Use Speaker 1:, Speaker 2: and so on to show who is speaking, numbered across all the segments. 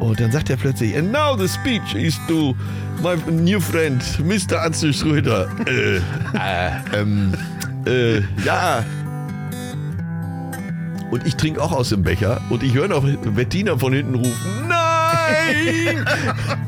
Speaker 1: Und dann sagt er plötzlich, and now the speech is to my new friend, Mr. Atze Schröder. äh, äh, ähm, äh, ja. Und ich trinke auch aus dem Becher und ich höre noch Bettina von hinten rufen, nein!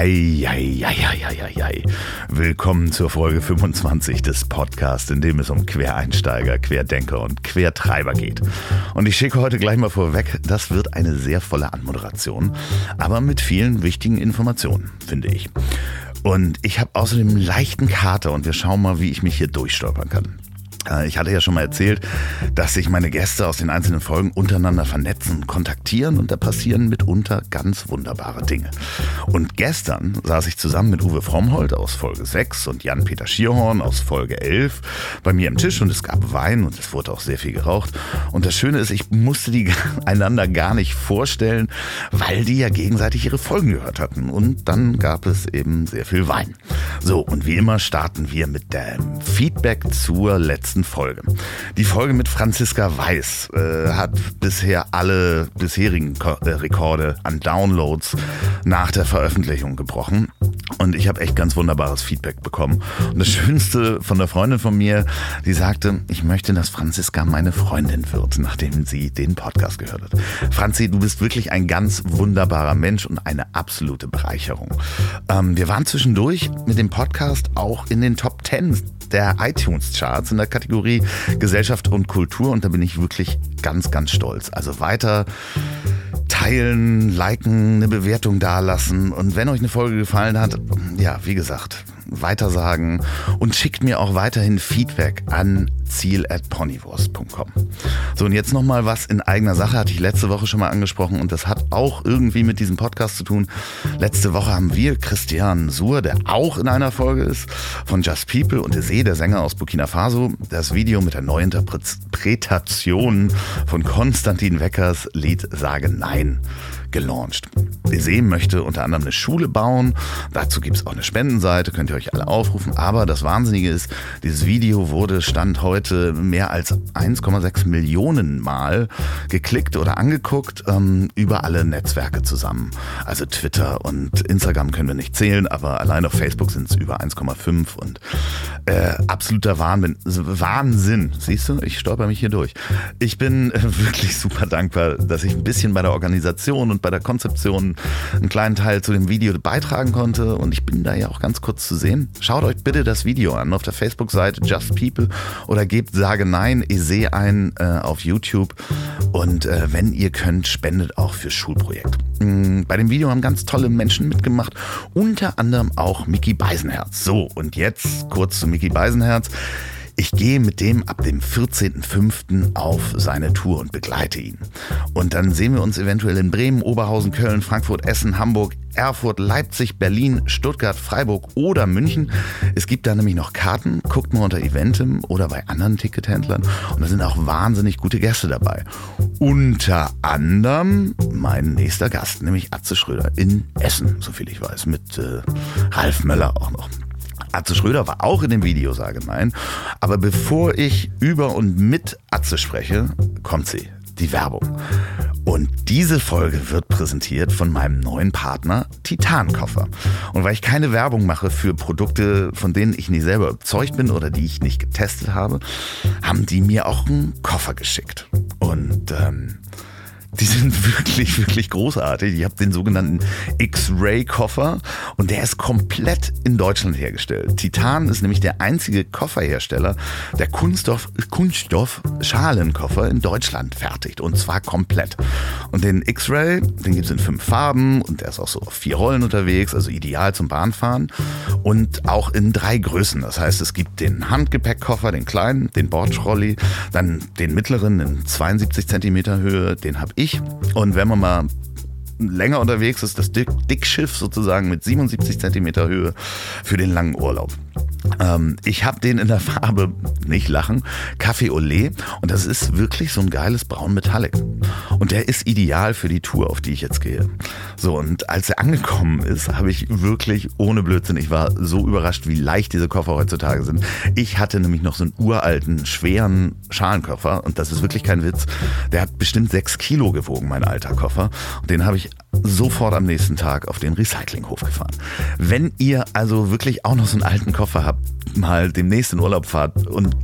Speaker 2: Hei, hei, hei, hei, hei, hei. Willkommen zur Folge 25 des Podcasts, in dem es um Quereinsteiger, Querdenker und Quertreiber geht. Und ich schicke heute gleich mal vorweg, das wird eine sehr volle Anmoderation, aber mit vielen wichtigen Informationen, finde ich. Und ich habe außerdem einen leichten Kater und wir schauen mal, wie ich mich hier durchstolpern kann. Äh, Ich hatte ja schon mal erzählt, dass sich meine Gäste aus den einzelnen Folgen untereinander vernetzen, kontaktieren und da passieren mitunter ganz wunderbare Dinge. Und gestern saß ich zusammen mit Uwe Frommholt aus Folge 6 und Jan-Peter Schierhorn aus Folge 11 bei mir am Tisch und es gab Wein und es wurde auch sehr viel geraucht. Und das Schöne ist, ich musste die einander gar nicht vorstellen, weil die ja gegenseitig ihre Folgen gehört hatten. Und dann gab es eben sehr viel Wein. So, und wie immer starten wir mit dem Feedback zur letzten Folge. Die Folge mit Franziska Weiß äh, hat bisher alle bisherigen Ko äh, Rekorde an Downloads nach der Veröffentlichung gebrochen. Und ich habe echt ganz wunderbares Feedback bekommen. Und das Schönste von der Freundin von mir, die sagte, ich möchte, dass Franziska meine Freundin wird, nachdem sie den Podcast gehört hat. Franzi, du bist wirklich ein ganz wunderbarer Mensch und eine absolute Bereicherung. Ähm, wir waren zwischendurch mit dem Podcast auch in den Top 10 der iTunes-Charts in der Kategorie Gesellschaft und Kultur und da bin ich wirklich ganz, ganz stolz. Also weiter teilen, liken, eine Bewertung dalassen und wenn euch eine Folge gefallen hat, ja, wie gesagt, weitersagen und schickt mir auch weiterhin Feedback an ziel@ponywurst.com. So und jetzt noch mal was in eigener Sache hatte ich letzte Woche schon mal angesprochen und das hat auch irgendwie mit diesem Podcast zu tun. Letzte Woche haben wir Christian Suhr, der auch in einer Folge ist von Just People und der See, der Sänger aus Burkina Faso, das Video mit der Neuinterpretation von Konstantin Weckers Lied Sage Nein gelauncht. Desee möchte unter anderem eine Schule bauen. Dazu gibt es auch eine Spendenseite, könnt ihr euch alle aufrufen. Aber das Wahnsinnige ist, dieses Video wurde Stand heute mehr als 1,6 Millionen Mal geklickt oder angeguckt ähm, über alle Netzwerke zusammen. Also Twitter und Instagram können wir nicht zählen, aber allein auf Facebook sind es über 1,5 und äh, absoluter Wahnsinn. Wahnsinn. Siehst du, ich stolper mich hier durch. Ich bin äh, wirklich super dankbar, dass ich ein bisschen bei der Organisation und bei der Konzeption einen kleinen Teil zu dem Video beitragen konnte und ich bin da ja auch ganz kurz zu sehen. Schaut euch bitte das Video an auf der Facebook-Seite Just People oder gebt Sage Nein, Ese ein äh, auf YouTube und äh, wenn ihr könnt, spendet auch fürs Schulprojekt. Mm, Bei dem Video haben ganz tolle Menschen mitgemacht, unter anderem auch Mickey Beisenherz. So, und jetzt kurz zu Mickey Beisenherz. Ich gehe mit dem ab dem 14.05. auf seine Tour und begleite ihn. Und dann sehen wir uns eventuell in Bremen, Oberhausen, Köln, Frankfurt, Essen, Hamburg, Erfurt, Leipzig, Berlin, Stuttgart, Freiburg oder München. Es gibt da nämlich noch Karten. Guckt mal unter Eventim oder bei anderen Tickethändlern. Und da sind auch wahnsinnig gute Gäste dabei. Unter anderem mein nächster Gast, nämlich Atze Schröder in Essen, soviel ich weiß, mit äh, Ralf Möller auch noch. Atze Schröder war auch in dem Video, sage nein. Aber bevor ich über und mit Atze spreche, kommt sie, die Werbung. Und diese Folge wird präsentiert von meinem neuen Partner Titankoffer. Und weil ich keine Werbung mache für Produkte, von denen ich nicht selber überzeugt bin oder die ich nicht getestet habe, haben die mir auch einen Koffer geschickt. Und ähm, Die sind wirklich, wirklich großartig. Ich habe den sogenannten X-Ray-Koffer und der ist komplett in Deutschland hergestellt. Titan ist nämlich der einzige Kofferhersteller, der Kunststoff, Kunststoff-Schalenkoffer in Deutschland fertigt und zwar komplett. Und den X-Ray, den gibt es in fünf Farben und der ist auch so auf vier Rollen unterwegs, also ideal zum Bahnfahren und auch in drei Größen. Das heißt, es gibt den Handgepäckkoffer, den kleinen, den Bordschrolli, dann den mittleren in 72 Zentimeter Höhe, den habe ich. Und wenn man mal länger unterwegs ist, das Dickschiff sozusagen mit 77 Zentimeter Höhe für den langen Urlaub. Ähm, ich habe den in der Farbe, nicht lachen, Kaffee Olé und das ist wirklich so ein geiles Braun Metallic. Und der ist ideal für die Tour, auf die ich jetzt gehe. So, und als er angekommen ist, habe ich wirklich ohne Blödsinn, ich war so überrascht, wie leicht diese Koffer heutzutage sind. Ich hatte nämlich noch so einen uralten, schweren Schalenkoffer und das ist wirklich kein Witz. Der hat bestimmt sechs Kilo gewogen, mein alter Koffer. Und den habe ich sofort am nächsten Tag auf den Recyclinghof gefahren. Wenn ihr also wirklich auch noch so einen alten Koffer habt, mal demnächst in Urlaub fahrt und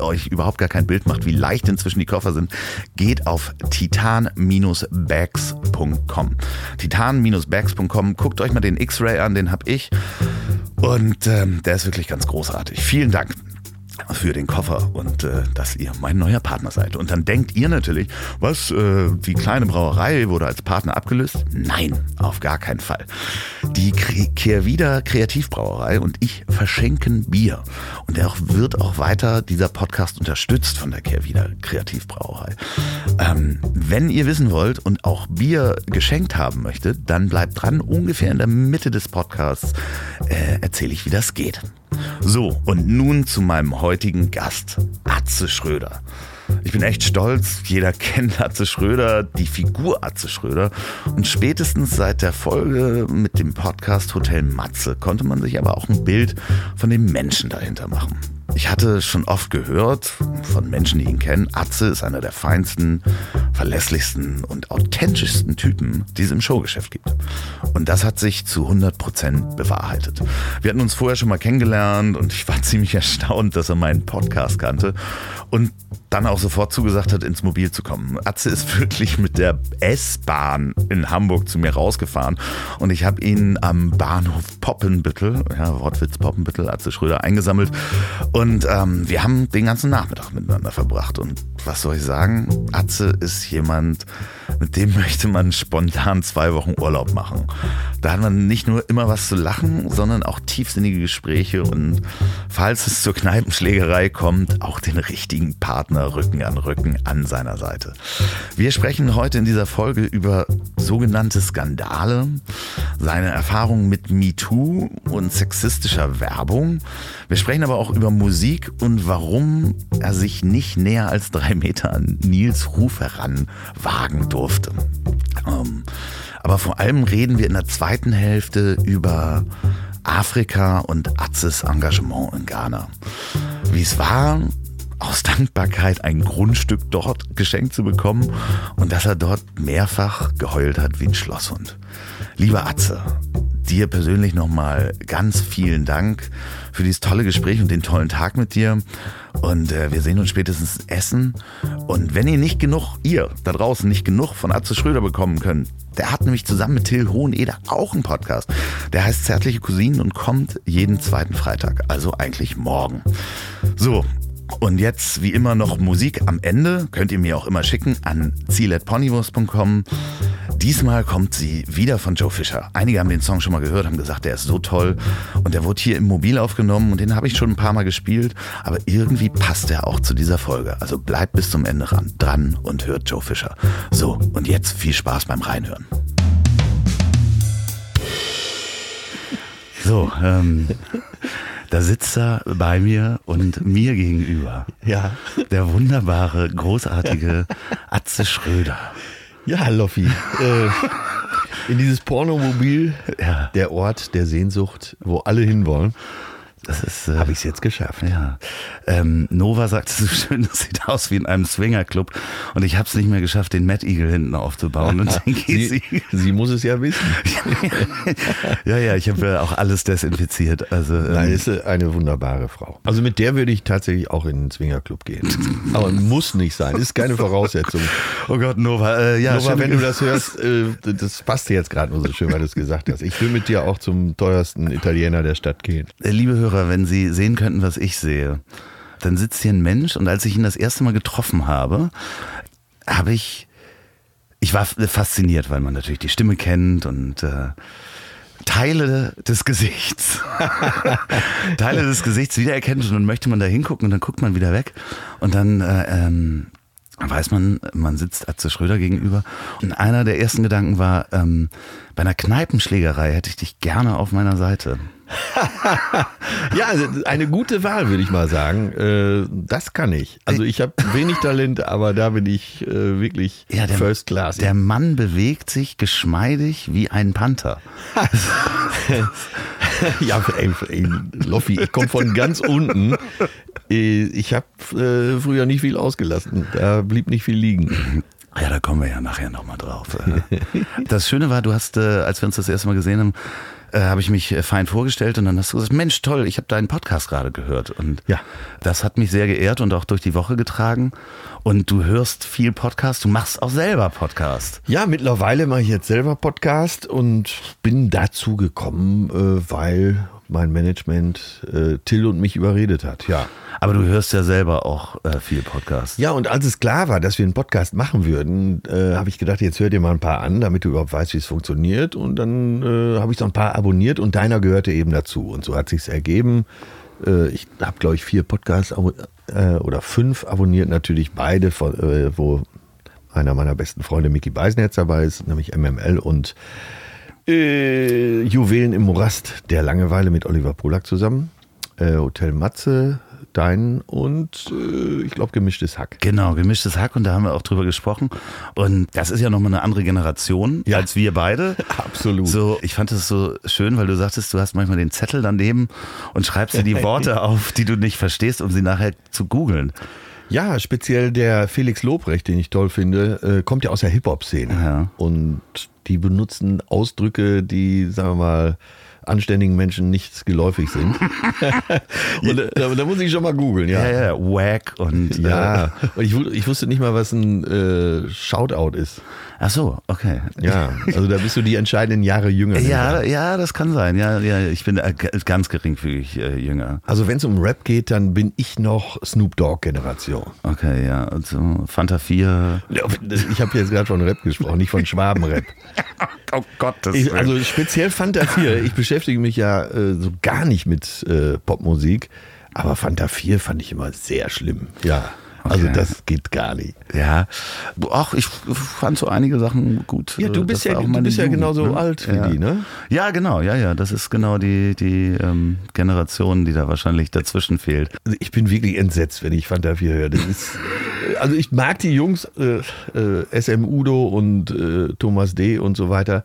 Speaker 2: euch überhaupt gar kein Bild macht, wie leicht inzwischen die Koffer sind, geht auf titan-bags.com. Titan-bags.com, guckt euch mal den X-Ray an, den habe ich. Und ähm, der ist wirklich ganz großartig. Vielen Dank für den Koffer und äh, dass ihr mein neuer Partner seid. Und dann denkt ihr natürlich, was, äh, die kleine Brauerei wurde als Partner abgelöst? Nein, auf gar keinen Fall. Die Kehrwieder Kreativbrauerei und ich verschenken Bier. Und der auch, wird auch weiter dieser Podcast unterstützt von der Kehrwieder Kreativbrauerei. Ähm, wenn ihr wissen wollt und auch Bier geschenkt haben möchtet, dann bleibt dran. Ungefähr in der Mitte des Podcasts äh, erzähle ich, wie das geht. So, und nun zu meinem heutigen Gast, Atze Schröder. Ich bin echt stolz, jeder kennt Atze Schröder, die Figur Atze Schröder. Und spätestens seit der Folge mit dem Podcast Hotel Matze konnte man sich aber auch ein Bild von dem Menschen dahinter machen. Ich hatte schon oft gehört von Menschen, die ihn kennen, Atze ist einer der feinsten, verlässlichsten und authentischsten Typen, die es im Showgeschäft gibt. Und das hat sich zu 100 Prozent bewahrheitet. Wir hatten uns vorher schon mal kennengelernt und ich war ziemlich erstaunt, dass er meinen Podcast kannte und dann auch sofort zugesagt hat, ins Mobil zu kommen. Atze ist wirklich mit der S-Bahn in Hamburg zu mir rausgefahren und ich habe ihn am Bahnhof Poppenbüttel, ja, Wortwitz Poppenbüttel, Atze Schröder eingesammelt und ähm, wir haben den ganzen Nachmittag miteinander verbracht und was soll ich sagen? Atze ist jemand, mit dem möchte man spontan zwei Wochen Urlaub machen. Da hat man nicht nur immer was zu lachen, sondern auch tiefsinnige Gespräche und falls es zur Kneipenschlägerei kommt, auch den richtigen Partner Rücken an Rücken an seiner Seite. Wir sprechen heute in dieser Folge über sogenannte Skandale, seine Erfahrungen mit MeToo und sexistischer Werbung. Wir sprechen aber auch über Musik und warum er sich nicht näher als drei Meter an Nils Ruf heranwagen durfte. Ähm, aber vor allem reden wir in der zweiten Hälfte über Afrika und Atzes Engagement in Ghana. Wie es war, aus Dankbarkeit ein Grundstück dort geschenkt zu bekommen und dass er dort mehrfach geheult hat wie ein Schlosshund. Lieber Atze, dir persönlich nochmal ganz vielen Dank für dieses tolle Gespräch und den tollen Tag mit dir. Und äh, wir sehen uns spätestens essen. Und wenn ihr nicht genug, ihr da draußen nicht genug von Atze Schröder bekommen könnt, der hat nämlich zusammen mit Till Hoheneder auch einen Podcast. Der heißt Zärtliche Cousinen und kommt jeden zweiten Freitag, also eigentlich morgen. So, und jetzt wie immer noch Musik am Ende. Könnt ihr mir auch immer schicken an ziel.ponywurst.com. Diesmal kommt sie wieder von Joe Fischer. Einige haben den Song schon mal gehört, haben gesagt, der ist so toll. Und der wurde hier im Mobil aufgenommen und den habe ich schon ein paar Mal gespielt. Aber irgendwie passt er auch zu dieser Folge. Also bleibt bis zum Ende ran, dran und hört Joe Fischer. So, und jetzt viel Spaß beim Reinhören. So, ähm, da sitzt er bei mir und mir gegenüber.
Speaker 1: Ja.
Speaker 2: Der wunderbare, großartige Atze Schröder.
Speaker 1: Ja, Loffi. äh, in dieses Pornomobil,
Speaker 2: Ja.
Speaker 1: der Ort der Sehnsucht, wo alle hinwollen.
Speaker 2: Das ist. Äh,
Speaker 1: Habe ich es jetzt geschafft.
Speaker 2: Ja. Ähm, Nova sagt es so schön, das sieht aus wie in einem Swingerclub. Und ich habe es nicht mehr geschafft, den Mad Eagle hinten aufzubauen. Und dann geht
Speaker 1: Sie,
Speaker 2: sie.
Speaker 1: sie muss es ja wissen.
Speaker 2: ja, ja, ich habe ja auch alles desinfiziert. Also, ähm,
Speaker 1: Nein, ist eine wunderbare Frau. Also mit der würde ich tatsächlich auch in den Swingerclub gehen. Aber muss nicht sein, ist keine Voraussetzung.
Speaker 2: oh Gott, Nova. Äh, ja, schön-
Speaker 1: wenn du das hörst, äh, das passt dir jetzt gerade nur so schön, weil du es gesagt hast. Ich will mit dir auch zum teuersten Italiener der Stadt gehen.
Speaker 2: Liebe Hörer, wenn Sie sehen könnten, was ich sehe, dann sitzt hier ein Mensch und als ich ihn das erste Mal getroffen habe, habe ich, ich war fasziniert, weil man natürlich die Stimme kennt und äh, Teile des Gesichts, Teile des Gesichts wiedererkennt und dann möchte man da hingucken und dann guckt man wieder weg und dann äh, ähm, weiß man, man sitzt Atze Schröder gegenüber und einer der ersten Gedanken war, ähm, bei einer Kneipenschlägerei hätte ich dich gerne auf meiner Seite.
Speaker 1: Ja, also eine gute Wahl, würde ich mal sagen. Äh, Das kann ich. Also ich habe wenig Talent, aber da bin ich äh, wirklich
Speaker 2: Ja, der,
Speaker 1: First Class.
Speaker 2: Der Mann bewegt sich geschmeidig wie ein Panther.
Speaker 1: ja, ey, ey, Loffi, ich komme von ganz unten. Äh, Ich habe früher nicht viel ausgelassen. Da blieb nicht viel liegen.
Speaker 2: Ja, da kommen wir ja nachher nochmal drauf. Das Schöne war, du hast, als wir uns das erste Mal gesehen haben, äh, habe ich mich äh, fein vorgestellt und dann hast du gesagt, Mensch, toll, ich habe deinen Podcast gerade gehört. Und
Speaker 1: Ja.
Speaker 2: das hat mich sehr geehrt und auch durch die Woche getragen. Und du hörst viel Podcast, du machst auch selber Podcast.
Speaker 1: Ja, mittlerweile mache ich jetzt selber Podcast und bin dazu gekommen, äh, weil mein Management äh, Till und mich überredet hat. Ja.
Speaker 2: Aber du hörst ja selber auch äh, viel Podcast.
Speaker 1: Ja, und als es klar war, dass wir einen Podcast machen würden, äh, habe ich gedacht, jetzt hör dir mal ein paar an, damit du überhaupt weißt, wie es funktioniert. Und dann äh, habe ich so ein paar abonniert und deiner gehörte eben dazu. Und so hat sich's ergeben. Äh, ich habe, glaube ich, vier Podcasts äh, oder fünf abonniert, natürlich beide, von, äh, wo einer meiner besten Freunde, Mickey Beisenherz, dabei ist, nämlich MML und äh, Juwelen im Morast der Langeweile mit Oliver Polak zusammen. Äh, Hotel Matze, dein und äh, ich glaube gemischtes Hack.
Speaker 2: Genau, gemischtes Hack und da haben wir auch drüber gesprochen. Und das ist ja nochmal eine andere Generation
Speaker 1: Ja.
Speaker 2: als wir beide.
Speaker 1: Absolut.
Speaker 2: So, ich fand es so schön, weil du sagtest, du hast manchmal den Zettel daneben und schreibst dir die Worte auf, die du nicht verstehst, um sie nachher zu googeln.
Speaker 1: Ja, speziell der Felix Lobrecht, den ich toll finde, äh, kommt ja aus der Hip-Hop-Szene.
Speaker 2: Ja.
Speaker 1: Und die benutzen Ausdrücke, die, sagen wir mal, anständigen Menschen nicht geläufig sind. und äh, da, da muss ich schon mal googeln, ja.
Speaker 2: Ja, ja, wack und
Speaker 1: Ja, und ich, ich wusste nicht mal, was ein äh, Shoutout ist.
Speaker 2: Ach so, okay.
Speaker 1: Ja, also da bist du die entscheidenden Jahre jünger.
Speaker 2: Ja, ja, das kann sein. Ja, ja, ich bin äh, ganz geringfügig äh, jünger.
Speaker 1: Also wenn es um Rap geht, dann bin ich noch Snoop Dogg Generation.
Speaker 2: Okay, ja, also Fanta 4.
Speaker 1: Ja, Ich habe jetzt gerade von Rap gesprochen, nicht von Schwabenrap.
Speaker 2: Oh Gott, das
Speaker 1: Ich, also speziell Fanta 4. Ich beschäftige mich ja äh, so gar nicht mit äh, Popmusik, aber Fanta 4 fand ich immer sehr schlimm. Ja, also
Speaker 2: Okay.
Speaker 1: das geht gar nicht.
Speaker 2: Ja, ach, ich fand so einige Sachen gut.
Speaker 1: Ja, du
Speaker 2: Das
Speaker 1: bist
Speaker 2: war
Speaker 1: ja, du bist ja genauso
Speaker 2: ne?
Speaker 1: alt wie
Speaker 2: ja.
Speaker 1: die, ne?
Speaker 2: Ja, genau, ja, ja. Das ist genau die, die ähm, Generation, die da wahrscheinlich dazwischen fehlt.
Speaker 1: Also ich bin wirklich entsetzt, wenn ich Fanta 4 höre. Das ist, also ich mag die Jungs, äh, äh, SM Udo und äh, Thomas D. und so weiter,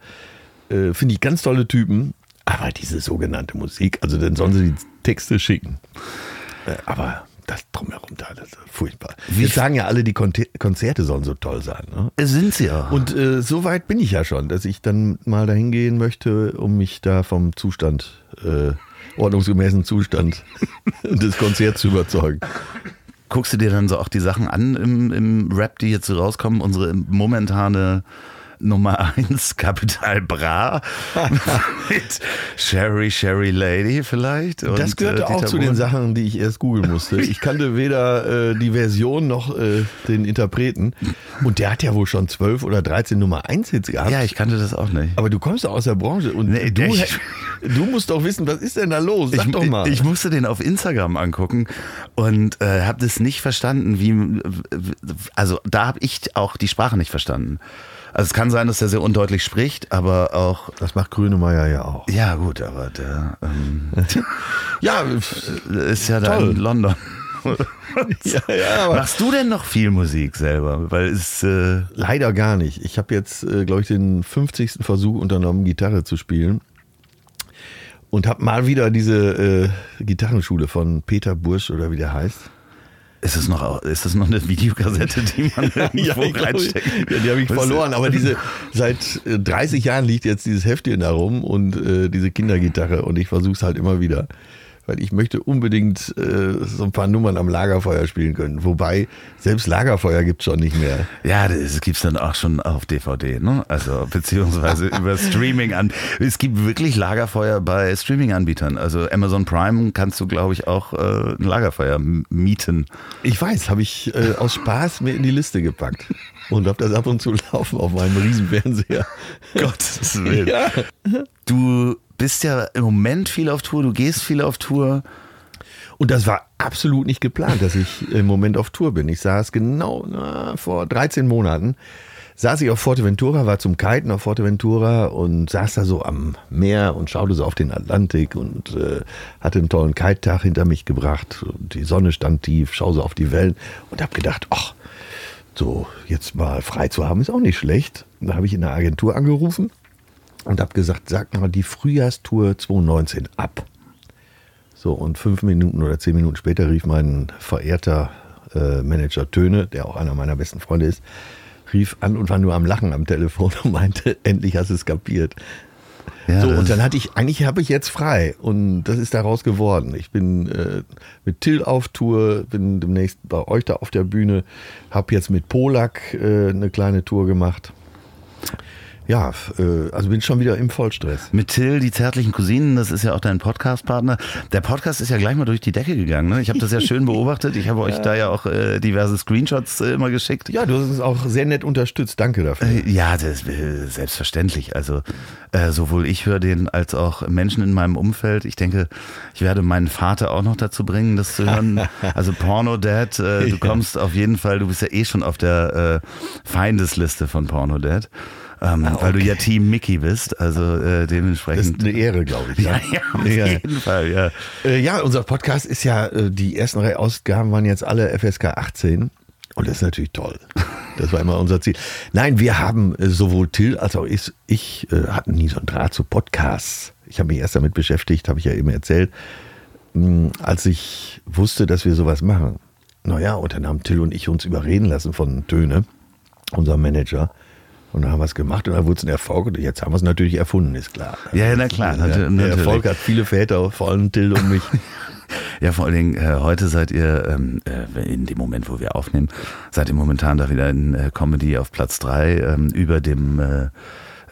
Speaker 1: äh, finde ich ganz tolle Typen. Aber diese sogenannte Musik, also dann sollen sie die Texte schicken. Äh, aber das drumherum da, das ist furchtbar. Wir sagen ja alle, die Konzerte sollen so toll sein. Ne?
Speaker 2: Sind sie auch.
Speaker 1: Und äh, so weit bin ich ja schon, dass ich dann mal dahin gehen möchte, um mich da vom Zustand, äh, ordnungsgemäßen Zustand des Konzerts zu überzeugen.
Speaker 2: Guckst du dir dann so auch die Sachen an im, im Rap, die jetzt so rauskommen? Unsere momentane Nummer 1, Capital Bra mit Sherry, Sherry Lady vielleicht. Und,
Speaker 1: Das gehörte
Speaker 2: äh,
Speaker 1: auch
Speaker 2: Dieter
Speaker 1: zu den. Sachen, die ich erst googeln musste. Ich kannte weder äh, die Version noch äh, den Interpreten. Und der hat ja wohl schon 12 oder 13 Nummer 1 Hits gehabt.
Speaker 2: Ja, ich kannte das auch nicht.
Speaker 1: aber du kommst doch aus der Branche und
Speaker 2: Nee,
Speaker 1: du,
Speaker 2: ich-
Speaker 1: du musst doch wissen, was ist denn da los? Sag
Speaker 2: ich,
Speaker 1: doch mal.
Speaker 2: Ich musste den auf Instagram angucken und äh, habe das nicht verstanden, wie also da habe ich auch die Sprache nicht verstanden. Also es kann sein, dass er sehr undeutlich spricht, aber auch
Speaker 1: das macht Grünemeyer ja auch.
Speaker 2: ja gut, aber der ähm,
Speaker 1: Ja,
Speaker 2: ist ja da in London.
Speaker 1: ja, ja
Speaker 2: Machst du denn noch viel Musik selber? Weil es äh,
Speaker 1: Leider gar nicht. Ich habe jetzt, äh, glaube ich, den 50. Versuch unternommen, Gitarre zu spielen. und habe mal wieder diese äh, Gitarrenschule von Peter Bursch oder wie der heißt.
Speaker 2: Ist es noch, ist es noch eine Videokassette, die man irgendwo
Speaker 1: glaube,
Speaker 2: reinsteckt?
Speaker 1: Ja, die habe ich
Speaker 2: Was-
Speaker 1: verloren. Aber diese seit äh, 30 Jahren liegt jetzt dieses Heftchen da rum und äh, diese Kindergitarre und ich versuche es halt immer wieder. Weil ich möchte unbedingt äh, so ein paar Nummern am Lagerfeuer spielen können. Wobei, selbst Lagerfeuer gibt es schon nicht mehr.
Speaker 2: Ja, das gibt's dann auch schon auf DVD, ne? Also beziehungsweise über Streaming an. Es gibt wirklich Lagerfeuer bei Streaming-Anbietern. Also Amazon Prime kannst du, glaube ich, auch äh, ein Lagerfeuer mieten.
Speaker 1: Ich weiß, habe ich äh, aus Spaß mir in die Liste gepackt. Und habe das ab und zu laufen auf meinem Riesenfernseher.
Speaker 2: Gottes Willen.
Speaker 1: Ja.
Speaker 2: Du bist ja im Moment viel auf Tour, du gehst viel auf Tour.
Speaker 1: Und das war absolut nicht geplant, dass ich im Moment auf Tour bin. Ich saß genau na, vor 13 Monaten, saß ich auf Forteventura, war zum Kiten auf Forteventura und saß da so am Meer und schaute so auf den Atlantik und äh, hatte einen tollen Kite-Tag hinter mich gebracht. Und die Sonne stand tief, schau so auf die Wellen und habe gedacht, ach, so jetzt mal frei zu haben ist auch nicht schlecht. Da habe ich in der Agentur angerufen und habe gesagt, sag mal die Frühjahrstour 2019 ab. So, und fünf Minuten oder zehn Minuten später rief mein verehrter äh, Manager Töne, der auch einer meiner besten Freunde ist, rief an und war nur am Lachen am Telefon und meinte, endlich hast du es kapiert.
Speaker 2: Ja,
Speaker 1: so, und dann hatte ich, eigentlich habe ich jetzt frei und das ist daraus geworden. Ich bin äh, mit Till auf Tour, bin demnächst bei euch da auf der Bühne, habe jetzt mit Polak äh, eine kleine Tour gemacht. Ja, äh, also bin schon wieder im Vollstress.
Speaker 2: Mit Till, die zärtlichen Cousinen, das ist ja auch dein Podcast-Partner. Der Podcast ist ja gleich mal durch die Decke gegangen. Ne? Ich habe das ja schön beobachtet. Ich habe euch da ja auch äh, diverse Screenshots äh, immer geschickt.
Speaker 1: Ja, du hast uns auch sehr nett unterstützt. Danke dafür.
Speaker 2: Äh, Ja, das ist äh, selbstverständlich. Also äh, sowohl ich höre den als auch Menschen in meinem Umfeld. Ich denke, ich werde meinen Vater auch noch dazu bringen, das zu hören. Also Porno Dad, äh, du kommst auf jeden Fall, du bist ja eh schon auf der äh, Feindesliste von Porno Dad. Ähm, Weil du ja Team Mickey bist, also äh,
Speaker 1: Das ist
Speaker 2: dementsprechend.
Speaker 1: eine Ehre, glaube ich.
Speaker 2: ja, ja, auf
Speaker 1: Ja.
Speaker 2: jeden Fall, ja.
Speaker 1: Äh, ja, unser Podcast ist ja, äh, die ersten drei Ausgaben waren jetzt alle FSK 18. Und das ist natürlich toll. Das war immer unser Ziel. Nein, wir haben äh, sowohl Till als auch ich, ich äh, hatten nie so einen Draht zu Podcasts. Ich habe mich erst damit beschäftigt, habe ich ja eben erzählt, mh, als ich wusste, dass wir sowas machen. Naja, und dann haben Till und ich uns überreden lassen von Töne, unserem Manager. Und dann haben wir es gemacht und dann wurde es ein Erfolg. Und jetzt haben wir es natürlich erfunden, ist klar.
Speaker 2: Ja, ja, na klar, nat-
Speaker 1: der
Speaker 2: natürlich.
Speaker 1: Erfolg hat viele Väter, vor allem Till und mich.
Speaker 2: Ja, vor allen Dingen, äh, heute seid ihr, ähm, äh, in dem Moment, wo wir aufnehmen, seid ihr momentan da wieder in äh, Comedy auf Platz drei ähm, über dem äh,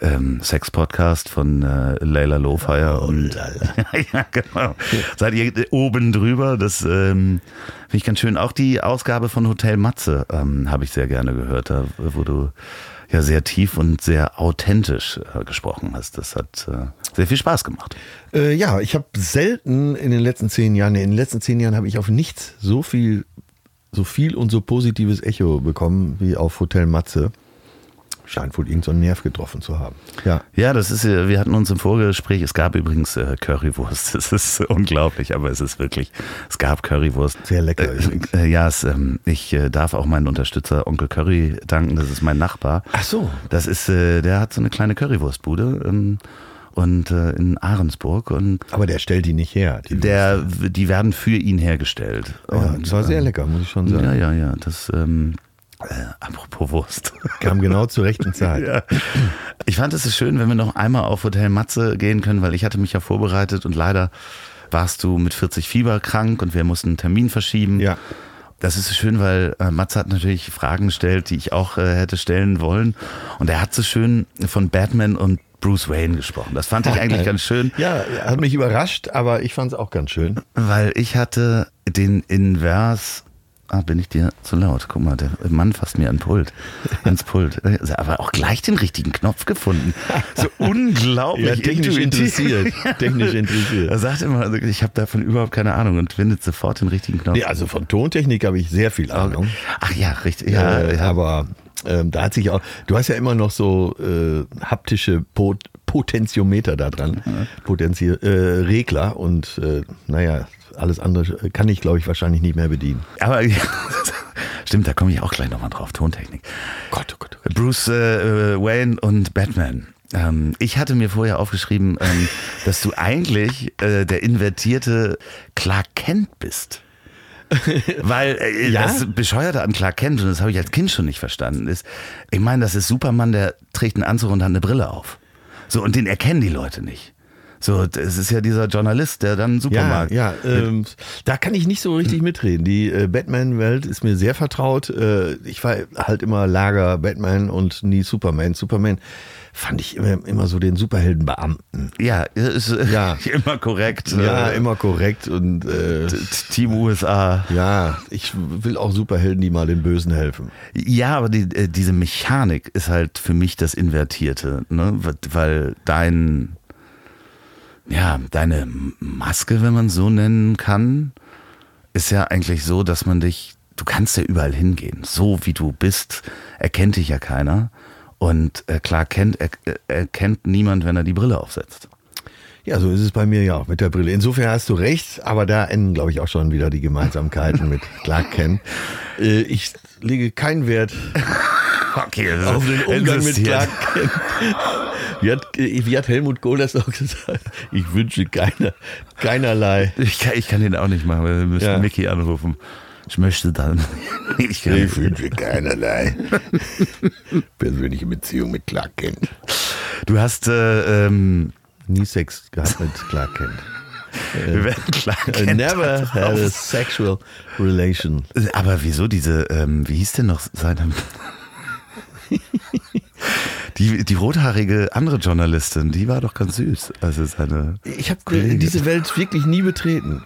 Speaker 2: ähm, Sex-Podcast von äh, Layla Lowfire und ja, ja, genau. Seid ihr oben drüber, das ähm, finde ich ganz schön. Auch die Ausgabe von Hotel Matze ähm, habe ich sehr gerne gehört, da, wo du ja sehr tief und sehr authentisch äh, gesprochen hast. Das hat äh, sehr viel Spaß gemacht.
Speaker 1: Äh, ja, ich habe selten in den letzten zehn Jahren, in den letzten zehn Jahren habe ich auf nichts so viel, so viel und so positives Echo bekommen wie auf Hotel Matze. Scheint wohl irgendeinen so einen Nerv getroffen zu haben. Ja.
Speaker 2: Ja, das ist, äh, wir hatten uns im Vorgespräch, es gab übrigens äh, Currywurst, das ist unglaublich, aber es ist wirklich, es gab Currywurst.
Speaker 1: Sehr lecker
Speaker 2: Äh, äh, ja, es, ähm, ich darf auch meinen Unterstützer Onkel Curry danken, das ist mein Nachbar.
Speaker 1: Ach so.
Speaker 2: Das ist, äh, der hat so eine kleine Currywurstbude ähm, und äh, in Ahrensburg und
Speaker 1: Aber der stellt die nicht her. Die
Speaker 2: der, die werden für ihn hergestellt.
Speaker 1: ja,
Speaker 2: und,
Speaker 1: das war sehr
Speaker 2: ähm,
Speaker 1: lecker, muss ich schon sagen.
Speaker 2: Ja, ja, ja, das, ähm, äh, apropos Wurst.
Speaker 1: Kam genau zur rechten Zeit.
Speaker 2: Ja. Ich fand es so schön, wenn wir noch einmal auf Hotel Matze gehen können, weil ich hatte mich ja vorbereitet und leider warst du mit 40 Fieber krank und wir mussten einen Termin verschieben.
Speaker 1: Ja.
Speaker 2: Das ist so schön, weil äh, Matze hat natürlich Fragen gestellt, die ich auch äh, hätte stellen wollen. Und er hat so schön von Batman und Bruce Wayne gesprochen. Das fand ich eigentlich ganz schön,
Speaker 1: Ja, hat mich überrascht, aber ich fand es auch ganz schön.
Speaker 2: weil ich hatte den Invers. Ah, bin ich dir zu laut? Guck mal, der Mann fasst mir an Pult, ans Pult. Aber auch gleich den richtigen Knopf gefunden. So unglaublich
Speaker 1: Ja, technisch interessiert. Technisch interessiert.
Speaker 2: Er sagt immer, also ich habe davon überhaupt keine Ahnung und findet sofort den richtigen Knopf.
Speaker 1: Nee, also von Tontechnik habe ich sehr viel Ahnung.
Speaker 2: Ach ja, richtig. Ja,
Speaker 1: äh,
Speaker 2: ja.
Speaker 1: Aber ähm, da hat sich auch, du hast ja immer noch so äh, haptische Pot Potentiometer da dran, Potenzi äh, Regler und äh, naja, alles andere kann ich, glaube ich, wahrscheinlich nicht mehr bedienen.
Speaker 2: Aber stimmt, da komme ich auch gleich nochmal drauf. Tontechnik.
Speaker 1: Gott, oh Gott, oh Gott.
Speaker 2: Bruce äh, äh, Wayne und Batman. Ähm, ich hatte mir vorher aufgeschrieben, ähm, dass du eigentlich äh, der invertierte Clark Kent bist. Weil äh,
Speaker 1: Ja?
Speaker 2: das Bescheuerte an Clark Kent, und das habe ich als Kind schon nicht verstanden, ist, ich meine, das ist Superman, der trägt einen Anzug und hat eine Brille auf. So, und den erkennen die Leute nicht. So, das ist ja dieser Journalist, der dann einen
Speaker 1: Ja,
Speaker 2: Supermarkt.
Speaker 1: ja, ähm, da kann ich nicht so richtig mitreden. Die äh, Batman-Welt ist mir sehr vertraut. Äh, ich war halt immer Lager Batman und nie Superman. Superman fand ich immer, immer so den Superheldenbeamten.
Speaker 2: Ja, ist äh,
Speaker 1: Ja.
Speaker 2: immer korrekt.
Speaker 1: Ja,
Speaker 2: Äh,
Speaker 1: immer korrekt und äh,
Speaker 2: Team USA.
Speaker 1: ja, ich will auch Superhelden, die mal den Bösen helfen.
Speaker 2: Ja, aber die, äh, diese Mechanik ist halt für mich das Invertierte, ne? weil dein, ja, deine Maske, wenn man so nennen kann, ist ja eigentlich so, dass man dich, du kannst ja überall hingehen. So wie du bist, erkennt dich ja keiner. Und äh, klar kennt, er, erkennt niemand, wenn er die Brille aufsetzt.
Speaker 1: Ja, so ist es bei mir ja auch mit der Brille. Insofern hast du recht, aber da enden, glaube ich, auch schon wieder die Gemeinsamkeiten mit Clark Kent. Äh, ich lege keinen Wert
Speaker 2: Okay,
Speaker 1: auf den Umgang mit. Clark Kent. Wie hat, äh, wie hat Helmut Kohl das auch gesagt? Ich wünsche keiner, keinerlei.
Speaker 2: Ich kann, ich kann den auch nicht machen, weil wir müssen
Speaker 1: Ja.
Speaker 2: Mickey anrufen. Ich möchte dann. Ich
Speaker 1: Ich wünsche keinerlei persönliche Beziehung mit Clark Kent.
Speaker 2: Du hast äh, ähm,
Speaker 1: Nie Sex gehabt mit Clark Kent.
Speaker 2: wir werden klar
Speaker 1: I
Speaker 2: kennt
Speaker 1: never had a sexual relation.
Speaker 2: Aber wieso diese, ähm, wie hieß denn noch seine. Die, die rothaarige andere Journalistin, die war doch ganz süß. Also seine.
Speaker 1: Ich habe diese Welt wirklich nie betreten.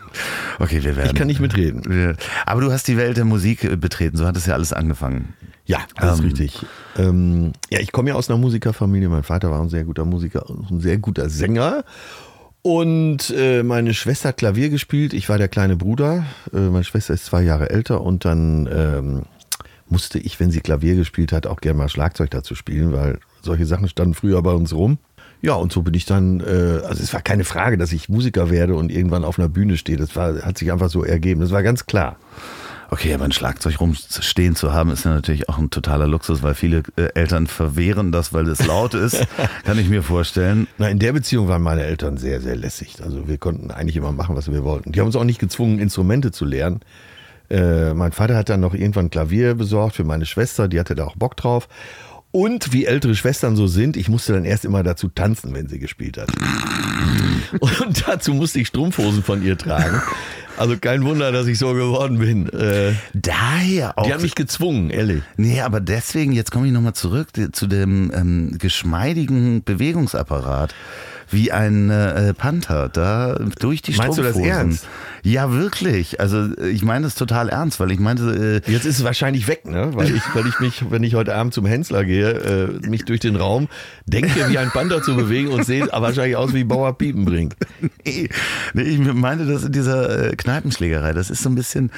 Speaker 2: Okay, wir werden.
Speaker 1: Ich kann nicht mitreden.
Speaker 2: Aber du hast die Welt der Musik äh, betreten, so hat es ja alles angefangen.
Speaker 1: Ja, das ist
Speaker 2: Ähm,
Speaker 1: richtig. Ähm, ja, ich komme ja aus einer Musikerfamilie. Mein Vater war ein sehr guter Musiker und ein sehr guter Sänger. Und äh, meine Schwester hat Klavier gespielt. Ich war der kleine Bruder. Äh, meine Schwester ist zwei Jahre älter. Und dann ähm, musste ich, wenn sie Klavier gespielt hat, auch gerne mal Schlagzeug dazu spielen, weil solche Sachen standen früher bei uns rum. Ja, und so bin ich dann, äh, also es war keine Frage, dass ich Musiker werde und irgendwann auf einer Bühne stehe. Das war, hat sich einfach so ergeben. Das war ganz klar.
Speaker 2: Okay, aber ein Schlagzeug rumstehen zu haben, ist ja natürlich auch ein totaler Luxus, weil viele äh, Eltern verwehren das, weil es laut ist. Kann ich mir vorstellen.
Speaker 1: Na, in der Beziehung waren meine Eltern sehr, sehr lässig. Also wir konnten eigentlich immer machen, was wir wollten. Die haben uns auch nicht gezwungen, Instrumente zu lernen. Äh, mein Vater hat dann noch irgendwann Klavier besorgt für meine Schwester, die hatte da auch Bock drauf. Und wie ältere Schwestern so sind, ich musste dann erst immer dazu tanzen, wenn sie gespielt hat. Und dazu musste ich Strumpfhosen von ihr tragen. Also kein Wunder, dass ich so geworden bin. Äh,
Speaker 2: Daher auch.
Speaker 1: die haben mich gezwungen, ehrlich.
Speaker 2: Nee, aber deswegen, jetzt komme ich nochmal zurück zu dem ähm, geschmeidigen Bewegungsapparat, wie ein äh, Panther, da durch die
Speaker 1: Meinst du das
Speaker 2: Strumpfhosen.
Speaker 1: ernst?
Speaker 2: Ja, wirklich. Also ich meine das total ernst, weil ich meinte, äh,
Speaker 1: Jetzt ist es wahrscheinlich weg, ne? Weil ich, weil ich mich, wenn ich heute Abend zum Hensler gehe, äh, mich durch den Raum denke, wie ein Panther zu bewegen und sehe aber wahrscheinlich aus wie Bauer Piepenbrink.
Speaker 2: nee, nee, ich meinte das in dieser äh, Kneipenschlägerei. Das ist so ein bisschen,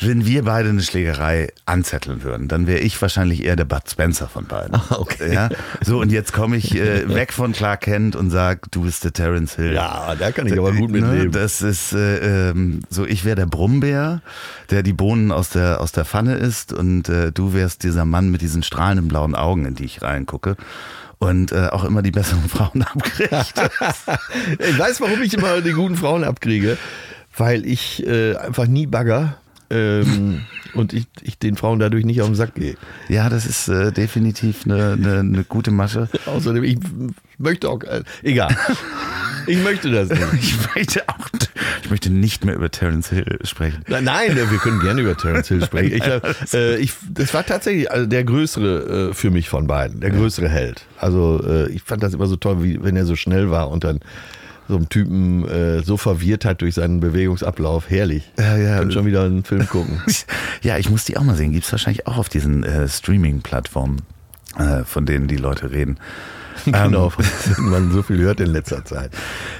Speaker 2: wenn wir beide eine Schlägerei anzetteln würden, dann wäre ich wahrscheinlich eher der Bud Spencer von beiden.
Speaker 1: okay.
Speaker 2: Ja? So, und jetzt komme ich äh, weg von Clark Kent und sag, du bist der Terence Hill.
Speaker 1: Ja, da kann ich aber gut
Speaker 2: Ne,
Speaker 1: mitleben.
Speaker 2: Das ist äh, ähm, so, ich wäre der Brummbär, der die Bohnen aus der, aus der Pfanne isst und äh, du wärst dieser Mann mit diesen strahlenden blauen Augen, in die ich reingucke. Und äh, auch immer die besseren Frauen abkriegt.
Speaker 1: Ich weiß, warum ich immer die guten Frauen abkriege. Weil ich äh, einfach nie bagger ähm, und ich, ich den Frauen dadurch nicht auf den Sack gehe.
Speaker 2: ja, das ist äh, definitiv eine, eine, eine gute Masche.
Speaker 1: Außerdem, ich möchte auch, äh, egal. Ich möchte das nicht.
Speaker 2: Ich möchte auch, ich möchte nicht mehr über Terence Hill sprechen.
Speaker 1: Nein, nein, wir können gerne über Terence Hill sprechen. Ich, äh, ich, das war tatsächlich also der größere äh, für mich von beiden, der größere Held. Also äh, ich fand das immer so toll, wie wenn er so schnell war und dann so einen Typen äh, so verwirrt hat durch seinen Bewegungsablauf. Herrlich.
Speaker 2: Ja, ja.
Speaker 1: Können schon wieder einen Film gucken.
Speaker 2: Ja, ich muss die auch mal sehen. Gibt's wahrscheinlich auch auf diesen äh, Streaming-Plattformen, äh, von denen die Leute reden.
Speaker 1: genau, von denen man so viel hört in letzter Zeit.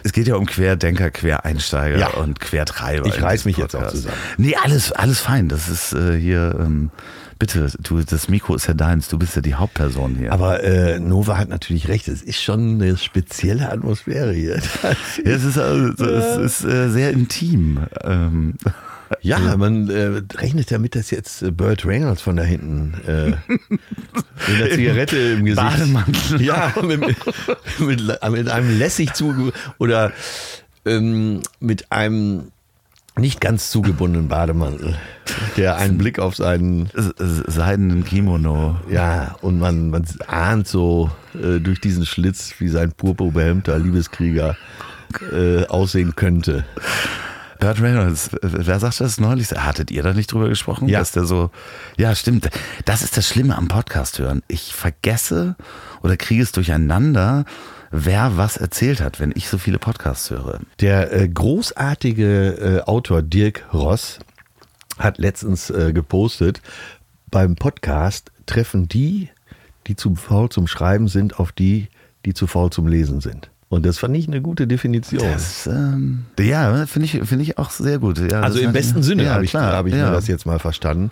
Speaker 2: Es geht ja um Querdenker, Quereinsteiger
Speaker 1: Ja.
Speaker 2: und Quertreiber.
Speaker 1: Ich reiß mich jetzt auch
Speaker 2: Podcast.
Speaker 1: zusammen.
Speaker 2: Nee, alles, alles fein. Das ist äh, hier, ähm, bitte, du, das Mikro ist ja deins. Du bist ja die Hauptperson hier.
Speaker 1: Aber äh, Nova hat natürlich recht, es ist schon eine spezielle Atmosphäre hier.
Speaker 2: ja, es ist, also, es ist äh, sehr intim. Ähm,
Speaker 1: Ja, man äh, rechnet damit, dass jetzt äh, Burt Reynolds von da hinten äh, mit einer Zigarette im Gesicht.
Speaker 2: Bademantel.
Speaker 1: Ja, mit, mit, mit einem lässig zu oder ähm, mit einem nicht ganz zugebundenen Bademantel, der einen Blick auf seinen
Speaker 2: seidenen Kimono.
Speaker 1: ja und man man ahnt so äh, durch diesen Schlitz, wie sein purpurbehelmter Liebeskrieger äh, aussehen könnte.
Speaker 2: Burt Reynolds, wer sagt das neulich? Hattet ihr da nicht drüber gesprochen?
Speaker 1: Ja.
Speaker 2: Dass der so, ja, stimmt. Das ist das Schlimme am Podcast hören. Ich vergesse oder kriege es durcheinander, wer was erzählt hat, wenn ich so viele Podcasts höre.
Speaker 1: Der äh, großartige äh, Autor Dirk Ross hat letztens äh, gepostet, beim Podcast treffen die, die zu faul zum Schreiben sind, auf die, die zu faul zum Lesen sind. Und das fand ich eine gute Definition.
Speaker 2: Das, ähm, ja, finde ich, finde ich auch sehr gut. Ja,
Speaker 1: also im besten Sinne
Speaker 2: ja,
Speaker 1: habe ich, hab ich
Speaker 2: ja.
Speaker 1: mir das jetzt mal verstanden.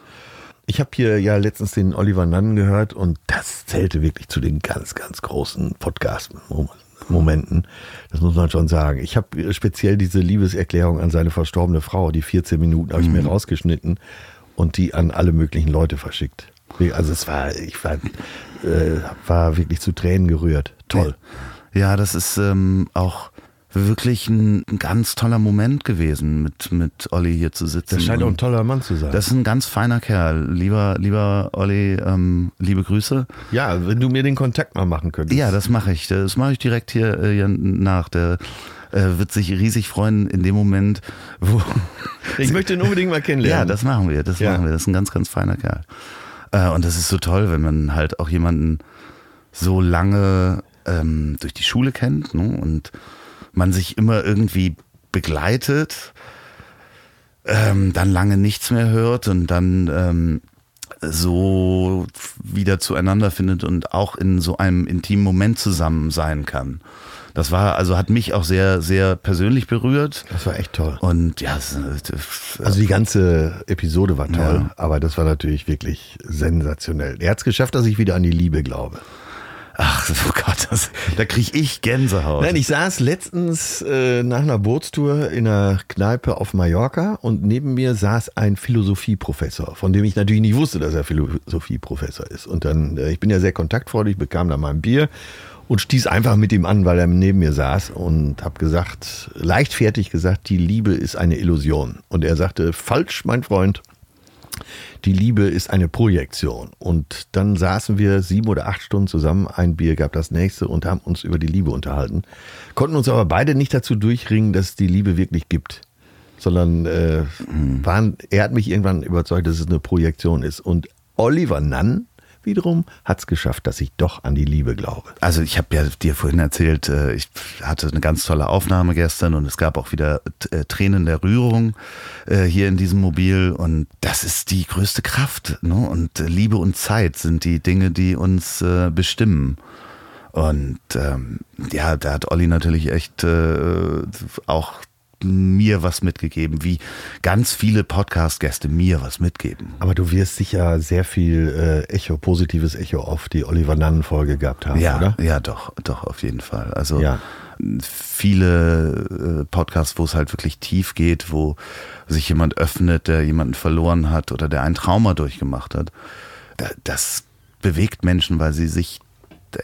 Speaker 1: Ich habe hier ja letztens den Oliver Nunn gehört und das zählte wirklich zu den ganz, ganz großen Podcast-Momenten. Das muss man schon sagen. Ich habe speziell diese Liebeserklärung an seine verstorbene Frau, die 14 Minuten habe ich mir rausgeschnitten und die an alle möglichen Leute verschickt. Also es war, ich war, äh, war wirklich zu Tränen gerührt. Toll.
Speaker 2: Ja, das ist ähm, auch wirklich ein, ein ganz toller Moment gewesen, mit, mit Olli hier zu sitzen.
Speaker 1: Das scheint auch ein toller Mann zu sein.
Speaker 2: das ist ein ganz feiner Kerl. Lieber, lieber Olli, ähm, liebe Grüße.
Speaker 1: ja, wenn du mir den Kontakt mal machen könntest.
Speaker 2: Ja, das mache ich. Das mache ich direkt hier, äh, hier nach. Der äh, wird sich riesig freuen in dem Moment, wo.
Speaker 1: Ich möchte ihn unbedingt mal kennenlernen.
Speaker 2: Ja, das machen wir. Das
Speaker 1: Ja.
Speaker 2: machen wir. Das ist ein ganz, ganz feiner Kerl. Äh, und das ist so toll, wenn man halt auch jemanden so lange ähm, durch die Schule kennt ne? und man sich immer irgendwie begleitet, ähm, dann lange nichts mehr hört und dann ähm, so wieder zueinander findet und auch in so einem intimen Moment zusammen sein kann. Das war, also hat mich auch sehr, sehr persönlich berührt.
Speaker 1: Das war echt toll.
Speaker 2: Und ja, es-
Speaker 1: Also die ganze Episode war toll,
Speaker 2: Ja.
Speaker 1: aber das war natürlich wirklich sensationell. Er hat es geschafft, dass ich wieder an die Liebe glaube.
Speaker 2: Ach, oh Gott, das, da kriege ich Gänsehaut.
Speaker 1: Nein, ich saß letztens äh, nach einer Bootstour in einer Kneipe auf Mallorca und neben mir saß ein Philosophieprofessor, von dem ich natürlich nicht wusste, dass er Philosophieprofessor ist. Und dann, äh, ich bin ja sehr kontaktfreudig, bekam da mal ein Bier und stieß einfach mit ihm an, weil er neben mir saß und habe gesagt, leichtfertig gesagt, die Liebe ist eine Illusion. Und er sagte, falsch, mein Freund. Die Liebe ist eine Projektion. Und dann saßen wir sieben oder acht Stunden zusammen, ein Bier gab das nächste und haben uns über die Liebe unterhalten. Konnten uns aber beide nicht dazu durchringen, dass es die Liebe wirklich gibt. Sondern äh, waren, er hat mich irgendwann überzeugt, dass es eine Projektion ist. Und Oliver Nunn wiederum hat es geschafft, dass ich doch an die Liebe glaube.
Speaker 2: Also ich habe ja dir vorhin erzählt, äh, ich hatte eine ganz tolle Aufnahme gestern und es gab auch wieder äh, Tränen der Rührung äh, hier in diesem Mobil und das ist die größte Kraft. Ne? Und Liebe und Zeit sind die Dinge, die uns bestimmen. Und ähm, ja, da hat Olli natürlich echt äh, auch mir was mitgegeben, wie ganz viele Podcast-Gäste mir was mitgeben.
Speaker 1: Aber du wirst sicher sehr viel äh, Echo, positives Echo auf die Oliver Nunn-Folge gehabt haben,
Speaker 2: Ja,
Speaker 1: oder?
Speaker 2: ja, doch, doch, auf jeden Fall. Also
Speaker 1: Ja.
Speaker 2: viele äh, Podcasts, wo es halt wirklich tief geht, wo sich jemand öffnet, der jemanden verloren hat oder der ein Trauma durchgemacht hat. Da, das bewegt Menschen, weil sie sich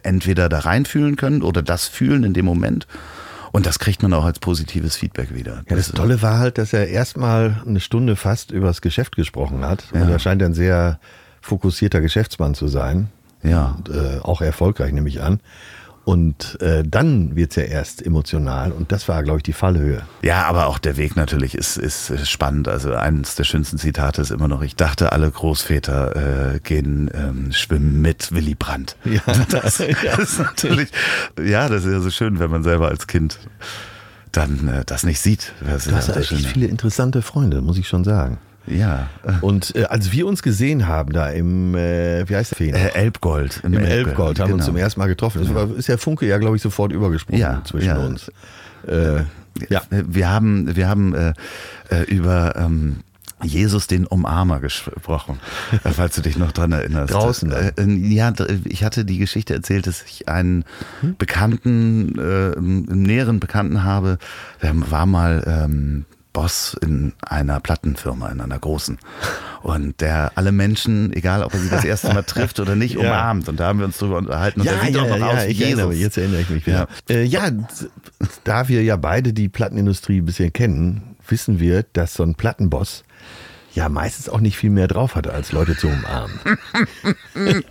Speaker 2: entweder da reinfühlen können oder das fühlen in dem Moment. Und das kriegt man auch als positives Feedback wieder.
Speaker 1: Ja, das Tolle war halt, dass er erstmal eine Stunde fast über das Geschäft gesprochen hat. Und
Speaker 2: Ja.
Speaker 1: er scheint ein sehr fokussierter Geschäftsmann zu sein.
Speaker 2: Ja.
Speaker 1: Und, äh, auch erfolgreich, nehme ich an. Und äh, dann wird's ja erst emotional. Und das war, glaube ich, die Fallhöhe.
Speaker 2: Ja, aber auch der Weg natürlich ist, ist spannend. Also eines der schönsten Zitate ist immer noch, ich dachte, alle Großväter äh, gehen ähm, schwimmen mit Willy Brandt.
Speaker 1: Ja.
Speaker 2: Das, das ist natürlich, ja, das ist ja so schön, wenn man selber als Kind dann äh, das nicht sieht. Das
Speaker 1: Du hast
Speaker 2: ja
Speaker 1: echt viele interessante Freunde, muss ich schon sagen.
Speaker 2: Ja.
Speaker 1: Und äh, als wir uns gesehen haben da im, äh, wie heißt der Feen?
Speaker 2: Äh, Elbgold.
Speaker 1: Im Elbgold haben wir uns
Speaker 2: genau.
Speaker 1: zum ersten Mal getroffen. Das war, ist der Funke ja, glaube ich, sofort übergesprungen
Speaker 2: Ja,
Speaker 1: zwischen
Speaker 2: ja.
Speaker 1: uns. Äh, ja.
Speaker 2: Wir haben, wir haben äh, äh, über ähm, Jesus den Umarmer gesprochen, äh, falls du dich noch dran erinnerst.
Speaker 1: Draußen
Speaker 2: Äh, äh, ja, ich hatte die Geschichte erzählt, dass ich einen Bekannten, äh, einen näheren Bekannten habe, der war mal ähm, Boss in einer Plattenfirma, in einer großen. Und der alle Menschen, egal ob er sie das erste Mal trifft oder nicht,
Speaker 1: Ja.
Speaker 2: umarmt. Und da haben wir uns drüber unterhalten. Und
Speaker 1: Ja,
Speaker 2: er sieht
Speaker 1: ja,
Speaker 2: auch noch
Speaker 1: ja,
Speaker 2: aus wie
Speaker 1: erinnere
Speaker 2: Jesus.
Speaker 1: mich, jetzt erinnere ich mich wieder. Ja. Äh, ja, da wir ja beide die Plattenindustrie ein bisschen kennen, wissen wir, dass so ein Plattenboss ja meistens auch nicht viel mehr drauf hatte, als Leute zu umarmen.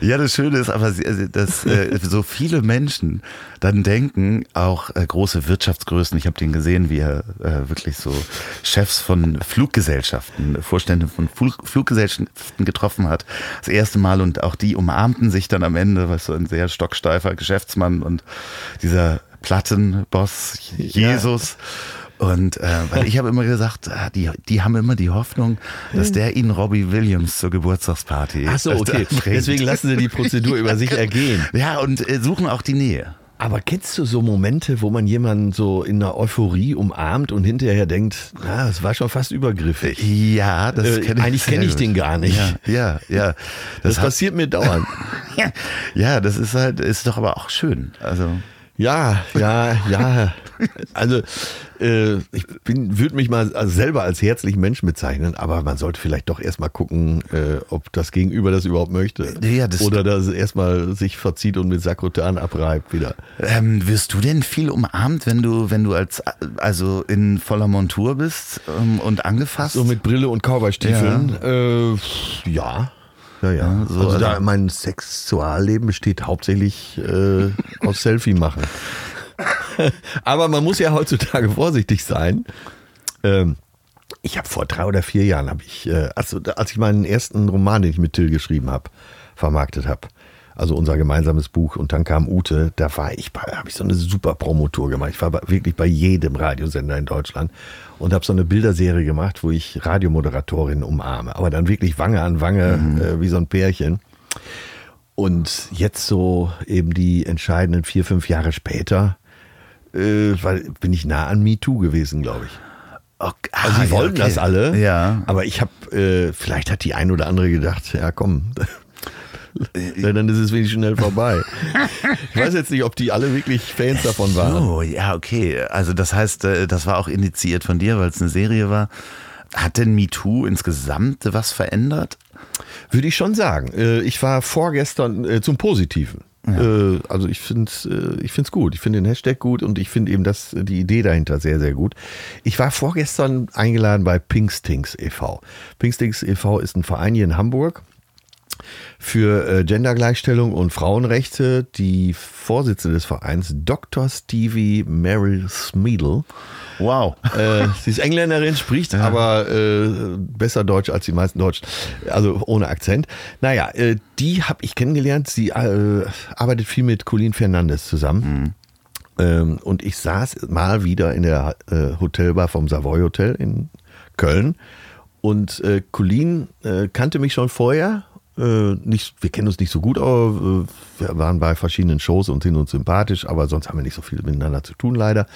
Speaker 2: Ja, das Schöne ist aber, sie- dass äh, so viele Menschen dann denken, auch äh, große Wirtschaftsgrößen, ich habe den gesehen, wie er äh, wirklich so Chefs von Fluggesellschaften, Vorstände von Flug, Fluggesellschaften getroffen hat, das erste Mal und auch die umarmten sich dann am Ende, was so ein sehr stocksteifer Geschäftsmann und dieser Plattenboss Jesus. Und äh, weil ich habe immer gesagt, ah, die, die haben immer die Hoffnung, dass der ihnen Robbie Williams zur Geburtstagsparty
Speaker 1: Ach so, okay. Deswegen lassen sie die Prozedur über sich ergehen.
Speaker 2: Ja, und äh, suchen auch die Nähe.
Speaker 1: Aber kennst du so Momente, wo man jemanden so in einer Euphorie umarmt und hinterher denkt, na, das war schon fast übergriffig?
Speaker 2: Ja, das
Speaker 1: Äh,
Speaker 2: kenn ich
Speaker 1: eigentlich kenne ich den gar nicht.
Speaker 2: Ja, ja, ja.
Speaker 1: Das,
Speaker 2: Das, hat,
Speaker 1: passiert mir dauernd.
Speaker 2: ja, das ist halt, ist doch aber auch schön. Also,
Speaker 1: Ja, ja, ja. Also äh, ich würde mich mal als- selber als herzlichen Menschen bezeichnen, aber man sollte vielleicht doch erstmal gucken, äh, ob das Gegenüber das überhaupt möchte.
Speaker 2: Ja, das-
Speaker 1: Oder dass es erstmal sich verzieht und mit Sakrotan abreibt wieder.
Speaker 2: ähm, wirst du denn viel umarmt, wenn du, wenn du als, also in voller Montur bist ähm, und angefasst?
Speaker 1: So mit Brille und Cowboystiefeln. Äh, ja. Ja, ja.
Speaker 2: so,
Speaker 1: also da
Speaker 2: also-
Speaker 1: mein Sexualleben besteht hauptsächlich äh, aus Selfie machen. Aber man muss ja heutzutage vorsichtig sein. Ähm, ich habe vor drei oder vier Jahren, habe ich, äh, also, als ich meinen ersten Roman, den ich mit Till geschrieben habe, vermarktet habe, also unser gemeinsames Buch, und dann kam Ute, da war ich, bei- habe ich so eine super Promotour gemacht. Ich war wirklich bei jedem Radiosender in Deutschland und habe so eine Bilderserie gemacht, wo ich Radiomoderatorinnen umarme, aber dann wirklich Wange an Wange, äh, wie so ein Pärchen. Und jetzt so eben die entscheidenden vier, fünf Jahre später, äh, weil bin ich nah an MeToo gewesen, glaube ich.
Speaker 2: Okay.
Speaker 1: Also
Speaker 2: Ah,
Speaker 1: sie
Speaker 2: ja,
Speaker 1: wollten
Speaker 2: okay.
Speaker 1: das alle,
Speaker 2: Ja.
Speaker 1: aber ich habe, äh, vielleicht hat die ein oder andere gedacht, ja komm, ja, dann ist es wenig schnell vorbei. Ich weiß jetzt nicht, ob die alle wirklich Fans davon waren.
Speaker 2: Oh, ja, okay. Also das heißt, äh, das war auch initiiert von dir, weil es eine Serie war. Hat denn MeToo insgesamt was verändert?
Speaker 1: Würde ich schon sagen. Äh, Ich war vorgestern äh, zum Positiven. Äh, Also ich finde es ich find's gut. Ich finde den Hashtag gut und ich finde eben das, die Idee dahinter sehr, sehr gut. Ich war vorgestern eingeladen bei Pinkstings e.V. Pinkstings e.V. ist ein Verein hier in Hamburg für äh, Gendergleichstellung und Frauenrechte. Die Vorsitzende des Vereins, Dr. Stevie Meryl Smeedle,
Speaker 2: Wow.
Speaker 1: äh, sie ist Engländerin, spricht aber äh, besser Deutsch als die meisten Deutschen, also ohne Akzent. Naja, äh, die habe ich kennengelernt. Sie äh, arbeitet viel mit Colin Fernandes zusammen. Ähm, und ich saß mal wieder in der äh, Hotelbar vom Savoy Hotel in Köln. Und äh, Colin kannte mich schon vorher. Äh, nicht, wir kennen uns nicht so gut, aber äh, wir waren bei verschiedenen Shows und sind uns sympathisch, aber sonst haben wir nicht so viel miteinander zu tun, leider.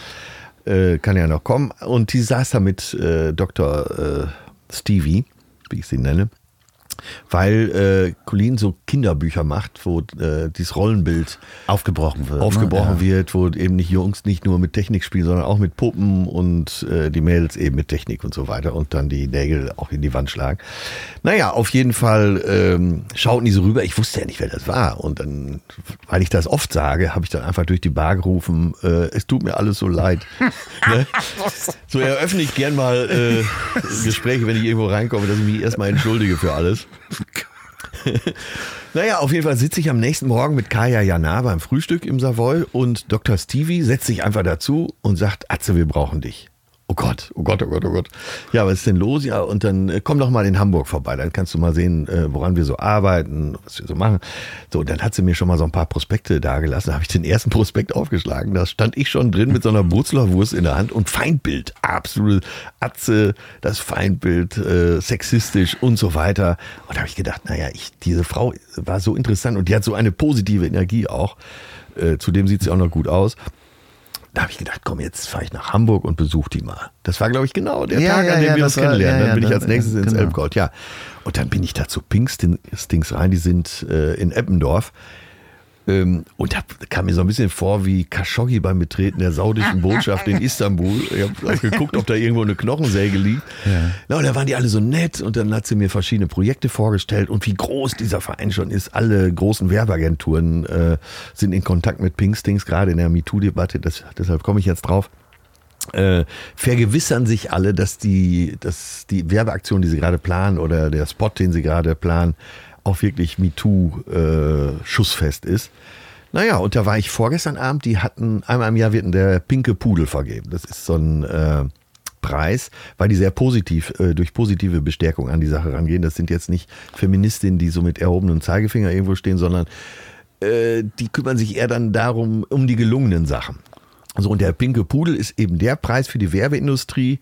Speaker 1: Äh, kann ja noch kommen. Und die saß da mit Dr. Stevie, wie ich sie nenne, weil äh, Colin so Kinderbücher macht, wo äh, dieses Rollenbild
Speaker 2: Aufgebrochen wird.
Speaker 1: aufgebrochen
Speaker 2: ne?
Speaker 1: wird, wo eben nicht Jungs nicht nur mit Technik spielen, sondern auch mit Puppen und äh, die Mädels eben mit Technik und so weiter und dann die Nägel auch in die Wand schlagen. Naja, auf jeden Fall ähm, schauten die so rüber. Ich wusste ja nicht, wer das war. Und dann, weil ich das oft sage, habe ich dann einfach durch die Bar gerufen, äh, es tut mir alles so leid. ne? So eröffne ich gern mal äh, Gespräche, wenn ich irgendwo reinkomme, dass ich mich erstmal entschuldige für alles. Naja, auf jeden Fall sitze ich am nächsten Morgen mit Kaya Jana beim Frühstück im Savoy und Dr. Stevie setzt sich einfach dazu und sagt, Atze, wir brauchen dich. Oh Gott, oh Gott, oh Gott, oh Gott. Ja, was ist denn los? Ja, und dann äh, komm doch mal in Hamburg vorbei. Dann kannst du mal sehen, äh, woran wir so arbeiten, was wir so machen. So, dann hat sie mir schon mal so ein paar Prospekte dagelassen. Da habe ich den ersten Prospekt aufgeschlagen. Da stand ich schon drin mit so einer Bruzler Wurst in der Hand und Feindbild. Absolut Atze, das Feindbild, äh, sexistisch und so weiter. Und da habe ich gedacht, naja, ich, diese Frau war so interessant und die hat so eine positive Energie auch. Äh, zudem sieht sie auch noch gut aus. Da habe ich gedacht, komm, jetzt fahre ich nach Hamburg und besuche die mal. Das war, glaube ich, genau der
Speaker 2: Ja,
Speaker 1: Tag,
Speaker 2: ja,
Speaker 1: an dem
Speaker 2: ja,
Speaker 1: wir
Speaker 2: das
Speaker 1: uns kennenlernen. dann bin ich als nächstes ins
Speaker 2: genau.
Speaker 1: Elbgold, ja. Und dann bin ich da zu Pinkstings rein, die sind äh, in Eppendorf. Ähm, und da kam mir so ein bisschen vor wie Khashoggi beim Betreten der saudischen Botschaft in Istanbul. Ich habe geguckt, ob da irgendwo eine Knochensäge liegt. Ja. Na, und da waren die alle so nett und dann hat sie mir verschiedene Projekte vorgestellt und wie groß dieser Verein schon ist. Alle großen Werbeagenturen äh, sind in Kontakt mit Pinkstings, gerade in der MeToo-Debatte. Deshalb komme ich jetzt drauf. Äh, vergewissern sich alle, dass die, dass die Werbeaktion, die sie gerade planen oder der Spot, den sie gerade planen, auch wirklich MeToo äh, schussfest ist. Naja, und da war ich vorgestern Abend, die hatten, einmal im Jahr wird der pinke Pudel vergeben. Das ist so ein äh, Preis, weil die sehr positiv, äh, durch positive Bestärkung an die Sache rangehen. Das sind jetzt nicht Feministinnen, die so mit erhobenem Zeigefinger irgendwo stehen, sondern äh, die kümmern sich eher dann darum, um die gelungenen Sachen. So, und der pinke Pudel ist eben der Preis für die Werbeindustrie,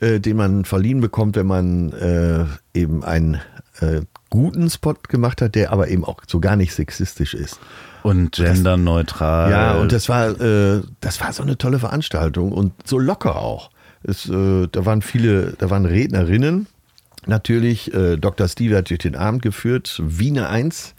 Speaker 1: äh, den man verliehen bekommt, wenn man äh, eben einen äh, guten Spot gemacht hat, der aber eben auch so gar nicht sexistisch ist.
Speaker 2: Und genderneutral.
Speaker 1: Ja, und das war, äh, das war so eine tolle Veranstaltung und so locker auch. Es, äh, da waren viele, da waren Rednerinnen. Natürlich, äh, Dr. Steve hat durch den Abend geführt, Wiener 1.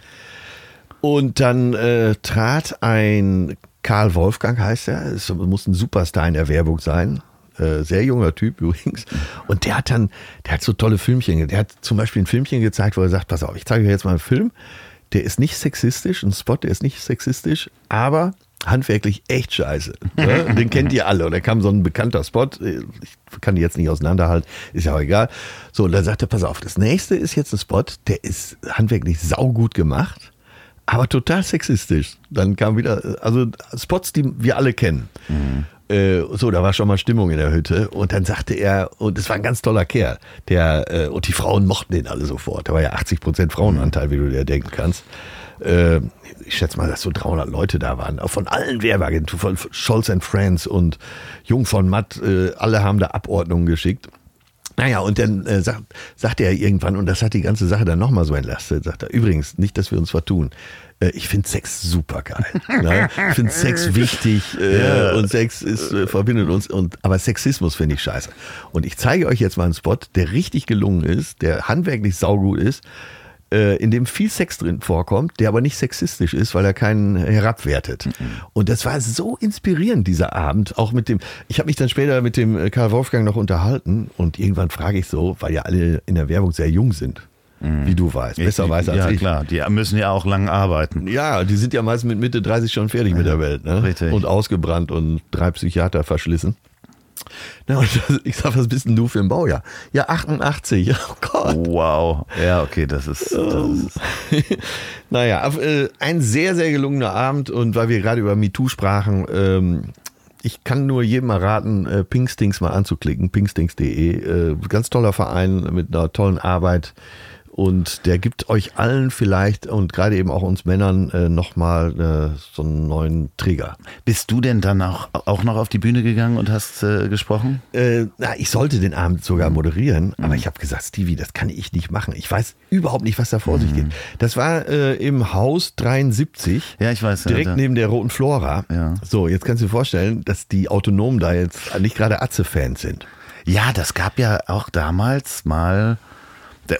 Speaker 1: Und dann äh, trat ein Karl Wolfgang heißt er, es muss ein Superstar in der Werbung sein, äh, sehr junger Typ übrigens. Und der hat dann, der hat so tolle Filmchen. Der hat zum Beispiel ein Filmchen gezeigt, wo er sagt: Pass auf, ich zeige euch jetzt mal einen Film. Der ist nicht sexistisch, ein Spot, der ist nicht sexistisch, aber handwerklich echt scheiße. Ne? Den kennt ihr alle. Und da kam so ein bekannter Spot. Ich kann die jetzt nicht auseinanderhalten, ist ja auch egal. So, und dann sagt er: Pass auf, das nächste ist jetzt ein Spot, der ist handwerklich saugut gemacht aber total sexistisch. Dann kam wieder, also Spots, die wir alle kennen. Mhm. Äh, so, da war schon mal Stimmung in der Hütte. Und dann sagte er, und es war ein ganz toller Kerl, der, äh, und die Frauen mochten den alle sofort. Da war ja 80 Prozent Frauenanteil, wie du dir denken kannst. Äh, ich schätze mal, dass so 300 Leute da waren. Auch von allen Werbeagenturen, von Scholz Friends und Jung von Matt, äh, alle haben da Abordnungen geschickt. Naja, und dann äh, sagt, sagt er irgendwann, und das hat die ganze Sache dann nochmal so entlastet, sagt er, übrigens, nicht, dass wir uns vertun. Äh, ich finde Sex super geil. ne? Ich finde Sex wichtig äh, ja. und Sex ist, äh, verbindet uns. Und, aber Sexismus finde ich scheiße. Und ich zeige euch jetzt mal einen Spot, der richtig gelungen ist, der handwerklich saugut ist, äh, in dem viel Sex drin vorkommt, der aber nicht sexistisch ist, weil er keinen herabwertet. Mhm. Und das war so inspirierend, dieser Abend. Auch mit dem, ich habe mich dann später mit dem äh, Karl Wolfgang noch unterhalten und irgendwann frage ich so, weil ja alle in der Werbung sehr jung sind. Mhm. Wie du weißt, besser ich, weißt als
Speaker 2: ja,
Speaker 1: ich.
Speaker 2: Ja, klar, die müssen ja auch lang arbeiten.
Speaker 1: Ja, die sind ja meist mit Mitte 30 schon fertig ja, mit der Welt. Ne?
Speaker 2: Richtig.
Speaker 1: Und ausgebrannt und drei Psychiater verschlissen. Na, und ich sag, was bist denn du für ein Baujahr? Ja, 88. Oh Gott.
Speaker 2: Wow. Ja, okay, das ist. Das ist
Speaker 1: naja, äh, ein sehr, sehr gelungener Abend und weil wir gerade über MeToo sprachen, ähm, ich kann nur jedem mal raten, äh, Pinkstings mal anzuklicken, pinkstings.de. Äh, ganz toller Verein mit einer tollen Arbeit. Und der gibt euch allen vielleicht und gerade eben auch uns Männern äh, nochmal äh, so einen neuen Trigger.
Speaker 2: Bist du denn dann auch, auch noch auf die Bühne gegangen und hast äh, gesprochen?
Speaker 1: Äh, na, ich sollte den Abend sogar moderieren, mhm. aber ich habe gesagt, Stevie, das kann ich nicht machen. Ich weiß überhaupt nicht, was da vor mhm. sich geht. Das war äh, im Haus 73.
Speaker 2: Ja, ich weiß.
Speaker 1: Direkt
Speaker 2: ja,
Speaker 1: neben der Roten Flora.
Speaker 2: Ja.
Speaker 1: So, jetzt kannst du dir vorstellen, dass die Autonomen da jetzt nicht gerade Atze-Fans sind.
Speaker 2: Ja, das gab ja auch damals mal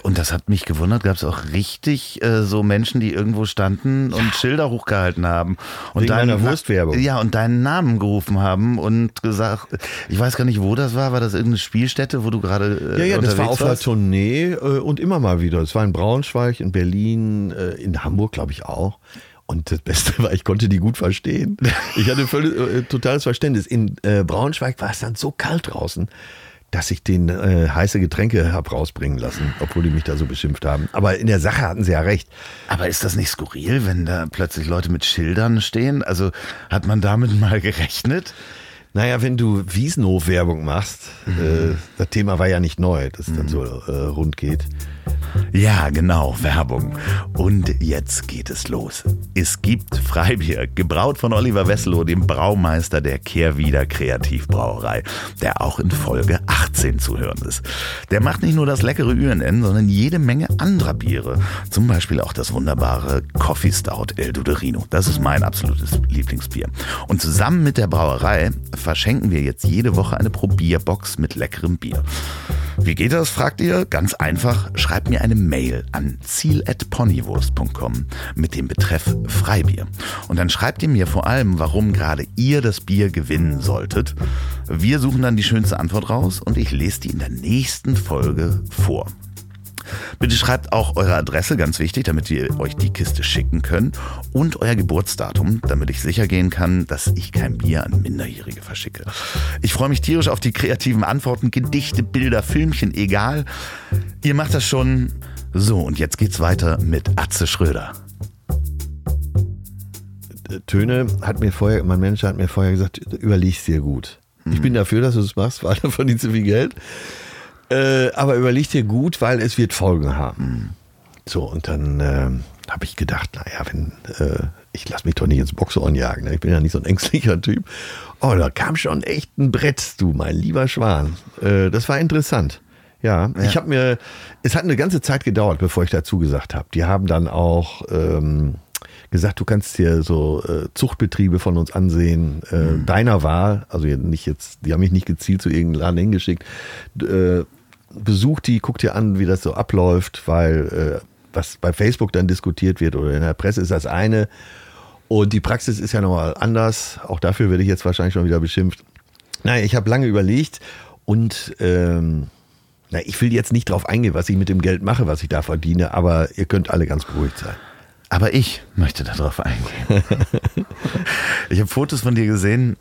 Speaker 2: und das hat mich gewundert, gab es auch richtig äh, so Menschen, die irgendwo standen und ja. Schilder hochgehalten haben. Und
Speaker 1: Wegen deiner Wurstwerbung.
Speaker 2: Ja, und deinen Namen gerufen haben und gesagt, ich weiß gar nicht, wo das war, war das irgendeine Spielstätte, wo du gerade
Speaker 1: äh, Ja, ja, das war auf einer Tournee äh, und immer mal wieder. Es war in Braunschweig, in Berlin, äh, in Hamburg, glaube ich auch. Und das Beste war, ich konnte die gut verstehen. Ich hatte völlig, äh, totales Verständnis. In äh, Braunschweig war es dann so kalt draußen dass ich den äh, heiße Getränke habe rausbringen lassen, obwohl die mich da so beschimpft haben. Aber in der Sache hatten sie ja recht.
Speaker 2: Aber ist das nicht skurril, wenn da plötzlich Leute mit Schildern stehen? Also hat man damit mal gerechnet?
Speaker 1: Naja, wenn du Wiesenhof-Werbung machst, mhm. äh, das Thema war ja nicht neu, dass es dann so äh, rund geht.
Speaker 2: Ja, genau, Werbung. Und jetzt geht es los. Es gibt Freibier, gebraut von Oliver Wesselow, dem Braumeister der Kehrwieder Kreativbrauerei, der auch in Folge 18 zu hören ist. Der macht nicht nur das leckere UNN, sondern jede Menge anderer Biere. Zum Beispiel auch das wunderbare Coffee Stout El Duderino. Das ist mein absolutes Lieblingsbier. Und zusammen mit der Brauerei verschenken wir jetzt jede Woche eine Probierbox mit leckerem Bier. Wie geht das, fragt ihr? Ganz einfach, schreibt mir eine Mail an ziel.ponywurst.com mit dem Betreff Freibier. Und dann schreibt ihr mir vor allem, warum gerade ihr das Bier gewinnen solltet. Wir suchen dann die schönste Antwort raus und ich lese die in der nächsten Folge vor. Bitte schreibt auch eure Adresse, ganz wichtig, damit wir euch die Kiste schicken können. Und euer Geburtsdatum, damit ich sicher gehen kann, dass ich kein Bier an Minderjährige verschicke. Ich freue mich tierisch auf die kreativen Antworten, Gedichte, Bilder, Filmchen, egal. Ihr macht das schon. So, und jetzt geht's weiter mit Atze Schröder.
Speaker 1: Töne hat mir vorher, mein Manager hat mir vorher gesagt, überleg's dir gut. Ich bin dafür, dass du es machst, weil du verdienst so viel Geld. Äh, aber überleg dir gut, weil es wird Folgen haben. So, und dann äh, habe ich gedacht, naja, wenn, äh, ich lasse mich doch nicht ins Boxhorn jagen. Ne? Ich bin ja nicht so ein ängstlicher Typ. Oh, da kam schon echt ein Brett, du, mein lieber Schwan. Äh, das war interessant. Ja,
Speaker 2: Ja.
Speaker 1: ich habe mir, es hat eine ganze Zeit gedauert, bevor ich dazu gesagt habe. Die haben dann auch ähm, gesagt, du kannst dir so äh, Zuchtbetriebe von uns ansehen, äh, deiner Wahl, also nicht jetzt, die haben mich nicht gezielt zu irgendeinem Laden hingeschickt. Äh, besuch die, guck dir an, wie das so abläuft, weil äh, was bei Facebook dann diskutiert wird oder in der Presse ist das eine und die Praxis ist ja nochmal anders. Auch dafür werde ich jetzt wahrscheinlich schon wieder beschimpft. Nein, ich habe lange überlegt und ähm, na, ich will jetzt nicht drauf eingehen, was ich mit dem Geld mache, was ich da verdiene, aber ihr könnt alle ganz beruhigt sein.
Speaker 2: Aber ich möchte darauf eingehen. ich habe Fotos von dir gesehen,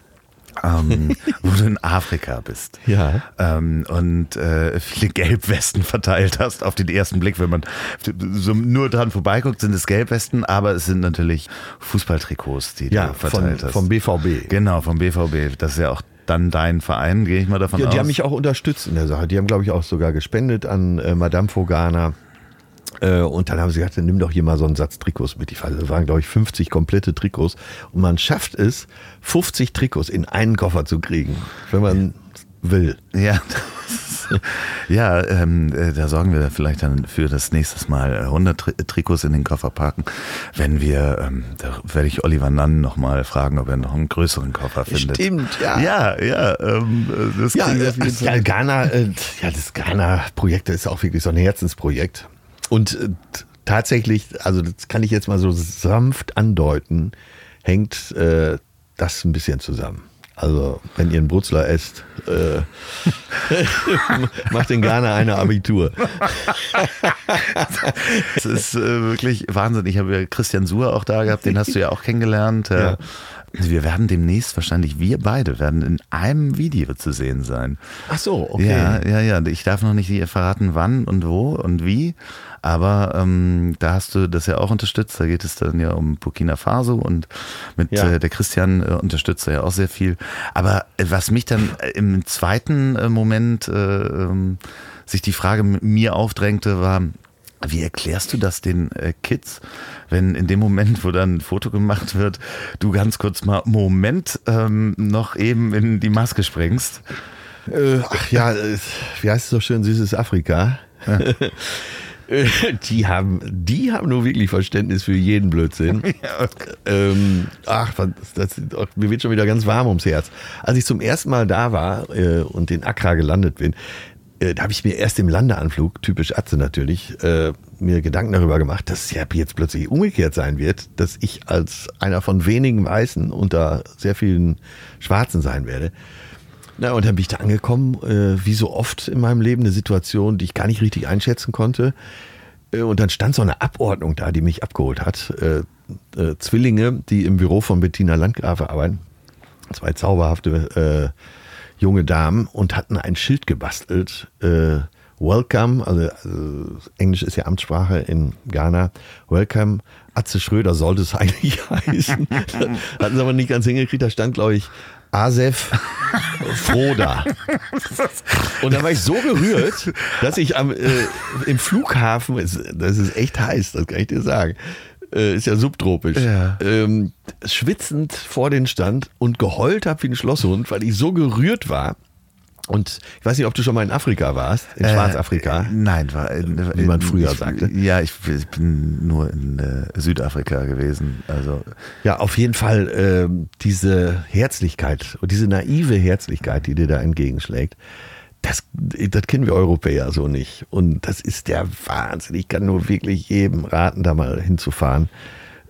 Speaker 2: ähm, wo du in Afrika bist.
Speaker 1: Ja.
Speaker 2: Ähm, und äh, viele Gelbwesten verteilt hast auf den ersten Blick. Wenn man so nur dran vorbeiguckt, sind es Gelbwesten, aber es sind natürlich Fußballtrikots, die
Speaker 1: Ja,
Speaker 2: du
Speaker 1: von,
Speaker 2: verteilt hast.
Speaker 1: vom BVB.
Speaker 2: Genau, vom BVB. Das ist ja auch dann dein Verein, gehe ich mal davon
Speaker 1: Ja,
Speaker 2: aus.
Speaker 1: die haben mich auch unterstützt in der Sache. Die haben, glaube ich, auch sogar gespendet an äh, Madame Fogana. Äh, und dann haben sie gesagt, dann nimm doch hier mal so einen Satz Trikots mit. Die das waren, glaube ich, 50 komplette Trikots. Und man schafft es, 50 Trikots in einen Koffer zu kriegen, wenn man will.
Speaker 2: Ja, ja ähm, äh, da sorgen wir vielleicht dann für das nächste Mal äh, 100 Tri Trikots in den Koffer parken. Wenn wir, ähm, da werde ich Oliver Nann nochmal fragen, ob er noch einen größeren Koffer findet.
Speaker 1: Stimmt, ja.
Speaker 2: Ja, ja, ähm, äh, das
Speaker 1: Ja, äh, ja,
Speaker 2: Fall.
Speaker 1: Ghana, äh, ja, das Ghana-Projekt ist auch wirklich so ein Herzensprojekt. Und äh, tatsächlich, also das kann ich jetzt mal so sanft andeuten, hängt äh, das ein bisschen zusammen. Also, wenn ihr einen Brutzler esst, äh, macht in Ghana eine Abitur.
Speaker 2: Das ist äh, wirklich Wahnsinn. Ich habe ja Christian Suhr auch da gehabt, den hast du ja auch kennengelernt. Äh,
Speaker 1: Ja.
Speaker 2: Wir werden demnächst wahrscheinlich, wir beide werden in einem Video zu sehen sein.
Speaker 1: Ach so, okay.
Speaker 2: Ja, ja, ja. Ich darf noch nicht verraten, wann und wo und wie. Aber ähm, da hast du das ja auch unterstützt. Da geht es dann ja um Burkina Faso und mit
Speaker 1: Ja.
Speaker 2: äh, der Christian äh, unterstützt er ja auch sehr viel. Aber äh, was mich dann äh, im zweiten äh, Moment äh, ähm, sich die Frage mir aufdrängte, war, wie erklärst du das den äh, Kids, wenn in dem Moment, wo dann ein Foto gemacht wird, du ganz kurz mal Moment ähm, noch eben in die Maske springst?
Speaker 1: Äh, ach ja, äh, wie heißt es so schön, süßes Afrika. Äh, Die haben, die haben nur wirklich Verständnis für jeden Blödsinn. ähm, ach, das, das, mir wird schon wieder ganz warm ums Herz. Als ich zum ersten Mal da war äh, und in Accra gelandet bin, äh, da habe ich mir erst im Landeanflug, typisch Atze natürlich, äh, mir Gedanken darüber gemacht, dass ja jetzt plötzlich umgekehrt sein wird, dass ich als einer von wenigen Weißen unter sehr vielen Schwarzen sein werde. Na, und dann bin ich da angekommen, äh, wie so oft in meinem Leben, eine Situation, die ich gar nicht richtig einschätzen konnte. Äh, und dann stand so eine Abordnung da, die mich abgeholt hat. Äh, äh, Zwillinge, die im Büro von Bettina Landgrafe arbeiten. Zwei zauberhafte äh, junge Damen und hatten ein Schild gebastelt. Äh, Welcome, also, also Englisch ist ja Amtssprache in Ghana. Welcome, Atze Schröder sollte es eigentlich heißen. Hatten sie aber nicht ganz hingekriegt. Da stand, glaube ich, Asef Froda. Und da war ich so gerührt, dass ich am, äh, im Flughafen, das ist echt heiß, das kann ich dir sagen, äh, ist ja subtropisch,
Speaker 2: Ja.
Speaker 1: Ähm, schwitzend vor den stand und geheult habe wie ein Schlosshund, weil ich so gerührt war. Und ich weiß nicht, ob du schon mal in Afrika warst, in Schwarzafrika.
Speaker 2: Äh, nein, war in,
Speaker 1: Wie man früher
Speaker 2: ich,
Speaker 1: sagte.
Speaker 2: Ja, ich, ich bin nur in äh, Südafrika gewesen. Also
Speaker 1: Ja, auf jeden Fall ähm, diese Herzlichkeit und diese naive Herzlichkeit, die dir da entgegenschlägt, das, das kennen wir Europäer so nicht. Und das ist der Wahnsinn. Ich kann nur wirklich jedem raten, da mal hinzufahren.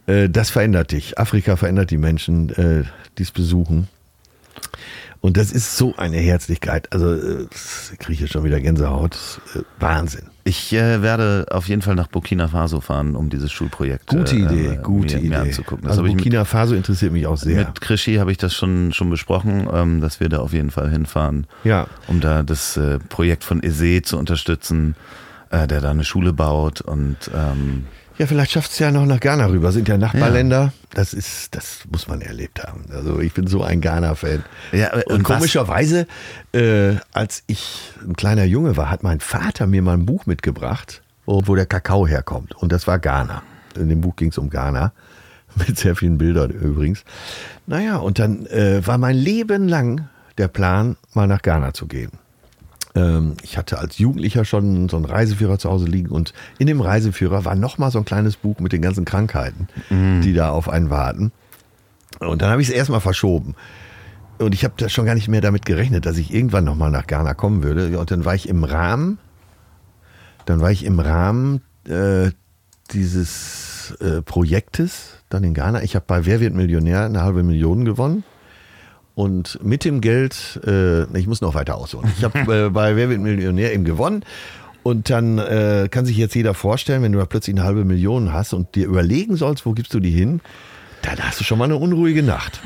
Speaker 1: Äh, das verändert dich. Afrika verändert die Menschen, äh, die es besuchen. Und das ist so eine Herzlichkeit. Also äh, kriege ich schon wieder Gänsehaut. Äh, Wahnsinn.
Speaker 2: Ich äh, werde auf jeden Fall nach Burkina Faso fahren, um dieses Schulprojekt
Speaker 1: gute Idee, äh, gute mir,
Speaker 2: mir
Speaker 1: Idee.
Speaker 2: anzugucken.
Speaker 1: Das also Burkina mit, Faso interessiert mich auch sehr.
Speaker 2: Mit Krischi habe ich das schon, schon besprochen, ähm, dass wir da auf jeden Fall hinfahren,
Speaker 1: ja.
Speaker 2: um da das äh, Projekt von Ese zu unterstützen, der da eine Schule baut und ähm,
Speaker 1: ja, vielleicht schafft es ja noch nach Ghana rüber. Sind ja Nachbarländer. Ja. Das ist, das muss man erlebt haben. Also ich bin so ein Ghana-Fan.
Speaker 2: Ja,
Speaker 1: und, und komischerweise, äh, als ich ein kleiner Junge war, hat mein Vater mir mal ein Buch mitgebracht, wo, wo der Kakao herkommt. Und das war Ghana. In dem Buch ging es um Ghana. Mit sehr vielen Bildern übrigens. Naja, und dann äh, war mein Leben lang der Plan, mal nach Ghana zu gehen. Ähm, ich hatte als Jugendlicher schon so einen Reiseführer zu Hause liegen und in dem Reiseführer war nochmal so ein kleines Buch mit den ganzen Krankheiten, mhm. die da auf einen warten. Und dann habe ich es erstmal verschoben. Und ich habe da schon gar nicht mehr damit gerechnet, dass ich irgendwann nochmal nach Ghana kommen würde. Und dann war ich im Rahmen, dann war ich im Rahmen äh, dieses äh, Projektes dann in Ghana. Ich habe bei Wer wird Millionär eine halbe Million gewonnen. Und mit dem Geld, äh, ich muss noch weiter ausholen. Ich habe äh, bei Wer wird Millionär eben gewonnen. Und dann äh, kann sich jetzt jeder vorstellen, wenn du da plötzlich eine halbe Million hast und dir überlegen sollst, wo gibst du die hin, dann hast du schon mal eine unruhige Nacht.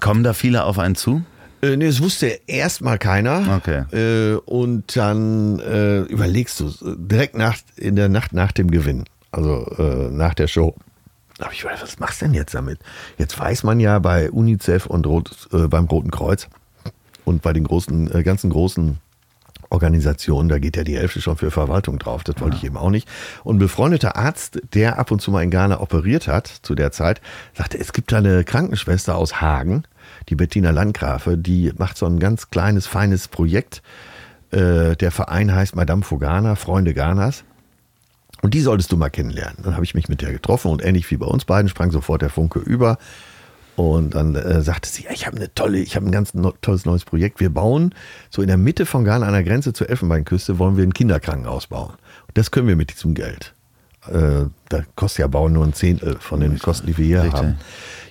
Speaker 2: Kommen da viele auf einen zu?
Speaker 1: Äh, nee, das wusste erstmal keiner.
Speaker 2: Okay.
Speaker 1: Äh, und dann äh, überlegst du direkt nach, in der Nacht nach dem Gewinn, also äh, nach der Show. Habe ich gedacht, was machst du denn jetzt damit? Jetzt weiß man ja bei UNICEF und Rot, äh, beim Roten Kreuz und bei den großen, äh, ganzen großen Organisationen, da geht ja die Hälfte schon für Verwaltung drauf. Das wollte ja. ich eben auch nicht. Und ein befreundeter Arzt, der ab und zu mal in Ghana operiert hat, zu der Zeit, sagte, es gibt da eine Krankenschwester aus Hagen, die Bettina Landgrafe, die macht so ein ganz kleines, feines Projekt. Äh, der Verein heißt Madame Fogana, Freunde Ghanas. Und die solltest du mal kennenlernen. Dann habe ich mich mit der getroffen und ähnlich wie bei uns beiden sprang sofort der Funke über. Und dann äh, sagte sie, ich habe eine tolle, ich habe ein ganz no tolles neues Projekt. Wir bauen so in der Mitte von Ghana an der Grenze zur Elfenbeinküste wollen wir ein Kinderkrankenhaus bauen. Und das können wir mit diesem Geld. Äh, da kostet ja Bauen nur ein Zehntel von den Kosten, die wir hier Richtig. haben.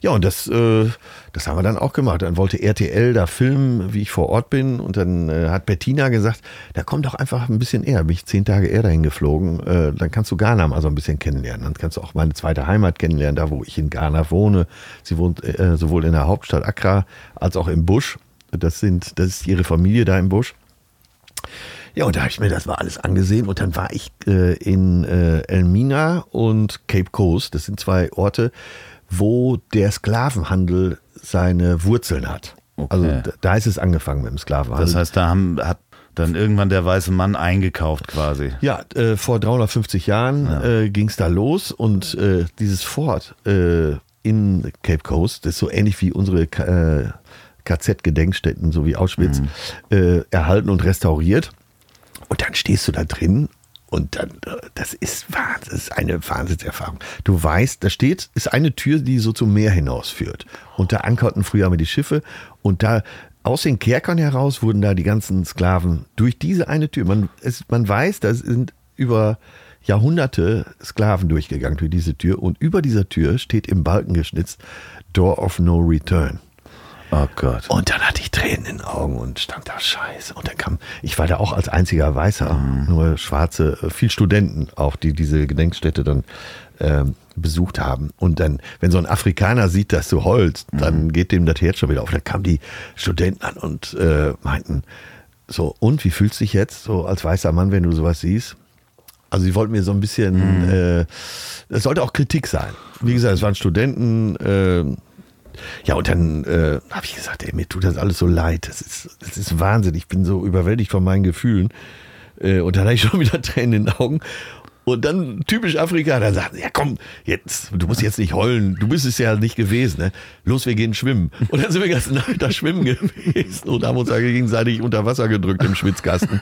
Speaker 1: Ja, und das, äh, das haben wir dann auch gemacht. Dann wollte RTL da filmen, wie ich vor Ort bin. Und dann äh, hat Bettina gesagt, da komm doch einfach ein bisschen eher. Bin ich zehn Tage eher dahin geflogen. Äh, dann kannst du Ghana mal so ein bisschen kennenlernen. Dann kannst du auch meine zweite Heimat kennenlernen, da wo ich in Ghana wohne. Sie wohnt sowohl in der Hauptstadt Accra als auch im Busch. Das sind, das ist ihre Familie da im Busch. Ja, und da habe ich mir das mal alles angesehen und dann war ich äh, in äh, Elmina und Cape Coast. Das sind zwei Orte, wo der Sklavenhandel seine Wurzeln hat. Okay. Also da ist es angefangen mit dem Sklavenhandel.
Speaker 2: Das heißt, da haben, hat dann irgendwann der weiße Mann eingekauft quasi.
Speaker 1: Ja, äh, vor 350 Jahren ja. äh, ging es da los und äh, dieses Fort äh, in Cape Coast, das ist so ähnlich wie unsere äh, KZ-Gedenkstätten, so wie Auschwitz, mhm. Äh, erhalten und restauriert. Und dann stehst du da drin und dann, das ist, das ist eine Wahnsinnserfahrung. Du weißt, da steht, ist eine Tür, die so zum Meer hinausführt. Und da ankerten früher mal die Schiffe und da aus den Kerkern heraus wurden da die ganzen Sklaven durch diese eine Tür. Man, es, man weiß, da sind über Jahrhunderte Sklaven durchgegangen durch diese Tür und über dieser Tür steht im Balken geschnitzt Door of No Return.
Speaker 2: Oh Gott.
Speaker 1: Und dann hatte ich Tränen in den Augen und stand da Scheiße. Und dann kam, ich war da auch als einziger Weißer, mhm. nur Schwarze, äh, viel Studenten auch, die diese Gedenkstätte dann ähm, besucht haben. Und dann, wenn so ein Afrikaner sieht, dass du heulst, mhm. dann geht dem das Herz schon wieder auf. Dann kamen die Studenten an und äh, meinten, so, und wie fühlst du dich jetzt so als weißer Mann, wenn du sowas siehst? Also sie wollten mir so ein bisschen, mhm. äh, es sollte auch Kritik sein. Wie gesagt, es waren Studenten, äh, ja, und dann äh, habe ich gesagt, ey, mir tut das alles so leid. Das ist, das ist Wahnsinn. Ich bin so überwältigt von meinen Gefühlen. Äh, und dann hatte ich schon wieder Tränen in den Augen. Und dann typisch Afrika, da sagt, ja komm, jetzt, du musst jetzt nicht heulen, du bist es ja nicht gewesen, ne? Los, wir gehen schwimmen. Und dann sind wir ganz Nacht da schwimmen gewesen und haben uns da gegenseitig unter Wasser gedrückt im Schwitzkasten.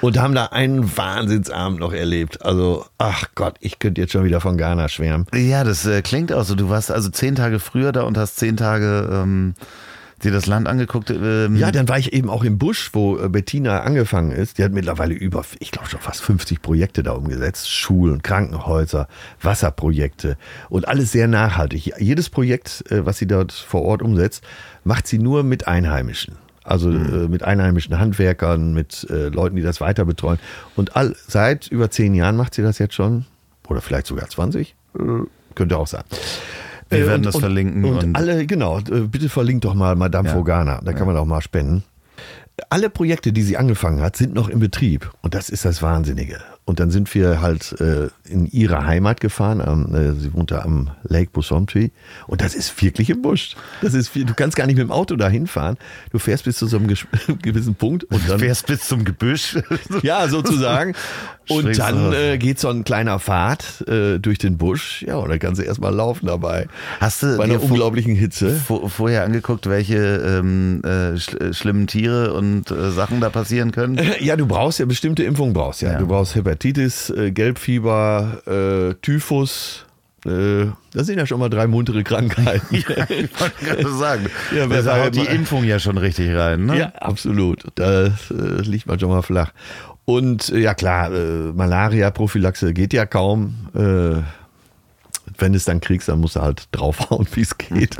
Speaker 1: und haben da einen Wahnsinnsabend noch erlebt. Also, ach Gott, ich könnte jetzt schon wieder von Ghana schwärmen.
Speaker 2: Ja, das äh, klingt auch so. Du warst also zehn Tage früher da und hast zehn Tage ähm, dir das Land angeguckt. Ähm,
Speaker 1: Ja, dann war ich eben auch im Busch, wo äh, Bettina angefangen ist. Die hat mittlerweile über, ich glaube schon fast 50 Projekte da umgesetzt. Schulen, Krankenhäuser, Wasserprojekte und alles sehr nachhaltig. Jedes Projekt, äh, was sie dort vor Ort umsetzt, macht sie nur mit Einheimischen. Also äh, mit einheimischen Handwerkern, mit äh, Leuten, die das weiter betreuen. Und all, seit über zehn Jahren macht sie das jetzt schon. Oder vielleicht sogar 20. Äh, könnte auch sein.
Speaker 2: Wir
Speaker 1: Äh,
Speaker 2: werden
Speaker 1: und-
Speaker 2: das verlinken
Speaker 1: Und,
Speaker 2: und-
Speaker 1: alle, genau, äh, bitte verlinkt doch mal Madame
Speaker 2: Ja.
Speaker 1: Fogana, da kann man auch mal spenden. Alle Projekte, die sie angefangen hat, sind noch im Betrieb. Und das ist das Wahnsinnige. Und dann sind wir halt äh, in ihre Heimat gefahren. Am, äh, sie wohnte am Lake Bosomtwi. Und das ist wirklich im Busch. Das ist viel, du kannst gar nicht mit dem Auto dahin fahren. Du fährst bis zu so einem gewissen Punkt und
Speaker 2: Du
Speaker 1: dann
Speaker 2: fährst bis zum Gebüsch.
Speaker 1: ja, sozusagen. Und dann äh, geht so ein kleiner Pfad äh, durch den Busch. Ja, und dann kannst du erstmal laufen dabei.
Speaker 2: Hast du
Speaker 1: Bei einer unglaublichen Hitze.
Speaker 2: vor, vorher angeguckt, welche ähm, äh, schl schlimmen Tiere und äh, Sachen da passieren können?
Speaker 1: Ja, du brauchst ja bestimmte Impfungen brauchst ja.
Speaker 2: Ja.
Speaker 1: Du brauchst Hepatitis, äh, Gelbfieber, äh, Typhus. Äh, das sind ja schon mal drei muntere Krankheiten.
Speaker 2: Ich wollte gerade sagen.
Speaker 1: Ja,
Speaker 2: Ja, da haut die Impfung ja schon richtig rein, ne?
Speaker 1: Ja, absolut. Da äh, liegt man schon mal flach. Und ja klar, Malaria-Prophylaxe geht ja kaum. Äh, wenn du es dann kriegst, dann musst du halt draufhauen, wie es geht.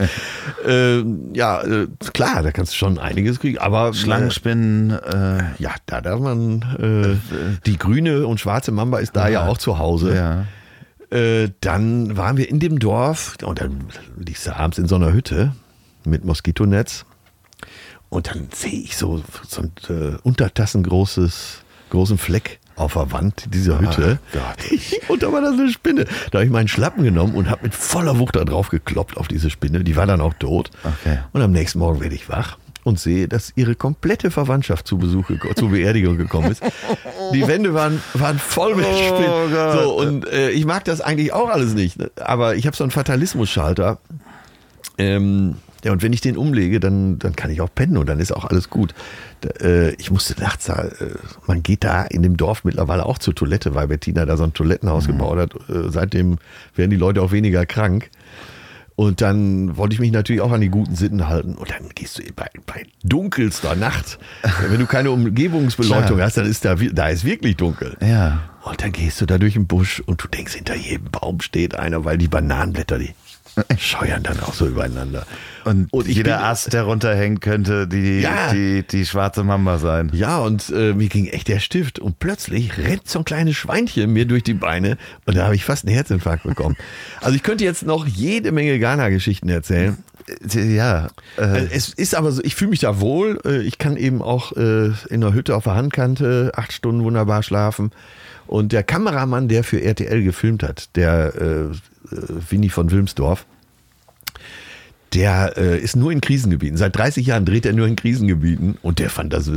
Speaker 1: äh, ja, äh, klar, da kannst du schon einiges kriegen. Aber
Speaker 2: Schlangenspinnen, äh,
Speaker 1: ja, da darf man. Äh, die grüne und schwarze Mamba ist da ja, auch zu Hause.
Speaker 2: ja.
Speaker 1: Äh, dann waren wir in dem Dorf und dann liegst du abends in so einer Hütte mit Moskitonetz und dann sehe ich so, so ein äh, untertassengroßes großen Fleck auf der Wand dieser Hütte. und da war das eine Spinne. Da habe ich meinen Schlappen genommen und habe mit voller Wucht da drauf gekloppt auf diese Spinne. Die war dann auch tot.
Speaker 2: Okay.
Speaker 1: Und am nächsten Morgen werde ich wach und sehe, dass ihre komplette Verwandtschaft zu Besuch, zur Beerdigung gekommen ist. Die Wände waren, waren voll mit
Speaker 2: Oh
Speaker 1: Spinnen.
Speaker 2: Gott.
Speaker 1: So, und äh, ich mag das eigentlich auch alles nicht. ne? Aber ich habe so einen Fatalismus-Schalter. Ähm, ja, und wenn ich den umlege, dann, dann kann ich auch pennen und dann ist auch alles gut. Da, äh, ich musste nachts äh, man geht da in dem Dorf mittlerweile auch zur Toilette, weil Bettina da so ein Toilettenhaus gebaut hat. Äh, seitdem werden die Leute auch weniger krank. Und dann wollte ich mich natürlich auch an die guten Sitten halten. Und dann gehst du bei, bei dunkelster Nacht, wenn du keine Umgebungsbeleuchtung hast, dann ist da, da ist wirklich dunkel.
Speaker 2: Ja.
Speaker 1: Und dann gehst du da durch den Busch und du denkst, hinter jedem Baum steht einer, weil die Bananenblätter, die scheuern dann auch so übereinander.
Speaker 2: Und,
Speaker 1: ich
Speaker 2: jeder
Speaker 1: bin-
Speaker 2: Ast, der runterhängt, könnte die,
Speaker 1: Ja.
Speaker 2: die, die schwarze Mamba sein.
Speaker 1: Ja, und äh, mir ging echt der Stift. Und plötzlich rennt so ein kleines Schweinchen mir durch die Beine. Und da habe ich fast einen Herzinfarkt bekommen. Also ich könnte jetzt noch jede Menge Ghana-Geschichten erzählen.
Speaker 2: Ja. Äh,
Speaker 1: Äh, Es ist aber so, ich fühle mich da wohl. Äh, Ich kann eben auch äh, in der Hütte auf der Handkante acht Stunden wunderbar schlafen. Und der Kameramann, der für RTL gefilmt hat, der äh, äh, Winnie von Wilmsdorf, der äh, ist nur in Krisengebieten. Seit 30 Jahren dreht er nur in Krisengebieten. Und der fand das, äh,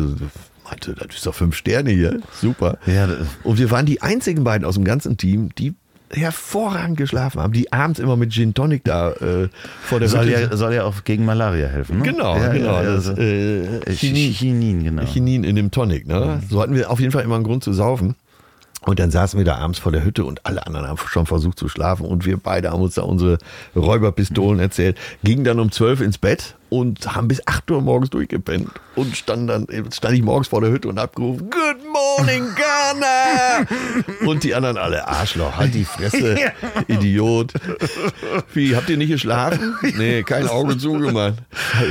Speaker 1: meinte, das ist doch fünf Sterne hier. Super.
Speaker 2: Ja, das-
Speaker 1: Und wir waren die einzigen beiden aus dem ganzen Team, die hervorragend geschlafen haben, die abends immer mit Gin Tonic da äh, vor der
Speaker 2: soll,
Speaker 1: Hütte
Speaker 2: ja, soll ja auch gegen Malaria helfen. Ne?
Speaker 1: Genau,
Speaker 2: ja,
Speaker 1: genau.
Speaker 2: Ja,
Speaker 1: das,
Speaker 2: so.
Speaker 1: äh,
Speaker 2: Äh,
Speaker 1: Chinin,
Speaker 2: Chinin, genau.
Speaker 1: Chinin in dem Tonic. Ne? So hatten wir auf jeden Fall immer einen Grund zu saufen. Und dann saßen wir da abends vor der Hütte und alle anderen haben schon versucht zu schlafen. Und wir beide haben uns da unsere Räuberpistolen erzählt, gingen dann um 12 ins Bett und haben bis 8 Uhr morgens durchgepennt. Und stand dann, stand ich morgens vor der Hütte und hab gerufen, Good morning Ghana! Und die anderen alle, Arschloch, halt die Fresse, Idiot. Wie, habt ihr nicht geschlafen? Nee, kein Auge zugemacht.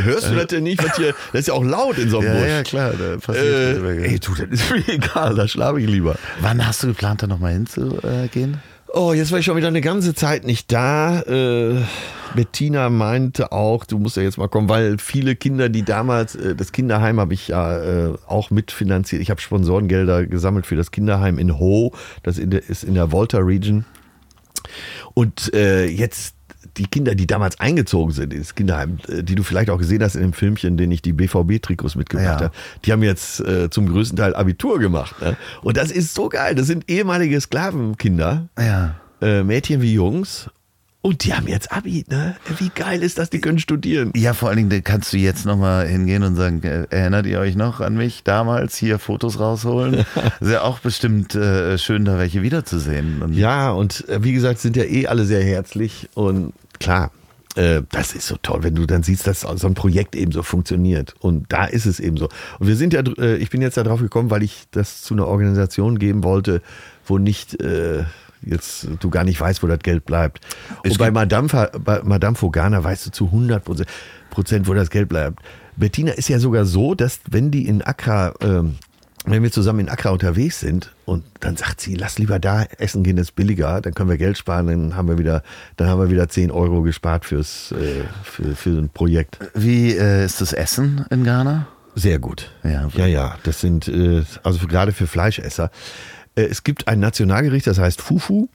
Speaker 1: Hörst du das denn nicht? Was hier, das ist ja auch laut in so einem
Speaker 2: ja,
Speaker 1: Busch.
Speaker 2: ja, klar. Da passiert
Speaker 1: Äh, ey, du, das ist mir egal, da schlafe ich lieber.
Speaker 2: Wann hast du geplant, da nochmal hinzugehen?
Speaker 1: Oh, jetzt war ich schon wieder eine ganze Zeit nicht da. Äh, Bettina meinte auch, du musst ja jetzt mal kommen, weil viele Kinder, die damals, äh, das Kinderheim habe ich ja äh, auch mitfinanziert. Ich habe Sponsorengelder gesammelt für das Kinderheim in Ho, das ist in der Volta Region. Und äh, jetzt die Kinder, die damals eingezogen sind ins Kinderheim, die du vielleicht auch gesehen hast in dem Filmchen, den ich die BVB-Trikots mitgebracht
Speaker 2: Ja.
Speaker 1: habe, die haben jetzt äh, zum größten Teil Abitur gemacht. Ne? Und das ist so geil. Das sind ehemalige Sklavenkinder,
Speaker 2: Ja.
Speaker 1: äh, Mädchen wie Jungs. Und die haben jetzt Abi, ne? Wie geil ist das? Die können studieren.
Speaker 2: Ja, vor allen Dingen kannst du jetzt nochmal hingehen und sagen, äh, erinnert ihr euch noch an mich damals hier Fotos rausholen? ist ja auch bestimmt äh, schön, da welche wiederzusehen. Und
Speaker 1: Ja, und äh, wie gesagt, sind ja eh alle sehr herzlich und klar. äh, das ist so toll, wenn du dann siehst, dass so ein Projekt eben so funktioniert. Und da ist es eben so. Und wir sind ja, äh, ich bin jetzt da drauf gekommen, weil ich das zu einer Organisation geben wollte, wo nicht jetzt du gar nicht weißt, wo das Geld bleibt.
Speaker 2: Es
Speaker 1: Und bei Madame, bei Madame Fogana weißt du zu 100 Prozent, Prozent, wo das Geld bleibt. Bettina ist ja sogar so, dass wenn die in Accra, ähm, wenn wir zusammen in Accra unterwegs sind und dann sagt sie, lass lieber da essen gehen, das ist billiger, dann können wir Geld sparen, dann haben wir wieder, dann haben wir wieder 10 Euro gespart fürs, äh, für, für ein Projekt.
Speaker 2: Wie äh, ist das Essen in Ghana?
Speaker 1: Sehr gut.
Speaker 2: Ja,
Speaker 1: ja, ja. Das sind, äh, also für, gerade für Fleischesser. Äh, es gibt ein Nationalgericht, das heißt Fufu.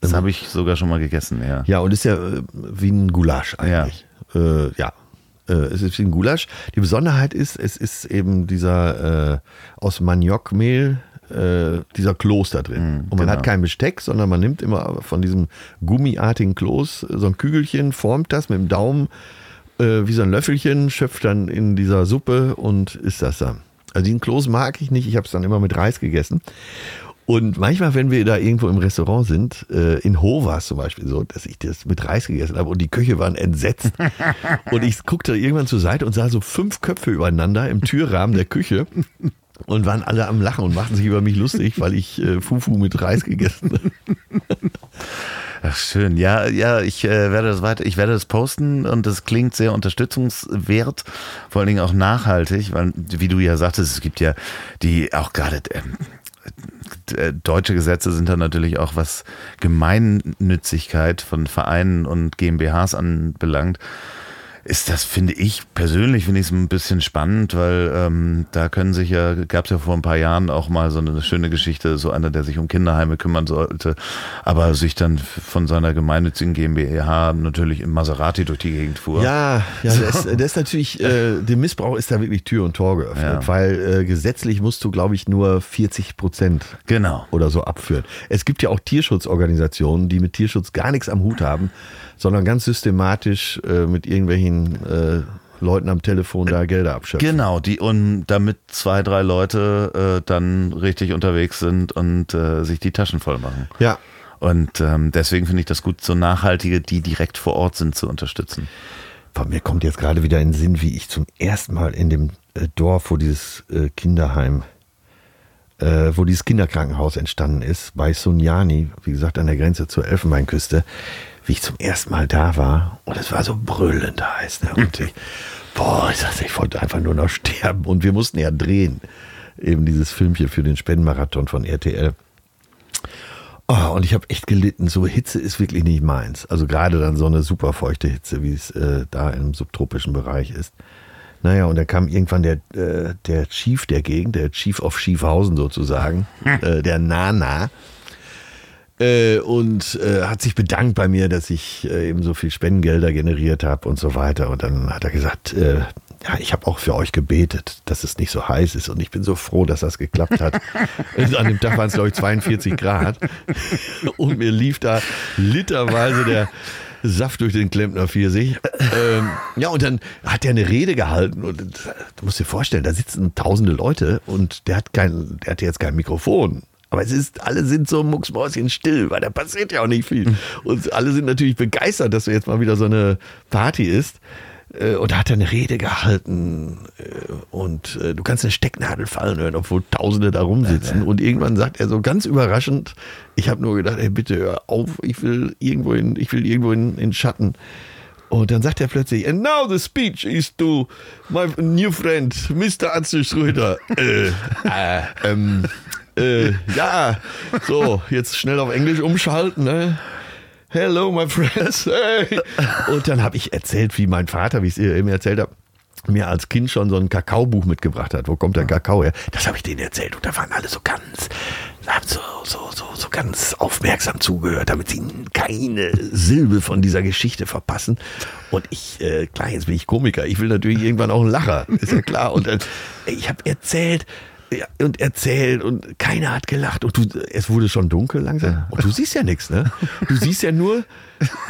Speaker 2: Das habe ich sogar schon mal gegessen, ja.
Speaker 1: Ja, und ist ja äh, wie ein Gulasch eigentlich. Ja. Äh, ja. Äh, es ist wie ein Gulasch. Die Besonderheit ist, es ist eben dieser äh, aus Maniokmehl, dieser Kloß da drin. und man
Speaker 2: genau.
Speaker 1: hat kein Besteck, sondern man nimmt immer von diesem gummiartigen Kloß so ein Kügelchen, formt das mit dem Daumen wie so ein Löffelchen, schöpft dann in dieser Suppe und isst das dann. Also den Kloß mag ich nicht, ich habe es dann immer mit Reis gegessen. Und manchmal, wenn wir da irgendwo im Restaurant sind, äh, in Ho war es zum Beispiel so, dass ich das mit Reis gegessen habe und die Köche waren entsetzt. und ich guckte irgendwann zur Seite und sah so fünf Köpfe übereinander im Türrahmen der Küche und waren alle am Lachen und machten sich über mich lustig, weil ich äh, Fufu mit Reis gegessen habe.
Speaker 2: Ach, schön. Ja, ja, ich äh, werde das weiter, ich werde das posten und das klingt sehr unterstützungswert, vor allen Dingen auch nachhaltig, weil, wie du ja sagtest, es gibt ja die auch gerade ähm, äh, deutsche Gesetze sind da natürlich auch was Gemeinnützigkeit von Vereinen und GmbHs anbelangt. Ist das, finde ich, persönlich finde ich es ein bisschen spannend, weil ähm, da können sich ja, gab es ja vor ein paar Jahren auch mal so eine schöne Geschichte, so einer, der sich um Kinderheime kümmern sollte, aber sich dann von seiner gemeinnützigen GmbH natürlich im Maserati durch die Gegend fuhr.
Speaker 1: Ja, ja, das, das ist natürlich, äh, der Missbrauch ist da wirklich Tür und Tor geöffnet,
Speaker 2: Ja.
Speaker 1: weil äh, gesetzlich musst du, glaube ich, nur 40 Prozent
Speaker 2: Genau.
Speaker 1: oder so abführen. Es gibt ja auch Tierschutzorganisationen, die mit Tierschutz gar nichts am Hut haben, sondern ganz systematisch äh, mit irgendwelchen äh, Leuten am Telefon da Gelder abschöpfen.
Speaker 2: Genau, die und damit zwei, drei Leute äh, dann richtig unterwegs sind und äh, sich die Taschen voll machen.
Speaker 1: Ja,
Speaker 2: Und ähm, deswegen finde ich das gut, so nachhaltige, die direkt vor Ort sind, zu unterstützen.
Speaker 1: von mir kommt jetzt gerade wieder in den Sinn, wie ich zum ersten Mal in dem äh, Dorf, wo dieses äh, Kinderheim, äh, wo dieses Kinderkrankenhaus entstanden ist, bei Sunyani, wie gesagt, an der Grenze zur Elfenbeinküste, wie ich zum ersten Mal da war. Und es war so brüllend heiß. Ne? Und ich, boah, ich sagte, ich wollte einfach nur noch sterben. Und wir mussten ja drehen. Eben dieses Filmchen für den Spendenmarathon von RTL. Oh, und ich habe echt gelitten. So Hitze ist wirklich nicht meins. Also gerade dann so eine super feuchte Hitze, wie es äh, da im subtropischen Bereich ist. Naja, und dann kam irgendwann der, äh, der Chief der Gegend, der Chief of Schiefhausen sozusagen, äh, der Nana, äh, und äh, hat sich bedankt bei mir, dass ich äh, eben so viel Spendengelder generiert habe und so weiter. Und dann hat er gesagt, äh, ja, ich habe auch für euch gebetet, dass es nicht so heiß ist. Und ich bin so froh, dass das geklappt hat. Und An dem Tag waren es, glaube ich, 42 Grad. Und mir lief da literweise der Saft durch den Klempner Pfirsich. Ähm, ja, und dann hat er eine Rede gehalten. Und äh, du musst dir vorstellen, da sitzen tausende Leute und der hat kein, der hat jetzt kein Mikrofon. Aber es ist, alle sind so mucksmäuschen still, weil da passiert ja auch nicht viel. Und alle sind natürlich begeistert, dass jetzt mal wieder so eine Party ist. Äh, Und da hat er eine Rede gehalten äh, und äh, du kannst eine Stecknadel fallen hören, obwohl Tausende da rumsitzen. Und irgendwann sagt er so ganz überraschend, ich habe nur gedacht, ey, bitte hör auf, ich will irgendwo in, ich will irgendwo in, in Schatten. Und dann sagt er plötzlich, and now the speech is to my new friend, Mr. Atze Schröder. äh, äh, ähm, äh, ja, so, jetzt schnell auf Englisch umschalten, ne? Hello, my friends. Hey. Und dann habe ich erzählt, wie mein Vater, wie ich es eben erzählt habe, mir als Kind schon so ein Kakaobuch mitgebracht hat. Wo kommt der Kakao her? Das habe ich denen erzählt. Und da waren alle so ganz, so, so, so, so ganz aufmerksam zugehört, damit sie keine Silbe von dieser Geschichte verpassen. Und ich, äh, klar, jetzt bin ich Komiker. Ich will natürlich irgendwann auch einen Lacher. Ist ja klar. Und dann, ich habe erzählt, ja, und erzählt und keiner hat gelacht und du, es wurde schon dunkel langsam und du siehst ja nichts, ne? Du siehst ja nur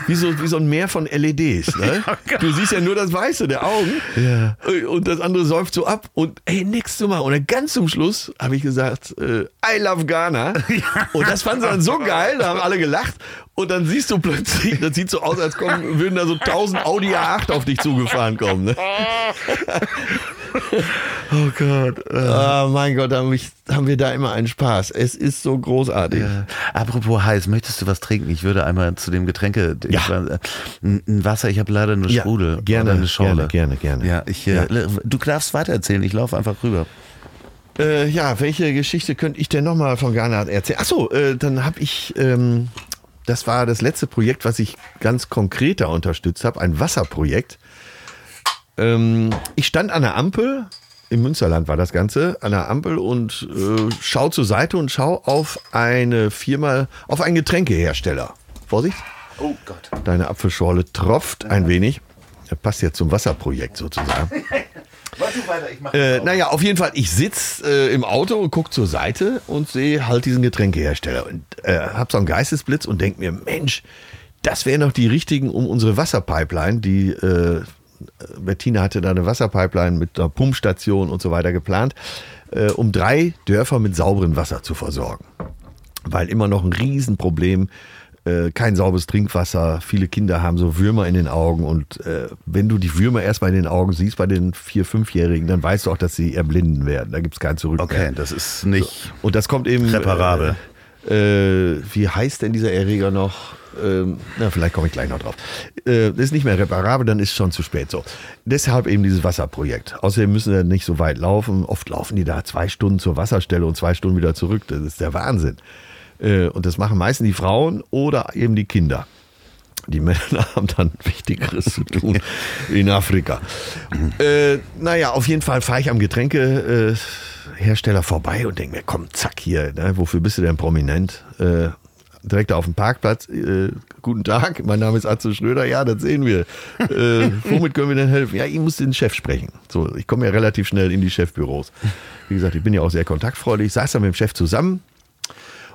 Speaker 1: wie so, wie so ein Meer von LEDs, ne? Du siehst ja nur das Weiße der Augen
Speaker 2: Ja.
Speaker 1: und das andere säuft so ab und ey, nix zu machen. Und dann ganz zum Schluss habe ich gesagt, äh, I love Ghana. Und das fanden sie dann so geil, da haben alle gelacht. Und dann siehst du plötzlich, das sieht so aus, als kommen, würden da so 1000 Audi A8 auf dich zugefahren kommen. Ne?
Speaker 2: Oh Gott.
Speaker 1: Ah, mein Gott, haben, ich, haben wir da immer einen Spaß. Es ist so großartig.
Speaker 2: Äh, apropos heiß, möchtest du was trinken? Ich würde einmal zu dem Getränke.
Speaker 1: Ja.
Speaker 2: Äh, ein ein Wasser, ich habe leider nur
Speaker 1: Ja,
Speaker 2: Sprudel.
Speaker 1: gerne,
Speaker 2: oder eine Schorle.
Speaker 1: gerne, gerne, gerne.
Speaker 2: Ja, ich, äh, du darfst weitererzählen, ich laufe einfach rüber.
Speaker 1: Äh, ja, welche Geschichte könnte ich denn nochmal von Ghana erzählen? Achso, äh, dann habe ich, ähm, das war das letzte Projekt, was ich ganz konkreter unterstützt habe, ein Wasserprojekt. Ähm, ich stand an der Ampel, im Münsterland war das Ganze, an der Ampel und äh, schau zur Seite und schau auf eine Firma, auf einen Getränkehersteller. Vorsicht,
Speaker 2: Oh Gott.
Speaker 1: deine Apfelschorle tropft ein wenig. Das passt jetzt zum Wasserprojekt sozusagen.
Speaker 2: Weiter, ich mach
Speaker 1: Äh, naja, auf jeden Fall, ich sitze äh, im Auto und gucke zur Seite und sehe halt diesen Getränkehersteller und äh, hab so einen Geistesblitz und denk mir, Mensch, das wären noch die richtigen, um unsere Wasserpipeline, die äh, Bettina hatte da eine Wasserpipeline mit einer Pumpstation und so weiter geplant, äh, um drei Dörfer mit sauberem Wasser zu versorgen. Weil immer noch ein Riesenproblem, äh, kein sauberes Trinkwasser, viele Kinder haben so Würmer in den Augen und äh, wenn du die Würmer erstmal in den Augen siehst bei den vier-, fünfjährigen, dann weißt du auch, dass sie erblinden werden. Da gibt es kein Zurück mehr.
Speaker 2: Okay, das ist nicht.
Speaker 1: Und das kommt eben.
Speaker 2: Reparabel.
Speaker 1: Äh, äh, wie heißt denn dieser Erreger noch? Ähm, na, vielleicht komme ich gleich noch drauf. Äh, ist nicht mehr reparabel, dann ist es schon zu spät so. Deshalb eben dieses Wasserprojekt. Außerdem müssen wir nicht so weit laufen. Oft laufen die da zwei Stunden zur Wasserstelle und zwei Stunden wieder zurück. Das ist der Wahnsinn. Äh, und das machen meistens die Frauen oder eben die Kinder. Die Männer haben dann Wichtigeres zu tun in Afrika. Äh, naja, auf jeden Fall fahre ich am Getränkehersteller Hersteller vorbei und denke mir, komm, zack hier, ne, wofür bist du denn prominent? Äh, direkt auf dem Parkplatz. Äh, guten Tag, mein Name ist Atze Schröder. Ja, das sehen wir. Äh, womit können wir denn helfen? Ja, ich muss den Chef sprechen. So, ich komme ja relativ schnell in die Chefbüros. Wie gesagt, ich bin ja auch sehr kontaktfreudig. Ich saß da mit dem Chef zusammen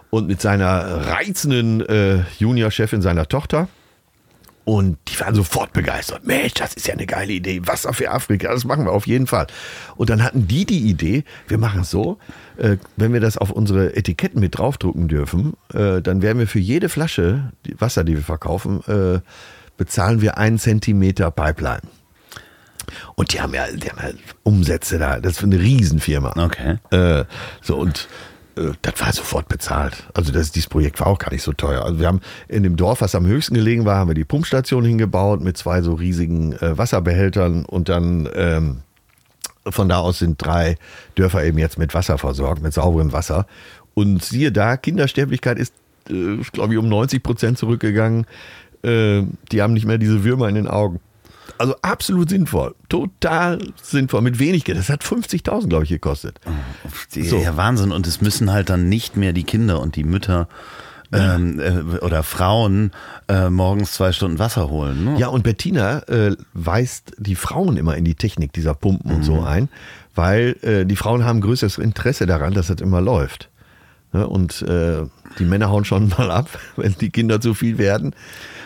Speaker 1: und mit seiner reizenden äh, Juniorchefin seiner Tochter. Und die waren sofort begeistert. Mensch, das ist ja eine geile Idee. Wasser für Afrika, das machen wir auf jeden Fall. Und dann hatten die die Idee, wir machen es so, äh, wenn wir das auf unsere Etiketten mit draufdrucken dürfen, äh, dann werden wir für jede Flasche Wasser, die wir verkaufen, äh, bezahlen wir einen Zentimeter Pipeline. Und die haben ja, die haben ja Umsätze da. Das ist eine Riesenfirma.
Speaker 2: Okay.
Speaker 1: Äh, so und das war sofort bezahlt. Also das, dieses Projekt war auch gar nicht so teuer. Also wir haben in dem Dorf, was am höchsten gelegen war, haben wir die Pumpstation hingebaut mit zwei so riesigen äh, Wasserbehältern und dann ähm, von da aus sind drei Dörfer eben jetzt mit Wasser versorgt, mit sauberem Wasser. Und siehe da, Kindersterblichkeit ist, äh, glaube ich, um 90 Prozent zurückgegangen. Äh, die haben nicht mehr diese Würmer in den Augen. Also absolut sinnvoll. Total sinnvoll. Mit wenig Geld. Das hat 50.000, glaube ich, gekostet.
Speaker 2: Die,
Speaker 1: So.
Speaker 2: Ja, Wahnsinn. Und es müssen halt dann nicht mehr die Kinder und die Mütter ähm, äh, oder Frauen äh, morgens zwei Stunden Wasser holen. Ne?
Speaker 1: Ja, und Bettina äh, weist die Frauen immer in die Technik dieser Pumpen und so ein, weil äh, die Frauen haben größeres Interesse daran, dass das immer läuft. Ne? Und äh, die Männer hauen schon mal ab, wenn die Kinder zu viel werden.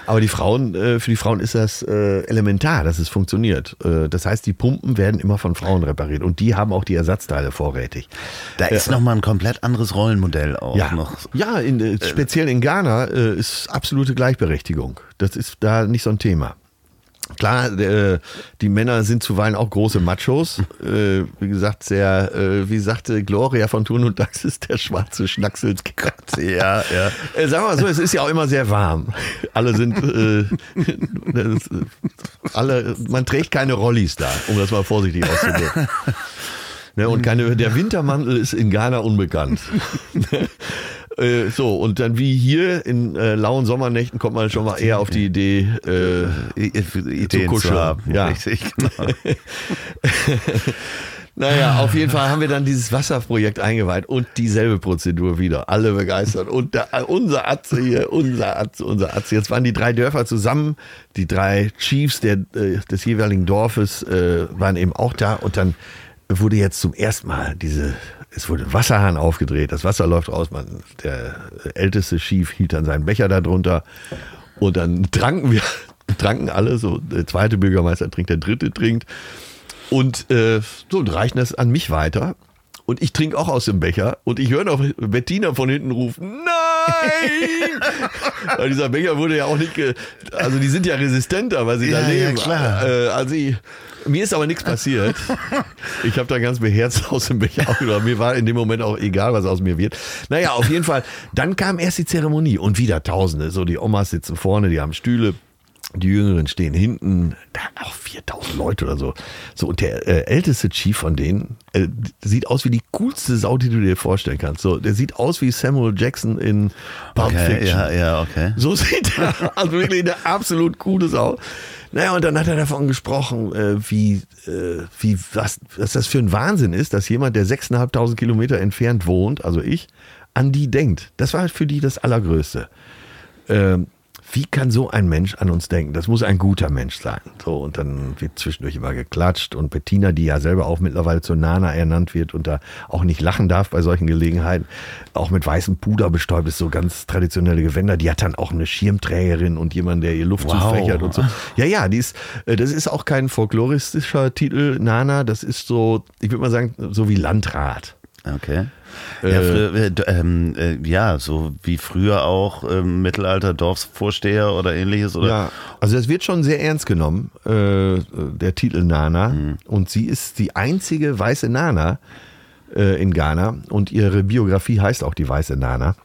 Speaker 1: Aber die Frauen, äh, für die Frauen ist das äh, elementar, dass es funktioniert. Äh, das heißt, die Pumpen werden immer von Frauen repariert und die haben auch die Ersatzteile vorrätig.
Speaker 2: Da ist noch mal ein komplett anderes Rollenmodell auch
Speaker 1: Ja,
Speaker 2: noch.
Speaker 1: ja in, speziell in Ghana ist absolute Gleichberechtigung. Das ist da nicht so ein Thema. Klar, äh, die Männer sind zuweilen auch große Machos. Äh, wie gesagt, sehr, äh, wie sagte Gloria von Thun und Dax, ist der schwarze Schnackselskratz.
Speaker 2: Ja, ja.
Speaker 1: Äh, sagen wir mal so, es ist ja auch immer sehr warm. Alle sind, äh, das, alle, man trägt keine Rollis da, um das mal vorsichtig auszudrücken. Ne, und keine, der Wintermantel ist in Ghana unbekannt. Äh, so, und dann wie hier in äh, lauen Sommernächten kommt man schon mal eher auf die Idee, äh,
Speaker 2: Ideen zu,
Speaker 1: kuscheln.
Speaker 2: haben.
Speaker 1: Ja.
Speaker 2: Richtig, genau.
Speaker 1: Naja, auf jeden Fall haben wir dann dieses Wasserprojekt eingeweiht und dieselbe Prozedur wieder. Alle begeistert. Und da, unser Atze hier, unser Atze, unser Atze. Jetzt waren die drei Dörfer zusammen. Die drei Chiefs der, äh, des jeweiligen Dorfes äh, waren eben auch da. Und dann wurde jetzt zum ersten Mal diese es wurde Wasserhahn aufgedreht, das Wasser läuft raus, man, der älteste Schief hielt dann seinen Becher darunter und dann tranken wir, tranken alle, so der zweite Bürgermeister trinkt, der dritte trinkt. Und äh, so reichen das an mich weiter und ich trinke auch aus dem Becher und ich höre noch Bettina von hinten rufen, nein! Weil dieser Becher wurde ja auch nicht, also die sind ja resistenter, weil sie
Speaker 2: Ja,
Speaker 1: da
Speaker 2: ja,
Speaker 1: leben.
Speaker 2: klar.
Speaker 1: Äh, also ich, mir ist aber nichts passiert. Ich habe da ganz beherzt aus dem Becher aufgenommen. Mir war in dem Moment auch egal, was aus mir wird. Naja, auf jeden Fall. Dann kam erst die Zeremonie und wieder Tausende. So die Omas sitzen vorne, die haben Stühle. Die Jüngeren stehen hinten, da auch 4000 Leute oder so. So, und der äh, älteste Chief von denen äh, sieht aus wie die coolste Sau, die du dir vorstellen kannst. So, der sieht aus wie Samuel Jackson in Pulp
Speaker 2: Okay,
Speaker 1: Fiction.
Speaker 2: ja, ja, okay.
Speaker 1: So sieht er also wirklich eine absolut coole Sau. Naja, und dann hat er davon gesprochen, äh, wie, äh, wie was, was das für ein Wahnsinn ist, dass jemand, der 6.500 Kilometer entfernt wohnt, also ich, an die denkt. Das war für die das Allergrößte. Ähm, wie kann so ein Mensch an uns denken? Das muss ein guter Mensch sein. So, und dann wird zwischendurch immer geklatscht. Und Bettina, die ja selber auch mittlerweile zur Nana ernannt wird und da auch nicht lachen darf bei solchen Gelegenheiten, auch mit weißem Puder bestäubt ist, so ganz traditionelle Gewänder. Die hat dann auch eine Schirmträgerin und jemand, der ihr Luft
Speaker 2: Wow.
Speaker 1: zufächert und so. Ja, ja, die ist, äh, das ist auch kein folkloristischer Titel, Nana. Das ist so, ich würde mal sagen, so wie Landrat.
Speaker 2: Okay. Ja, früher, äh, ähm, äh, ja, so wie früher auch ähm, Mittelalter Dorfsvorsteher oder ähnliches. Oder?
Speaker 1: Ja, also das wird schon sehr ernst genommen, äh, der Titel Nana. Und sie ist die einzige weiße Nana äh, in Ghana. Und ihre Biografie heißt auch die weiße Nana.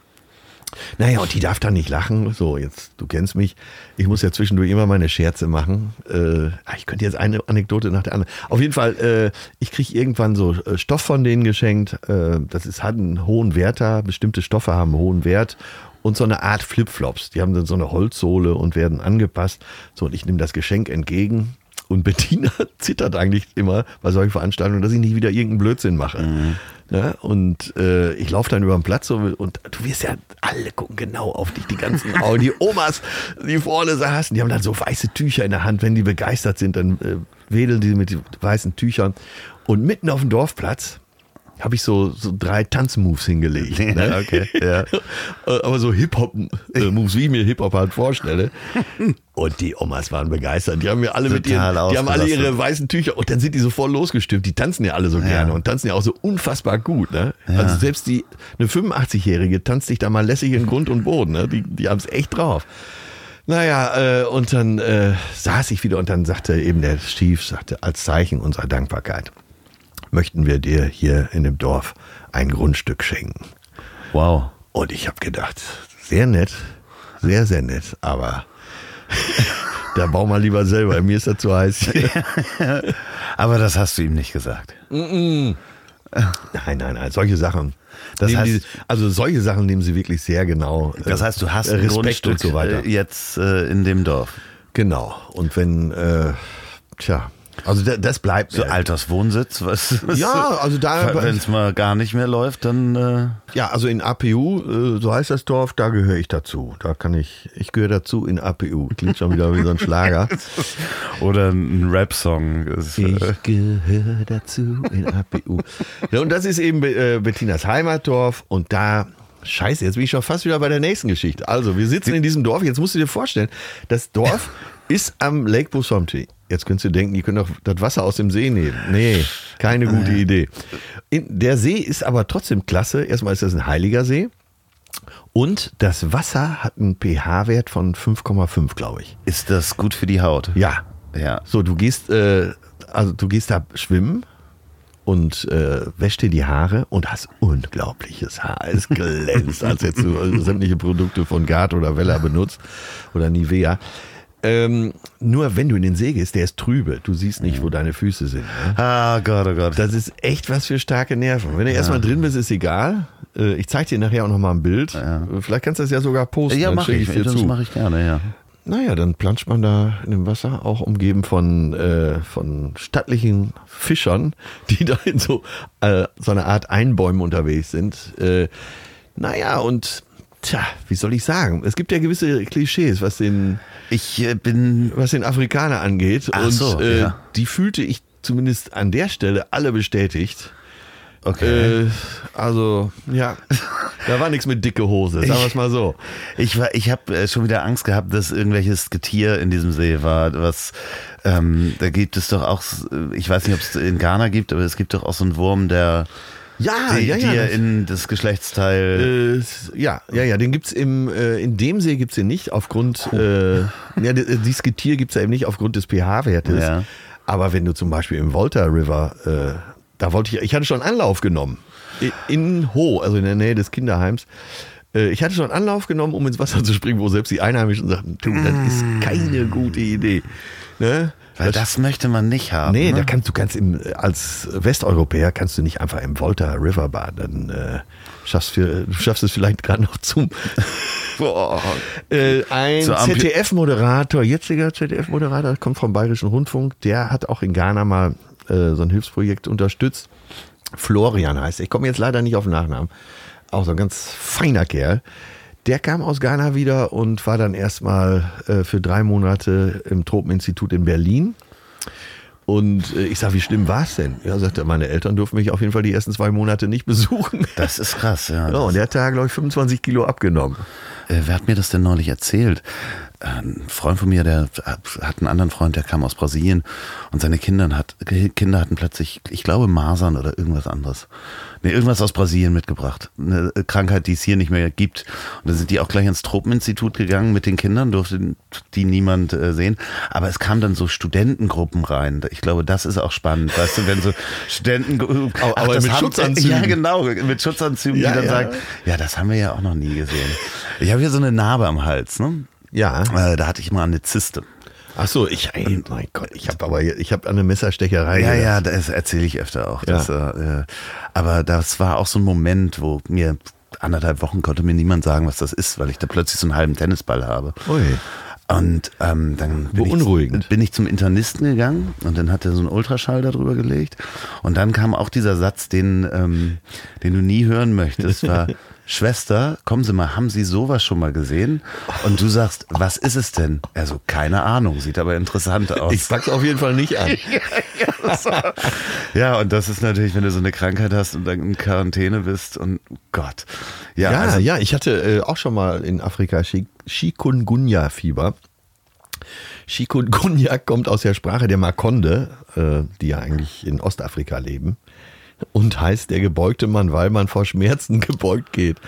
Speaker 1: Naja, und die darf dann nicht lachen. So, jetzt, du kennst mich. Ich muss ja zwischendurch immer meine Scherze machen. Äh, ah, ich könnte jetzt eine Anekdote nach der anderen. Auf jeden Fall, äh, ich kriege irgendwann so äh, Stoff von denen geschenkt. Äh, das ist, hat einen hohen Wert da. Bestimmte Stoffe haben einen hohen Wert. Und so eine Art Flipflops. Die haben dann so eine Holzsohle und werden angepasst. So, und ich nehme das Geschenk entgegen. Und Bettina zittert eigentlich immer bei solchen Veranstaltungen, dass ich nicht wieder irgendeinen Blödsinn mache. Ja, und äh, ich laufe dann über den Platz so, und du wirst ja, alle gucken genau auf dich, die ganzen Augen, die Omas, die vorne saßen, die haben dann so weiße Tücher in der Hand. Wenn die begeistert sind, dann äh, wedeln die mit weißen Tüchern. Und mitten auf dem Dorfplatz habe ich so, so drei Tanzmoves hingelegt.
Speaker 2: Ja,
Speaker 1: ne?
Speaker 2: okay, ja.
Speaker 1: Äh, Aber so Hip-Hop-Moves, wie ich mir Hip-Hop halt vorstelle. Und die Omas waren begeistert. Die haben mir alle mit ihren,
Speaker 2: Total
Speaker 1: die haben alle ihre weißen Tücher und dann sind die so voll losgestimmt. Die tanzen ja alle so gerne und tanzen ja auch so unfassbar gut. Ne? Also selbst die, eine 85-Jährige tanzt sich da mal lässig in Grund und Boden. Ne? Die, die haben es echt drauf. Naja, äh, und dann äh, saß ich wieder und dann sagte eben der Stief, sagte, als Zeichen unserer Dankbarkeit möchten wir dir hier in dem Dorf ein Grundstück schenken.
Speaker 2: Wow.
Speaker 1: Und ich habe gedacht, sehr nett, sehr, sehr nett, aber da bau mal lieber selber, mir ist das zu heiß.
Speaker 2: Aber das hast du ihm nicht gesagt.
Speaker 1: nein, nein, nein, solche Sachen.
Speaker 2: Das heißt-
Speaker 1: die, also solche Sachen nehmen sie wirklich sehr genau. äh,
Speaker 2: Das heißt, du hast
Speaker 1: Respekt
Speaker 2: Grundstück
Speaker 1: und so weiter.
Speaker 2: äh, jetzt äh, in dem Dorf.
Speaker 1: Genau. Und wenn, äh, tja, also da, das bleibt
Speaker 2: So
Speaker 1: mir.
Speaker 2: Alterswohnsitz, was? was
Speaker 1: Ja, also da-
Speaker 2: Wenn es mal gar nicht mehr läuft, dann. Äh,
Speaker 1: Ja, also in APU, äh, so heißt das Dorf, da gehöre ich dazu. Da kann ich, ich gehöre dazu in APU. Klingt schon wieder wie so ein Schlager.
Speaker 2: oder ein Rap-Song. ist,
Speaker 1: Ich
Speaker 2: äh,
Speaker 1: gehöre dazu in APU. Ja, und das ist eben äh, Bettinas Heimatdorf und da, scheiße, jetzt bin ich schon fast wieder bei der nächsten Geschichte. Also, wir sitzen in diesem Dorf, jetzt musst du dir vorstellen, das Dorf ist am Lake Busomti. Jetzt könntest du denken, die können doch das Wasser aus dem See nehmen. Nee, keine gute Idee. In, der See ist aber trotzdem klasse. Erstmal ist das ein heiliger See. Und das Wasser hat einen pH-Wert von 5,5, glaube ich.
Speaker 2: Ist das gut für die Haut?
Speaker 1: Ja,
Speaker 2: Ja.
Speaker 1: so, du gehst, äh, also du gehst da schwimmen und äh, wäschst dir die Haare und hast unglaubliches Haar. Es glänzt, als hättest du äh, sämtliche Produkte von Gard oder Vella benutzt oder Nivea. Ähm, nur wenn du in den See gehst, der ist trübe. Du siehst nicht, wo deine Füße sind. Ne?
Speaker 2: Ah, Gott, oh Gott.
Speaker 1: Das ist echt was für starke Nerven. Wenn du erstmal drin bist, ist egal. Äh, Ich zeige dir nachher auch nochmal ein Bild. Äh, Vielleicht kannst du das ja sogar posten.
Speaker 2: ja, mache ich.
Speaker 1: dir
Speaker 2: Das mache ich gerne, ja.
Speaker 1: Naja, dann planscht man da in dem Wasser, auch umgeben von, äh, von stattlichen Fischern, die da in so, äh, so einer Art Einbäumen unterwegs sind. Äh, naja, und tja, wie soll ich sagen? Es gibt ja gewisse Klischees, was den,
Speaker 2: Ich äh, bin.
Speaker 1: was den Afrikaner angeht.
Speaker 2: Ach
Speaker 1: und
Speaker 2: so,
Speaker 1: äh,
Speaker 2: ja.
Speaker 1: die fühlte ich zumindest an der Stelle alle bestätigt.
Speaker 2: Okay.
Speaker 1: Äh, also, ja, da war nichts mit dicke Hose, sagen wir es mal so.
Speaker 2: Ich, war- ich habe äh, schon wieder Angst gehabt, dass irgendwelches Getier in diesem See war. Was, ähm, da gibt es doch auch, äh, ich weiß nicht, ob es in Ghana gibt, aber es gibt doch auch so einen Wurm, der
Speaker 1: Ja,
Speaker 2: die,
Speaker 1: ja, ja.
Speaker 2: dir
Speaker 1: das-
Speaker 2: in das Geschlechtsteil.
Speaker 1: Äh, ja, ja, ja, den gibt's im, äh, in dem See gibt's den nicht aufgrund, äh, ja, di- dieses Getier gibt's ja eben nicht aufgrund des pH-Wertes.
Speaker 2: Ja.
Speaker 1: Aber wenn du zum Beispiel im Volta River, äh, da wollte ich, ich hatte schon Anlauf genommen. In Ho, also in der Nähe des Kinderheims. Äh, Ich hatte schon Anlauf genommen, um ins Wasser zu springen, wo selbst die Einheimischen sagten, du, das ist keine gute Idee. Ne?
Speaker 2: Weil das möchte man nicht haben.
Speaker 1: Nee,
Speaker 2: ne?
Speaker 1: da kannst du kannst im, als Westeuropäer kannst du nicht einfach im Volta River baden. Dann äh, schaffst du schaffst es vielleicht gerade noch zum
Speaker 2: Boah.
Speaker 1: äh, ein ZDF-Moderator, jetziger ZDF-Moderator, kommt vom Bayerischen Rundfunk, der hat auch in Ghana mal äh, so ein Hilfsprojekt unterstützt. Florian heißt er. Ich komme jetzt leider nicht auf den Nachnamen. Auch so ein ganz feiner Kerl. Der kam aus Ghana wieder und war dann erstmal äh, für drei Monate im Tropeninstitut in Berlin. Und äh, ich sag, wie schlimm war es denn? Ja, sagt er, meine Eltern durften mich auf jeden Fall die ersten zwei Monate nicht besuchen.
Speaker 2: Das ist krass, ja.
Speaker 1: Ja, und der hat da, glaube ich, 25 Kilo abgenommen.
Speaker 2: Äh, wer hat mir das denn neulich erzählt? Ein Freund von mir, der hat einen anderen Freund, der kam aus Brasilien und seine Kinder, hat, Kinder hatten plötzlich, ich glaube, Masern oder irgendwas anderes. Nee, irgendwas aus Brasilien mitgebracht. Eine Krankheit, die es hier nicht mehr gibt. Und dann sind die auch gleich ins Tropeninstitut gegangen mit den Kindern, durfte die niemand äh, sehen. Aber es kamen dann so Studentengruppen rein. Ich glaube, das ist auch spannend. Weißt du, wenn so Studenten...
Speaker 1: Aber- aber mit Schutzanzügen.
Speaker 2: Ja, genau, mit Schutzanzügen,
Speaker 1: Ja,
Speaker 2: die dann
Speaker 1: ja.
Speaker 2: sagen, ja, das haben wir ja auch noch nie gesehen. Ich habe hier so eine Narbe am Hals, ne?
Speaker 1: Ja.
Speaker 2: Äh, da hatte ich mal eine Zyste.
Speaker 1: Ach so, ich, ey, mein Gott, ich habe aber, ich habe eine Messerstecherei.
Speaker 2: Ja, ja, das erzähle ich öfter auch.
Speaker 1: Ja.
Speaker 2: Das, äh, aber das war auch so ein Moment, wo mir anderthalb Wochen konnte mir niemand sagen, was das ist, weil ich da plötzlich so einen halben Tennisball habe.
Speaker 1: Ui.
Speaker 2: Und ähm, dann bin ich, bin ich zum Internisten gegangen und dann hat er so einen Ultraschall darüber gelegt. Und dann kam auch dieser Satz, den, ähm, den du nie hören möchtest, war, Schwester, kommen Sie mal, haben Sie sowas schon mal gesehen? Und du sagst, was ist es denn? Also, keine Ahnung, sieht aber interessant aus.
Speaker 1: Ich pack's auf jeden Fall nicht an.
Speaker 2: ja, und das ist natürlich, wenn du so eine Krankheit hast und dann in Quarantäne bist und Gott. Ja,
Speaker 1: Ja,
Speaker 2: also,
Speaker 1: ja, ich hatte äh, auch schon mal in Afrika Chi- Chikungunya-Fieber. Chikungunya kommt aus der Sprache der Makonde, äh, die ja eigentlich in Ostafrika leben. Und heißt der gebeugte Mann, weil man vor Schmerzen gebeugt geht.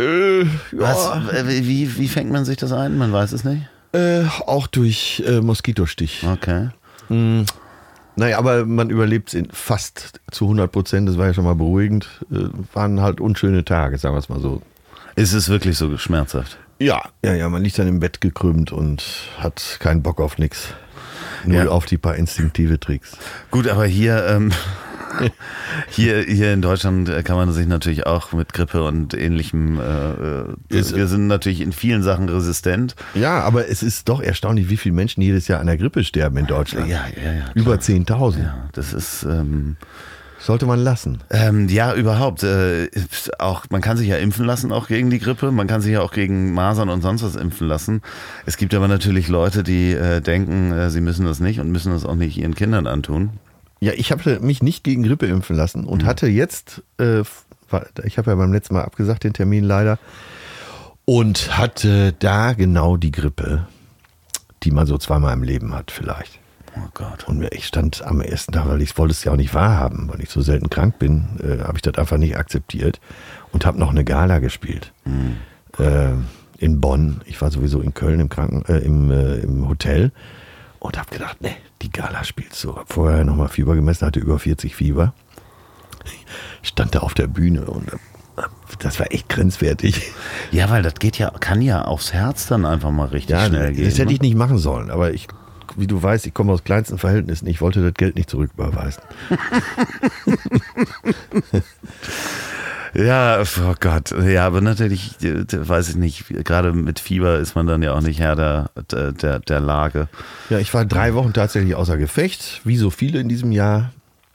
Speaker 1: Äh,
Speaker 2: was,
Speaker 1: ja,
Speaker 2: äh, wie, wie fängt man sich das ein? Man weiß es nicht.
Speaker 1: äh, auch durch äh, Moskitostich.
Speaker 2: Okay.
Speaker 1: Naja, aber man überlebt es fast zu 100 Prozent. Das war ja schon mal beruhigend. Äh, waren halt unschöne Tage, sagen wir es mal so.
Speaker 2: Ist es wirklich so schmerzhaft?
Speaker 1: Ja, ja, ja, man liegt dann im Bett gekrümmt und hat keinen Bock auf nix. Nur
Speaker 2: Ja.
Speaker 1: auf die paar instinktive Tricks.
Speaker 2: Gut, aber hier, ähm, hier, hier in Deutschland äh, kann man sich natürlich auch mit Grippe und ähnlichem, äh, äh,
Speaker 1: Ist-
Speaker 2: wir sind natürlich in vielen Sachen resistent.
Speaker 1: Ja, aber es ist doch erstaunlich, wie viele Menschen jedes Jahr an der Grippe sterben in Deutschland.
Speaker 2: Ja, ja, ja.
Speaker 1: Über 10.000.
Speaker 2: Ja, das ist, ähm,
Speaker 1: Sollte man lassen.
Speaker 2: Ähm, ja, überhaupt. Äh, auch, man kann sich ja impfen lassen, auch gegen die Grippe. Man kann sich ja auch gegen Masern und sonst was impfen lassen. Es gibt aber natürlich Leute, die äh, denken, äh, sie müssen das nicht und müssen das auch nicht ihren Kindern antun.
Speaker 1: Ja, ich habe mich nicht gegen Grippe impfen lassen und hatte jetzt, äh, ich habe ja beim letzten Mal abgesagt den Termin leider, und hatte da genau die Grippe, die man so zweimal im Leben hat vielleicht.
Speaker 2: Oh Gott.
Speaker 1: Und ich stand am ersten Tag, weil ich wollte es ja auch nicht wahrhaben, weil ich so selten krank bin, äh, habe ich das einfach nicht akzeptiert und habe noch eine Gala gespielt. Äh, in Bonn. Ich war sowieso in Köln im Kranken, äh, im, äh, im Hotel und habe gedacht, ne, die Gala spielst du. Hab vorher nochmal Fieber gemessen, hatte über 40 Fieber. Stand da auf der Bühne und äh, das war echt grenzwertig.
Speaker 2: Ja, weil das geht ja, kann ja aufs Herz dann einfach mal richtig
Speaker 1: Ja,
Speaker 2: schnell gehen.
Speaker 1: das hätte
Speaker 2: ne?
Speaker 1: ich nicht machen sollen, aber ich, wie du weißt, ich komme aus kleinsten Verhältnissen. Ich wollte das Geld nicht zurücküberweisen.
Speaker 2: Ja, oh Gott. Ja, aber natürlich, äh, weiß ich nicht, gerade mit Fieber ist man dann ja auch nicht Herr der, der, der, Lage.
Speaker 1: Ja, ich war drei Wochen tatsächlich außer Gefecht, wie so viele in diesem Jahr,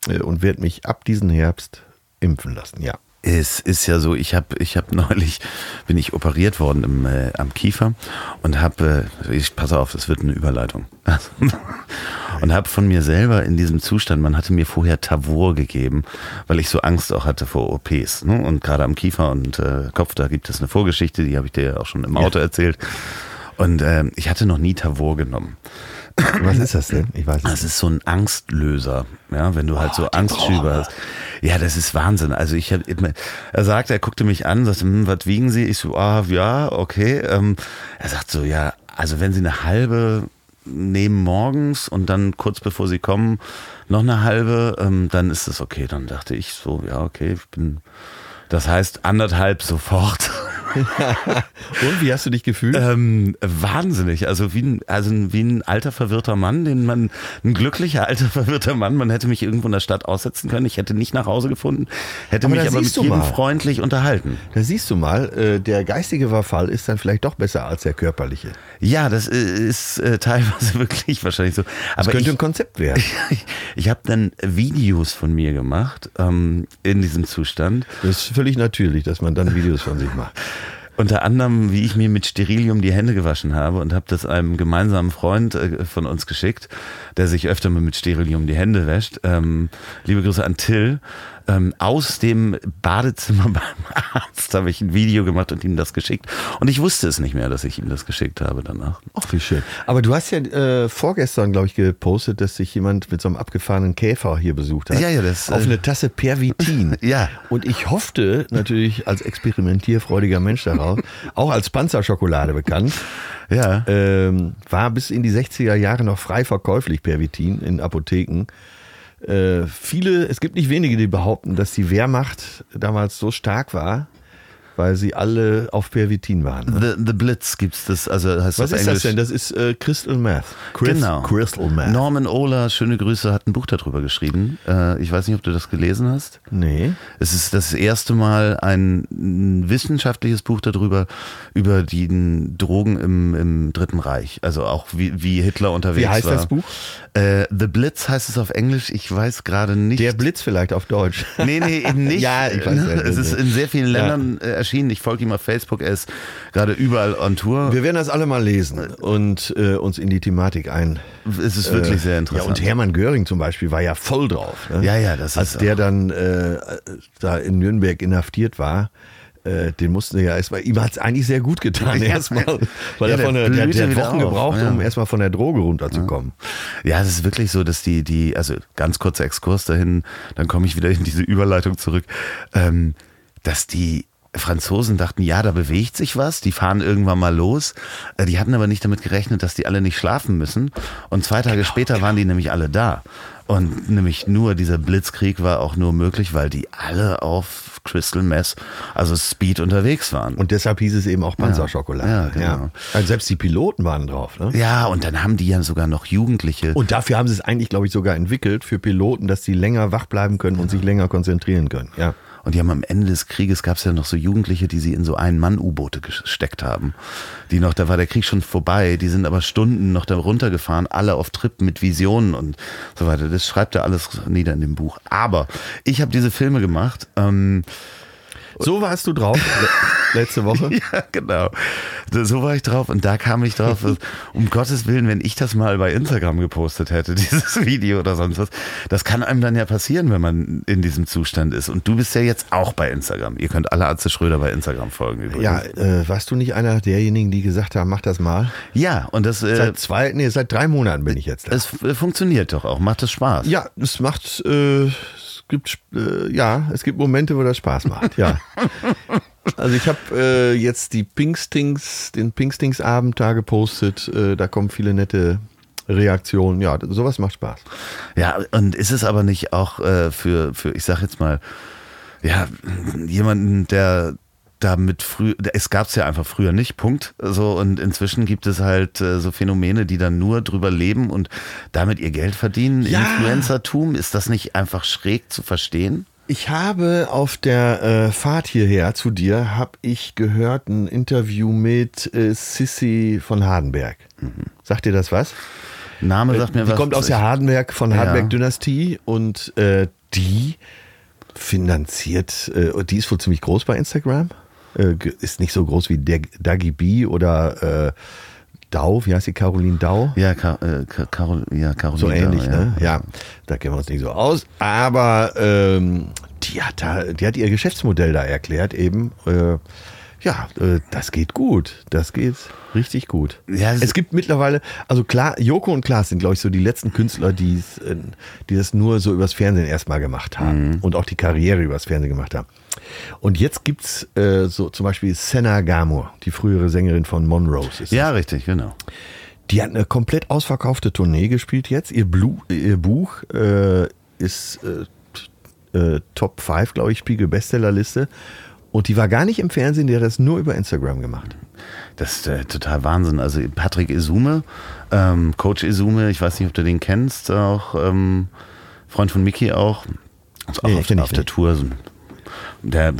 Speaker 1: äh, und werde mich ab diesem Herbst impfen lassen, ja.
Speaker 2: Es ist ja so, ich habe ich hab neulich, bin ich operiert worden im, äh, am Kiefer und habe, äh, ich passe auf, das wird eine Überleitung. und habe von mir selber in diesem Zustand, man hatte mir vorher Tavor gegeben, weil ich so Angst auch hatte vor OPs. Ne? Und gerade am Kiefer und äh, Kopf, da gibt es eine Vorgeschichte, die habe ich dir ja auch schon im Auto ja. erzählt. Und äh, ich hatte noch nie Tavor genommen.
Speaker 1: Was ist das denn?
Speaker 2: Ich weiß nicht. Das ist so ein Angstlöser, ja, wenn du halt oh, so Angstschübe hast. Ja, das ist Wahnsinn. Also ich habe, er sagt, er guckte mich an, sagte, hm, was wiegen Sie? Ich so, ah, ja, okay. Ähm, er sagt so, ja, also wenn Sie eine halbe nehmen morgens und dann kurz bevor Sie kommen noch eine halbe, ähm, dann ist das okay. Dann dachte ich so, ja, okay, ich bin, das heißt anderthalb sofort.
Speaker 1: Und wie hast du dich gefühlt?
Speaker 2: Ähm, wahnsinnig. Also wie, ein, also wie ein alter verwirrter Mann, den man, ein glücklicher alter verwirrter Mann. Man hätte mich irgendwo in der Stadt aussetzen können. Ich hätte nicht nach Hause gefunden, hätte aber mich aber mit jedem mal. freundlich unterhalten.
Speaker 1: Da siehst du mal, äh, der geistige Verfall ist dann vielleicht doch besser als der körperliche.
Speaker 2: Ja, das äh, ist äh, teilweise wirklich wahrscheinlich so.
Speaker 1: Aber das könnte ich, ein Konzept werden.
Speaker 2: ich, ich habe dann Videos von mir gemacht ähm, in diesem Zustand.
Speaker 1: Das ist völlig natürlich, dass man dann Videos von sich macht.
Speaker 2: Unter anderem, wie ich mir mit Sterilium die Hände gewaschen habe und habe das einem gemeinsamen Freund äh, von uns geschickt, der sich öfter mal mit Sterilium die Hände wäscht. Ähm, liebe Grüße an Till ähm, aus dem Badezimmer beim Arzt habe ich ein Video gemacht und ihm das geschickt. Und ich wusste es nicht mehr, dass ich ihm das geschickt habe danach.
Speaker 1: Ach, wie schön. Aber du hast ja äh, vorgestern, glaube ich, gepostet, dass sich jemand mit so einem abgefahrenen Käfer hier besucht hat.
Speaker 2: Ja, ja, das.
Speaker 1: Auf äh, eine Tasse Pervitin.
Speaker 2: ja.
Speaker 1: Und ich hoffte natürlich als experimentierfreudiger Mensch darauf, auch als Panzerschokolade bekannt.
Speaker 2: Ja.
Speaker 1: Ähm, war bis in die 60er Jahre noch frei verkäuflich, Pervitin, in Apotheken. Äh, viele, es gibt nicht wenige, die behaupten, dass die Wehrmacht damals so stark war, weil sie alle auf Pervitin waren.
Speaker 2: Ne? The, the Blitz gibt's das, also heißt
Speaker 1: Was
Speaker 2: das
Speaker 1: ist Englisch? das denn? Das ist äh, Crystal Meth.
Speaker 2: Chris, genau.
Speaker 1: Crystal Meth.
Speaker 2: Norman Ohler, schöne Grüße, hat ein Buch darüber geschrieben. Äh, ich weiß nicht, ob du das gelesen hast.
Speaker 1: Nee.
Speaker 2: Es ist das erste Mal ein wissenschaftliches Buch darüber, über die Drogen im, im Dritten Reich. Also auch wie, wie Hitler unterwegs
Speaker 1: war. Wie heißt
Speaker 2: war.
Speaker 1: das Buch?
Speaker 2: Äh, The Blitz heißt es auf Englisch. Ich weiß gerade nicht.
Speaker 1: Der Blitz vielleicht auf Deutsch.
Speaker 2: Nee, nee, eben nicht.
Speaker 1: ja, ich weiß
Speaker 2: Es ist in sehr vielen Ländern ja. Erschienen. Ich folge ihm auf Facebook. Er ist gerade überall on Tour.
Speaker 1: Wir werden das alle mal lesen und äh, uns in die Thematik ein.
Speaker 2: Es ist wirklich äh, sehr interessant.
Speaker 1: Ja, und Hermann Göring zum Beispiel war ja voll drauf.
Speaker 2: Ne? Ja, ja, das
Speaker 1: ist. Als der dann äh, da in Nürnberg inhaftiert war, äh, den mussten wir ja erstmal, ihm hat es eigentlich sehr gut getan ja. erstmal, weil ja, er von der, der, der hat Wochen gebraucht, ja. um erstmal von der Droge runterzukommen.
Speaker 2: Ja, es ist wirklich so, dass die, die, also ganz kurzer Exkurs dahin, dann komme ich wieder in diese Überleitung zurück, ähm, dass die Franzosen dachten, ja, da bewegt sich was, die fahren irgendwann mal los. Äh, die hatten aber nicht damit gerechnet, dass die alle nicht schlafen müssen. Und zwei Tage genau, später genau. waren die nämlich alle da. Und nämlich nur dieser Blitzkrieg war auch nur möglich, weil die alle auf Crystal Mess, also Speed unterwegs waren.
Speaker 1: Und deshalb hieß es eben auch Panzerschokolade. Ja, ja, genau. ja. Also selbst die Piloten waren drauf. Ne?
Speaker 2: Ja, und dann haben die ja sogar noch Jugendliche.
Speaker 1: Und dafür haben sie es eigentlich, glaube ich, sogar entwickelt für Piloten, dass sie länger wach bleiben können und sich länger konzentrieren können. Ja.
Speaker 2: Und die haben am Ende des Krieges gab es ja noch so Jugendliche, die sie in so einen Mann-U-Boote gesteckt haben. Die noch, da war der Krieg schon vorbei, die sind aber Stunden noch da runtergefahren, alle auf Trip mit Visionen und so weiter. Das schreibt er alles nieder in dem Buch. Aber ich habe diese Filme gemacht. Ähm,
Speaker 1: so warst du drauf letzte Woche?
Speaker 2: ja, genau. So war ich drauf und da kam ich drauf, um Gottes Willen, wenn ich das mal bei Instagram gepostet hätte, dieses Video oder sonst was, das kann einem dann ja passieren, wenn man in diesem Zustand ist. Und du bist ja jetzt auch bei Instagram. Ihr könnt alle Atze Schröder bei Instagram folgen.
Speaker 1: Übrigens. Ja, äh, warst du nicht einer derjenigen, die gesagt haben, mach das mal?
Speaker 2: Ja, und das...
Speaker 1: Äh, seit zwei, nee, seit drei Monaten bin ich jetzt da.
Speaker 2: Es äh, funktioniert doch auch. Macht es Spaß?
Speaker 1: Ja, es macht... Äh, gibt äh, ja, es gibt Momente, wo das Spaß macht. Ja. Also ich habe äh, jetzt die Pinkstings, den Pinkstings-Abend da gepostet. Äh, da kommen viele nette Reaktionen. Ja, sowas macht Spaß.
Speaker 2: Ja, und ist es aber nicht auch äh, für, für, ich sag jetzt mal, ja, jemanden, der damit früh, es gab es ja einfach früher nicht, Punkt. So, und inzwischen gibt es halt äh, so Phänomene, die dann nur drüber leben und damit ihr Geld verdienen. Ja. Influencertum, ist das nicht einfach schräg zu verstehen?
Speaker 1: Ich habe auf der äh, Fahrt hierher zu dir, habe ich gehört ein Interview mit äh, Sissy von Hardenberg. Mhm. Sagt dir das was?
Speaker 2: Name sagt mir
Speaker 1: die
Speaker 2: was.
Speaker 1: Die kommt aus der Hardenberg von Hardenberg-Dynastie und äh, die finanziert, äh, die ist wohl ziemlich groß bei Instagram. Äh, ist nicht so groß wie der Dagi B oder äh, Dau, wie heißt die Caroline Dau?
Speaker 2: Ja, Ka äh, Ka Carol, ja Caroline.
Speaker 1: So ähnlich,
Speaker 2: ja.
Speaker 1: ne? Ja, da kennen wir uns nicht so aus. Aber ähm, die hat da, die hat ihr Geschäftsmodell da erklärt, eben. Äh, ja, äh, das geht gut. Das geht richtig gut.
Speaker 2: Ja, es-
Speaker 1: gibt mittlerweile, also klar, Joko und Klaas sind, glaube ich, so die letzten Künstler, die äh, die das nur so übers Fernsehen erstmal gemacht haben und auch die Karriere übers Fernsehen gemacht haben. Und jetzt gibt's äh, so zum Beispiel Senna Gamur, die frühere Sängerin von Monrose. Ist
Speaker 2: Ja, richtig, genau.
Speaker 1: die hat eine komplett ausverkaufte Tournee gespielt jetzt. Ihr, Blu ihr Buch äh, ist äh, äh, Top 5, glaube ich, Spiegel Bestsellerliste. Und die war gar nicht im Fernsehen, die hat das nur über Instagram gemacht.
Speaker 2: Das ist äh, total Wahnsinn. Also Patrick Isume, ähm, Coach Isume, ich weiß nicht, ob du den kennst, auch ähm, Freund von Mickey auch. Ist auch
Speaker 1: Nee,
Speaker 2: auf, auf der. Tour. so- Der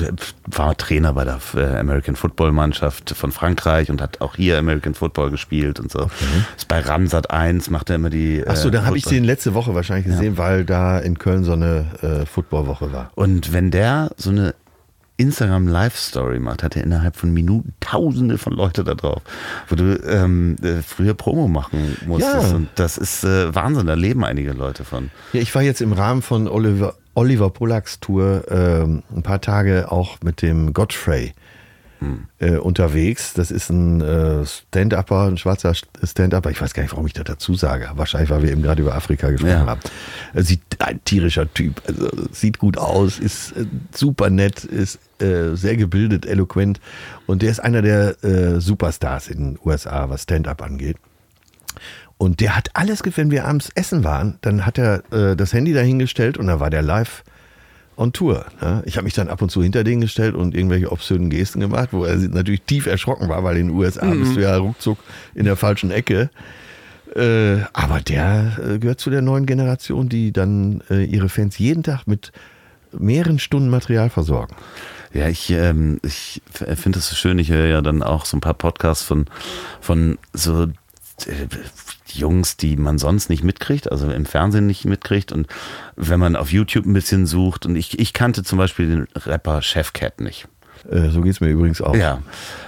Speaker 2: war Trainer bei der äh, American Football Mannschaft von Frankreich und hat auch hier American Football gespielt und so. Ist bei Ramsat 1, macht er immer die.
Speaker 1: Achso,
Speaker 2: äh,
Speaker 1: dann habe ich den letzte Woche wahrscheinlich gesehen, weil da in Köln so eine äh, Footballwoche war.
Speaker 2: Und wenn der so eine Instagram Live Story macht, hat er innerhalb von Minuten Tausende von Leute da drauf, wo du ähm, äh, früher Promo machen musstest.
Speaker 1: Ja.
Speaker 2: Und das ist äh, Wahnsinn, da leben einige Leute von.
Speaker 1: Ja, ich war jetzt im Rahmen von Oliver, Oliver Pollacks Tour ähm, ein paar Tage auch mit dem Godfrey äh, unterwegs. Das ist ein äh, Stand-Upper, ein schwarzer Stand-Upper. Ich weiß gar nicht, warum ich das dazu sage. Wahrscheinlich, weil wir eben gerade über Afrika gesprochen
Speaker 2: Ja.
Speaker 1: haben. Er sieht ein tierischer Typ, also sieht gut aus, ist äh, super nett, ist äh, sehr gebildet, eloquent und der ist einer der äh, Superstars in den USA, was Stand-Up angeht. Und der hat alles, wenn wir abends essen waren, dann hat er äh, das Handy dahingestellt und dann war der live on Tour. Ne? Ich habe mich dann ab und zu hinter den gestellt und irgendwelche obszönen Gesten gemacht, wo er natürlich tief erschrocken war, weil in den USA bist du ja ruckzuck in der falschen Ecke. Äh, aber der äh, gehört zu der neuen Generation, die dann äh, ihre Fans jeden Tag mit mehreren Stunden Material versorgen.
Speaker 2: Ja, ich, ähm, ich f- finde es so schön. Ich höre ja dann auch so ein paar Podcasts von, von so äh, Jungs, die man sonst nicht mitkriegt, also im Fernsehen nicht mitkriegt. Und wenn man auf YouTube ein bisschen sucht, und ich, ich kannte zum Beispiel den Rapper Chef Cat nicht.
Speaker 1: Äh, so geht's mir übrigens auch.
Speaker 2: Ja,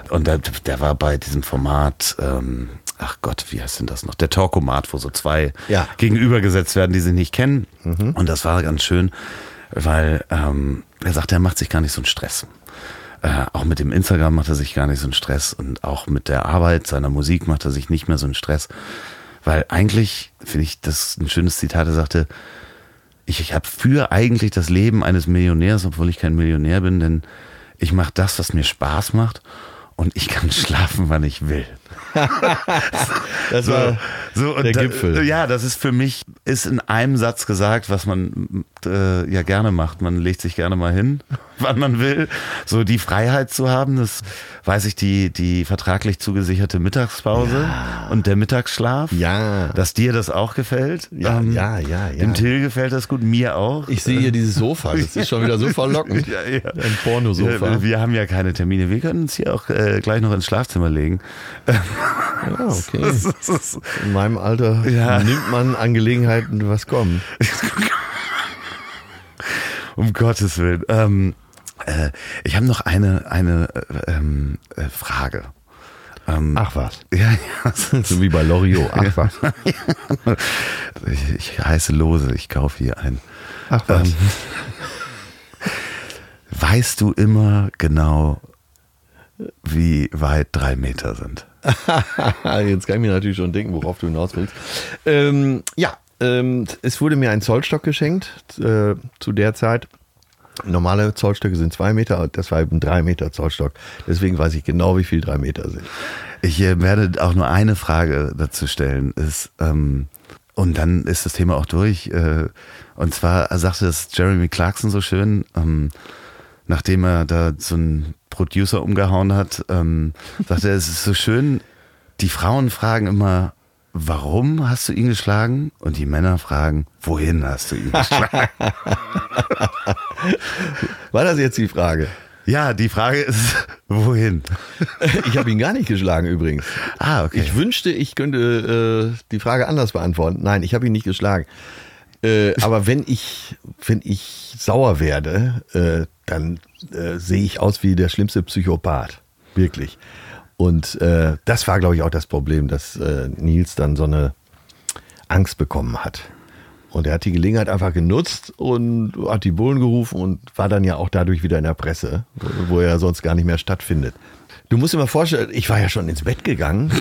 Speaker 2: und der, der war bei diesem Format, ähm, ach Gott, wie heißt denn das noch? Der Talkomat, wo so zwei
Speaker 1: Ja.
Speaker 2: gegenübergesetzt werden, die sich nicht kennen. Und das war ganz schön, weil ähm, er sagt, er macht sich gar nicht so einen Stress. Äh, auch mit dem Instagram macht er sich gar nicht so einen Stress und auch mit der Arbeit seiner Musik macht er sich nicht mehr so einen Stress. Weil eigentlich, finde ich, das ein schönes Zitat, er sagte, ich, ich habe für eigentlich das Leben eines Millionärs, obwohl ich kein Millionär bin, denn ich mache das, was mir Spaß macht und ich kann schlafen, wann ich will.
Speaker 1: Das war
Speaker 2: so und
Speaker 1: der
Speaker 2: da,
Speaker 1: Gipfel.
Speaker 2: Ja, das ist für mich, ist in einem Satz gesagt, was man äh, ja gerne macht. Man legt sich gerne mal hin, wann man will. So die Freiheit zu haben, das weiß ich, die, die vertraglich zugesicherte Mittagspause und der Mittagsschlaf.
Speaker 1: Ja.
Speaker 2: Dass dir das auch gefällt.
Speaker 1: Ja,
Speaker 2: Ähm,
Speaker 1: ja, ja, ja.
Speaker 2: Dem Till gefällt das gut, mir auch.
Speaker 1: Ich sehe hier dieses Sofa, das ist schon wieder so verlockend.
Speaker 2: Ja, ja.
Speaker 1: Ein Pornosofa.
Speaker 2: Ja, Wir haben ja keine Termine. Wir können uns hier auch äh, gleich noch ins Schlafzimmer legen.
Speaker 1: Ja, okay. In meinem Alter
Speaker 2: Ja.
Speaker 1: nimmt man an Gelegenheiten, was kommen.
Speaker 2: um Gottes Willen. Ähm, äh, ich habe noch eine, eine äh, ähm, äh, Frage.
Speaker 1: Ach was.
Speaker 2: Ja, ja.
Speaker 1: So wie bei Loriot. Ach was.
Speaker 2: Ich, ich heiße Lose, ich kaufe hier ein.
Speaker 1: Ach was.
Speaker 2: Ähm, weißt du immer genau, wie weit drei Meter sind?
Speaker 1: Jetzt kann ich mir natürlich schon denken, worauf du hinaus willst. Ähm, ja, ähm, es wurde mir ein Zollstock geschenkt äh, zu der Zeit. Normale Zollstöcke sind zwei Meter, das war eben ein drei Meter Zollstock. Deswegen weiß ich genau, wie viel drei Meter sind.
Speaker 2: Ich äh, werde auch nur eine Frage dazu stellen. Ist, ähm, und dann ist das Thema auch durch. Äh, und zwar sagte das Jeremy Clarkson so schön, ähm, nachdem er da so einen Producer umgehauen hat, ähm, sagte er, es ist so schön, die Frauen fragen immer, warum hast du ihn geschlagen? Und die Männer fragen, wohin hast du ihn geschlagen?
Speaker 1: War das jetzt die Frage?
Speaker 2: ja, die Frage ist, wohin?
Speaker 1: Ich habe ihn gar nicht geschlagen übrigens.
Speaker 2: Ah, okay.
Speaker 1: Ich wünschte, ich könnte äh, die Frage anders beantworten. Nein, ich habe ihn nicht geschlagen. Äh, aber wenn ich, wenn ich sauer werde, äh, dann äh, sehe ich aus wie der schlimmste Psychopath. Wirklich. Und äh, das war, glaube ich, auch das Problem, dass äh, Nils dann so eine Angst bekommen hat. Und er hat die Gelegenheit einfach genutzt und hat die Bullen gerufen und war dann ja auch dadurch wieder in der Presse, wo er sonst gar nicht mehr stattfindet. Du musst dir mal vorstellen, ich war ja schon ins Bett gegangen.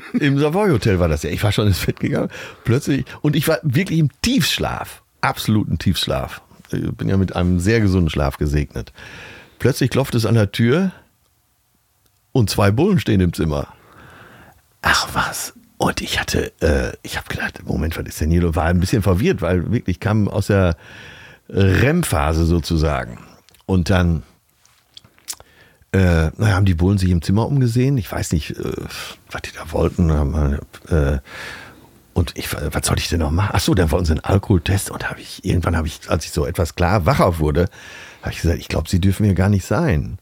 Speaker 1: Im Savoy Hotel war das ja. Ich war schon ins Bett gegangen. Plötzlich. Und ich war wirklich im Tiefschlaf. Absoluten Tiefschlaf. Ich bin ja mit einem sehr gesunden Schlaf gesegnet. Plötzlich klopft es an der Tür und zwei Bullen stehen im Zimmer. Ach was. Und ich hatte, äh, ich habe gedacht, Moment, was ist denn hier? War ein bisschen verwirrt, weil wirklich kam aus der REM-Phase sozusagen. Und dann äh, naja, haben die Bullen sich im Zimmer umgesehen. Ich weiß nicht, äh, was die da wollten. Äh, und ich, was soll ich denn noch machen? Ach so, dann wollten sie einen Alkoholtest. Und habe ich, irgendwann habe ich, als ich so etwas klar wacher wurde, habe ich gesagt, ich glaube, sie dürfen hier gar nicht sein.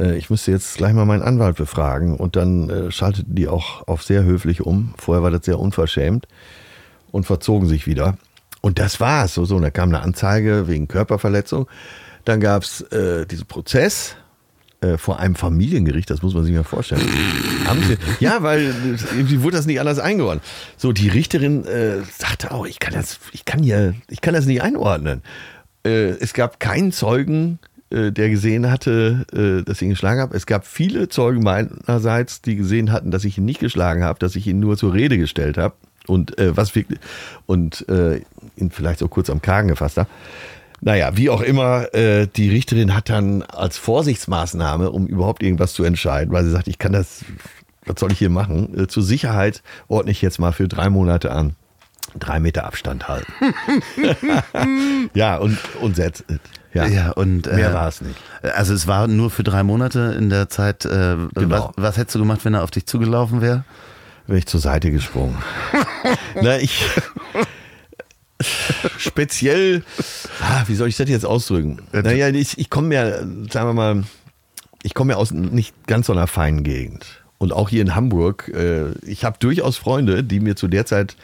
Speaker 1: Äh, ich müsste jetzt gleich mal meinen Anwalt befragen. Und dann äh, schalteten die auch auf sehr höflich um. Vorher war das sehr unverschämt und verzogen sich wieder. Und das war's. So, so, und da kam eine Anzeige wegen Körperverletzung. Dann gab es äh, diesen Prozess äh, vor einem Familiengericht, das muss man sich mal vorstellen. Ja, weil irgendwie wurde das nicht anders eingeordnet. So, die Richterin äh, sagte auch, ich kann das, ich kann hier, ich kann das nicht einordnen. Äh, es gab keinen Zeugen, äh, der gesehen hatte, äh, dass ich ihn geschlagen habe. Es gab viele Zeugen meinerseits, die gesehen hatten, dass ich ihn nicht geschlagen habe, dass ich ihn nur zur Rede gestellt habe und äh, was wirklich und ihn vielleicht so kurz am Kragen gefasst habe. Naja, wie auch immer, äh, die Richterin hat dann als Vorsichtsmaßnahme, um überhaupt irgendwas zu entscheiden, weil sie sagt, ich kann das, was soll ich hier machen? Äh, zur Sicherheit ordne ich jetzt mal für drei Monate an. Drei Meter Abstand halten. ja, und, und setzt.
Speaker 2: Ja, ja und
Speaker 1: äh, mehr war es nicht.
Speaker 2: Also es war nur für drei Monate in der Zeit. Äh, genau. was, was hättest du gemacht, wenn er auf dich zugelaufen wäre?
Speaker 1: Wäre ich zur Seite gesprungen. Na, ich, speziell, ah, wie soll ich das jetzt ausdrücken? Naja, ich, ich komme ja, sagen wir mal, ich komme ja aus nicht ganz so einer feinen Gegend. Und auch hier in Hamburg, äh, ich habe durchaus Freunde, die mir zu der Zeit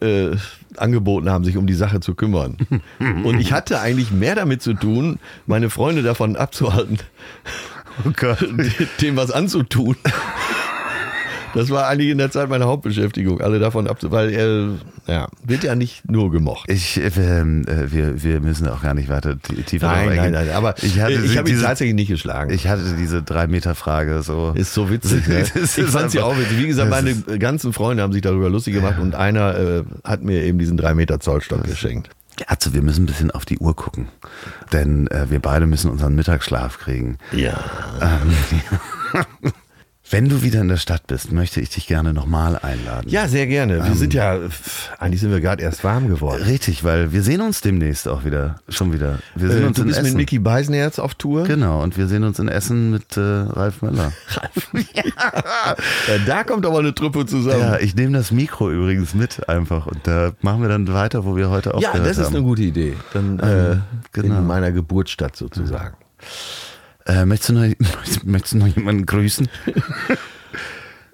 Speaker 1: äh, angeboten haben, sich um die Sache zu kümmern. Und ich hatte eigentlich mehr damit zu tun, meine Freunde davon abzuhalten, oh dem was anzutun, das war eigentlich in der Zeit meine Hauptbeschäftigung, alle davon ab, weil er ja, wird ja nicht nur gemocht.
Speaker 2: Ich, äh, wir, wir müssen auch gar nicht weiter tiefer
Speaker 1: Nein, nein, nein, aber ich, ich habe ihn tatsächlich nicht geschlagen.
Speaker 2: Ich hatte diese drei Meter Frage so.
Speaker 1: Ist so witzig. Ne? ich fand sie auch witzig. Wie gesagt, meine ganzen Freunde haben sich darüber lustig gemacht und einer äh, hat mir eben diesen drei Meter Zollstock geschenkt.
Speaker 2: Also wir müssen ein bisschen auf die Uhr gucken, denn äh, wir beide müssen unseren Mittagsschlaf kriegen.
Speaker 1: Ja. Ähm,
Speaker 2: Wenn du wieder in der Stadt bist, möchte ich dich gerne nochmal einladen.
Speaker 1: Ja, sehr gerne. Wir ähm, sind ja, eigentlich sind wir gerade erst warm geworden.
Speaker 2: Richtig, weil wir sehen uns demnächst auch wieder, schon wieder. Wir
Speaker 1: sehen äh, uns du in bist Essen. mit Mickey Beisenherz auf Tour?
Speaker 2: Genau, und wir sehen uns in Essen mit äh, Ralf Möller. Ralf,
Speaker 1: ja. ja, da kommt aber eine Truppe zusammen. Ja,
Speaker 2: ich nehme das Mikro übrigens mit einfach und da machen wir dann weiter, wo wir heute haben.
Speaker 1: Ja, das ist
Speaker 2: haben.
Speaker 1: eine gute Idee. Dann äh, genau. in meiner Geburtsstadt sozusagen. Ja.
Speaker 2: Äh, möchtest, du noch, möchtest du noch jemanden grüßen?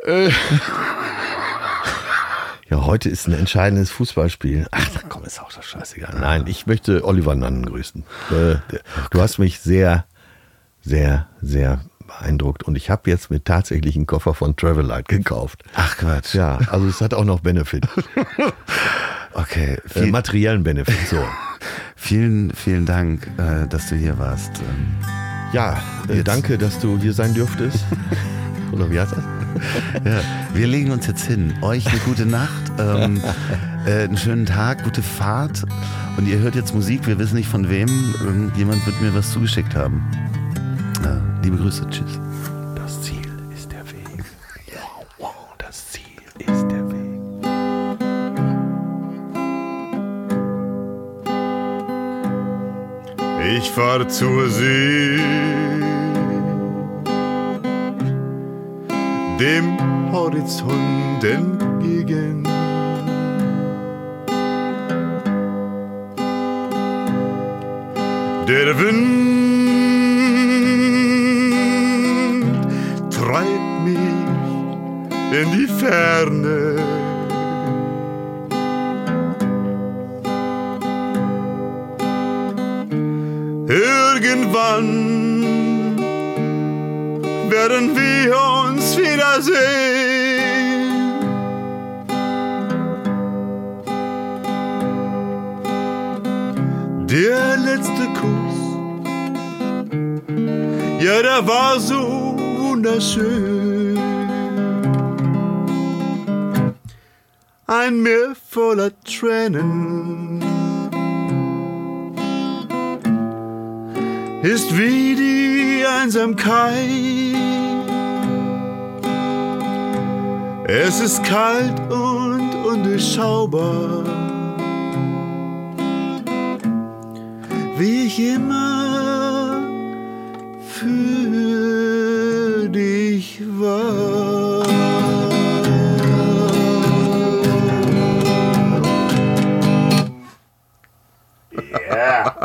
Speaker 1: Äh. ja, heute ist ein entscheidendes Fußballspiel. Ach, komm, ist auch so scheißegal. Nein, ich möchte Oliver Nannen grüßen. Äh, du hast mich sehr, sehr, sehr beeindruckt und ich habe jetzt mit tatsächlich einen Koffer von Travelite gekauft.
Speaker 2: Ach Quatsch.
Speaker 1: Ja, also es hat auch noch Benefit.
Speaker 2: okay.
Speaker 1: Äh, materiellen Benefit, so.
Speaker 2: vielen, vielen Dank, äh, dass du hier warst. Ähm
Speaker 1: ja, äh, danke, dass du hier sein dürftest. Oder wie heißt das?
Speaker 2: ja, wir legen uns jetzt hin. Euch eine gute Nacht, ähm, äh, einen schönen Tag, gute Fahrt. Und ihr hört jetzt Musik, wir wissen nicht von wem. Irgendjemand wird mir was zugeschickt haben. Ja, liebe Grüße, tschüss.
Speaker 3: Ich fahr zur See, dem Horizont entgegen. Der Wind treibt mich in die Ferne. Irgendwann werden wir uns wiedersehen. Der letzte Kuss, ja, der war so wunderschön. Ein Meer voller Tränen. ist wie die Einsamkeit. Es ist kalt und undurchschaubar, wie ich immer für dich war. Yeah.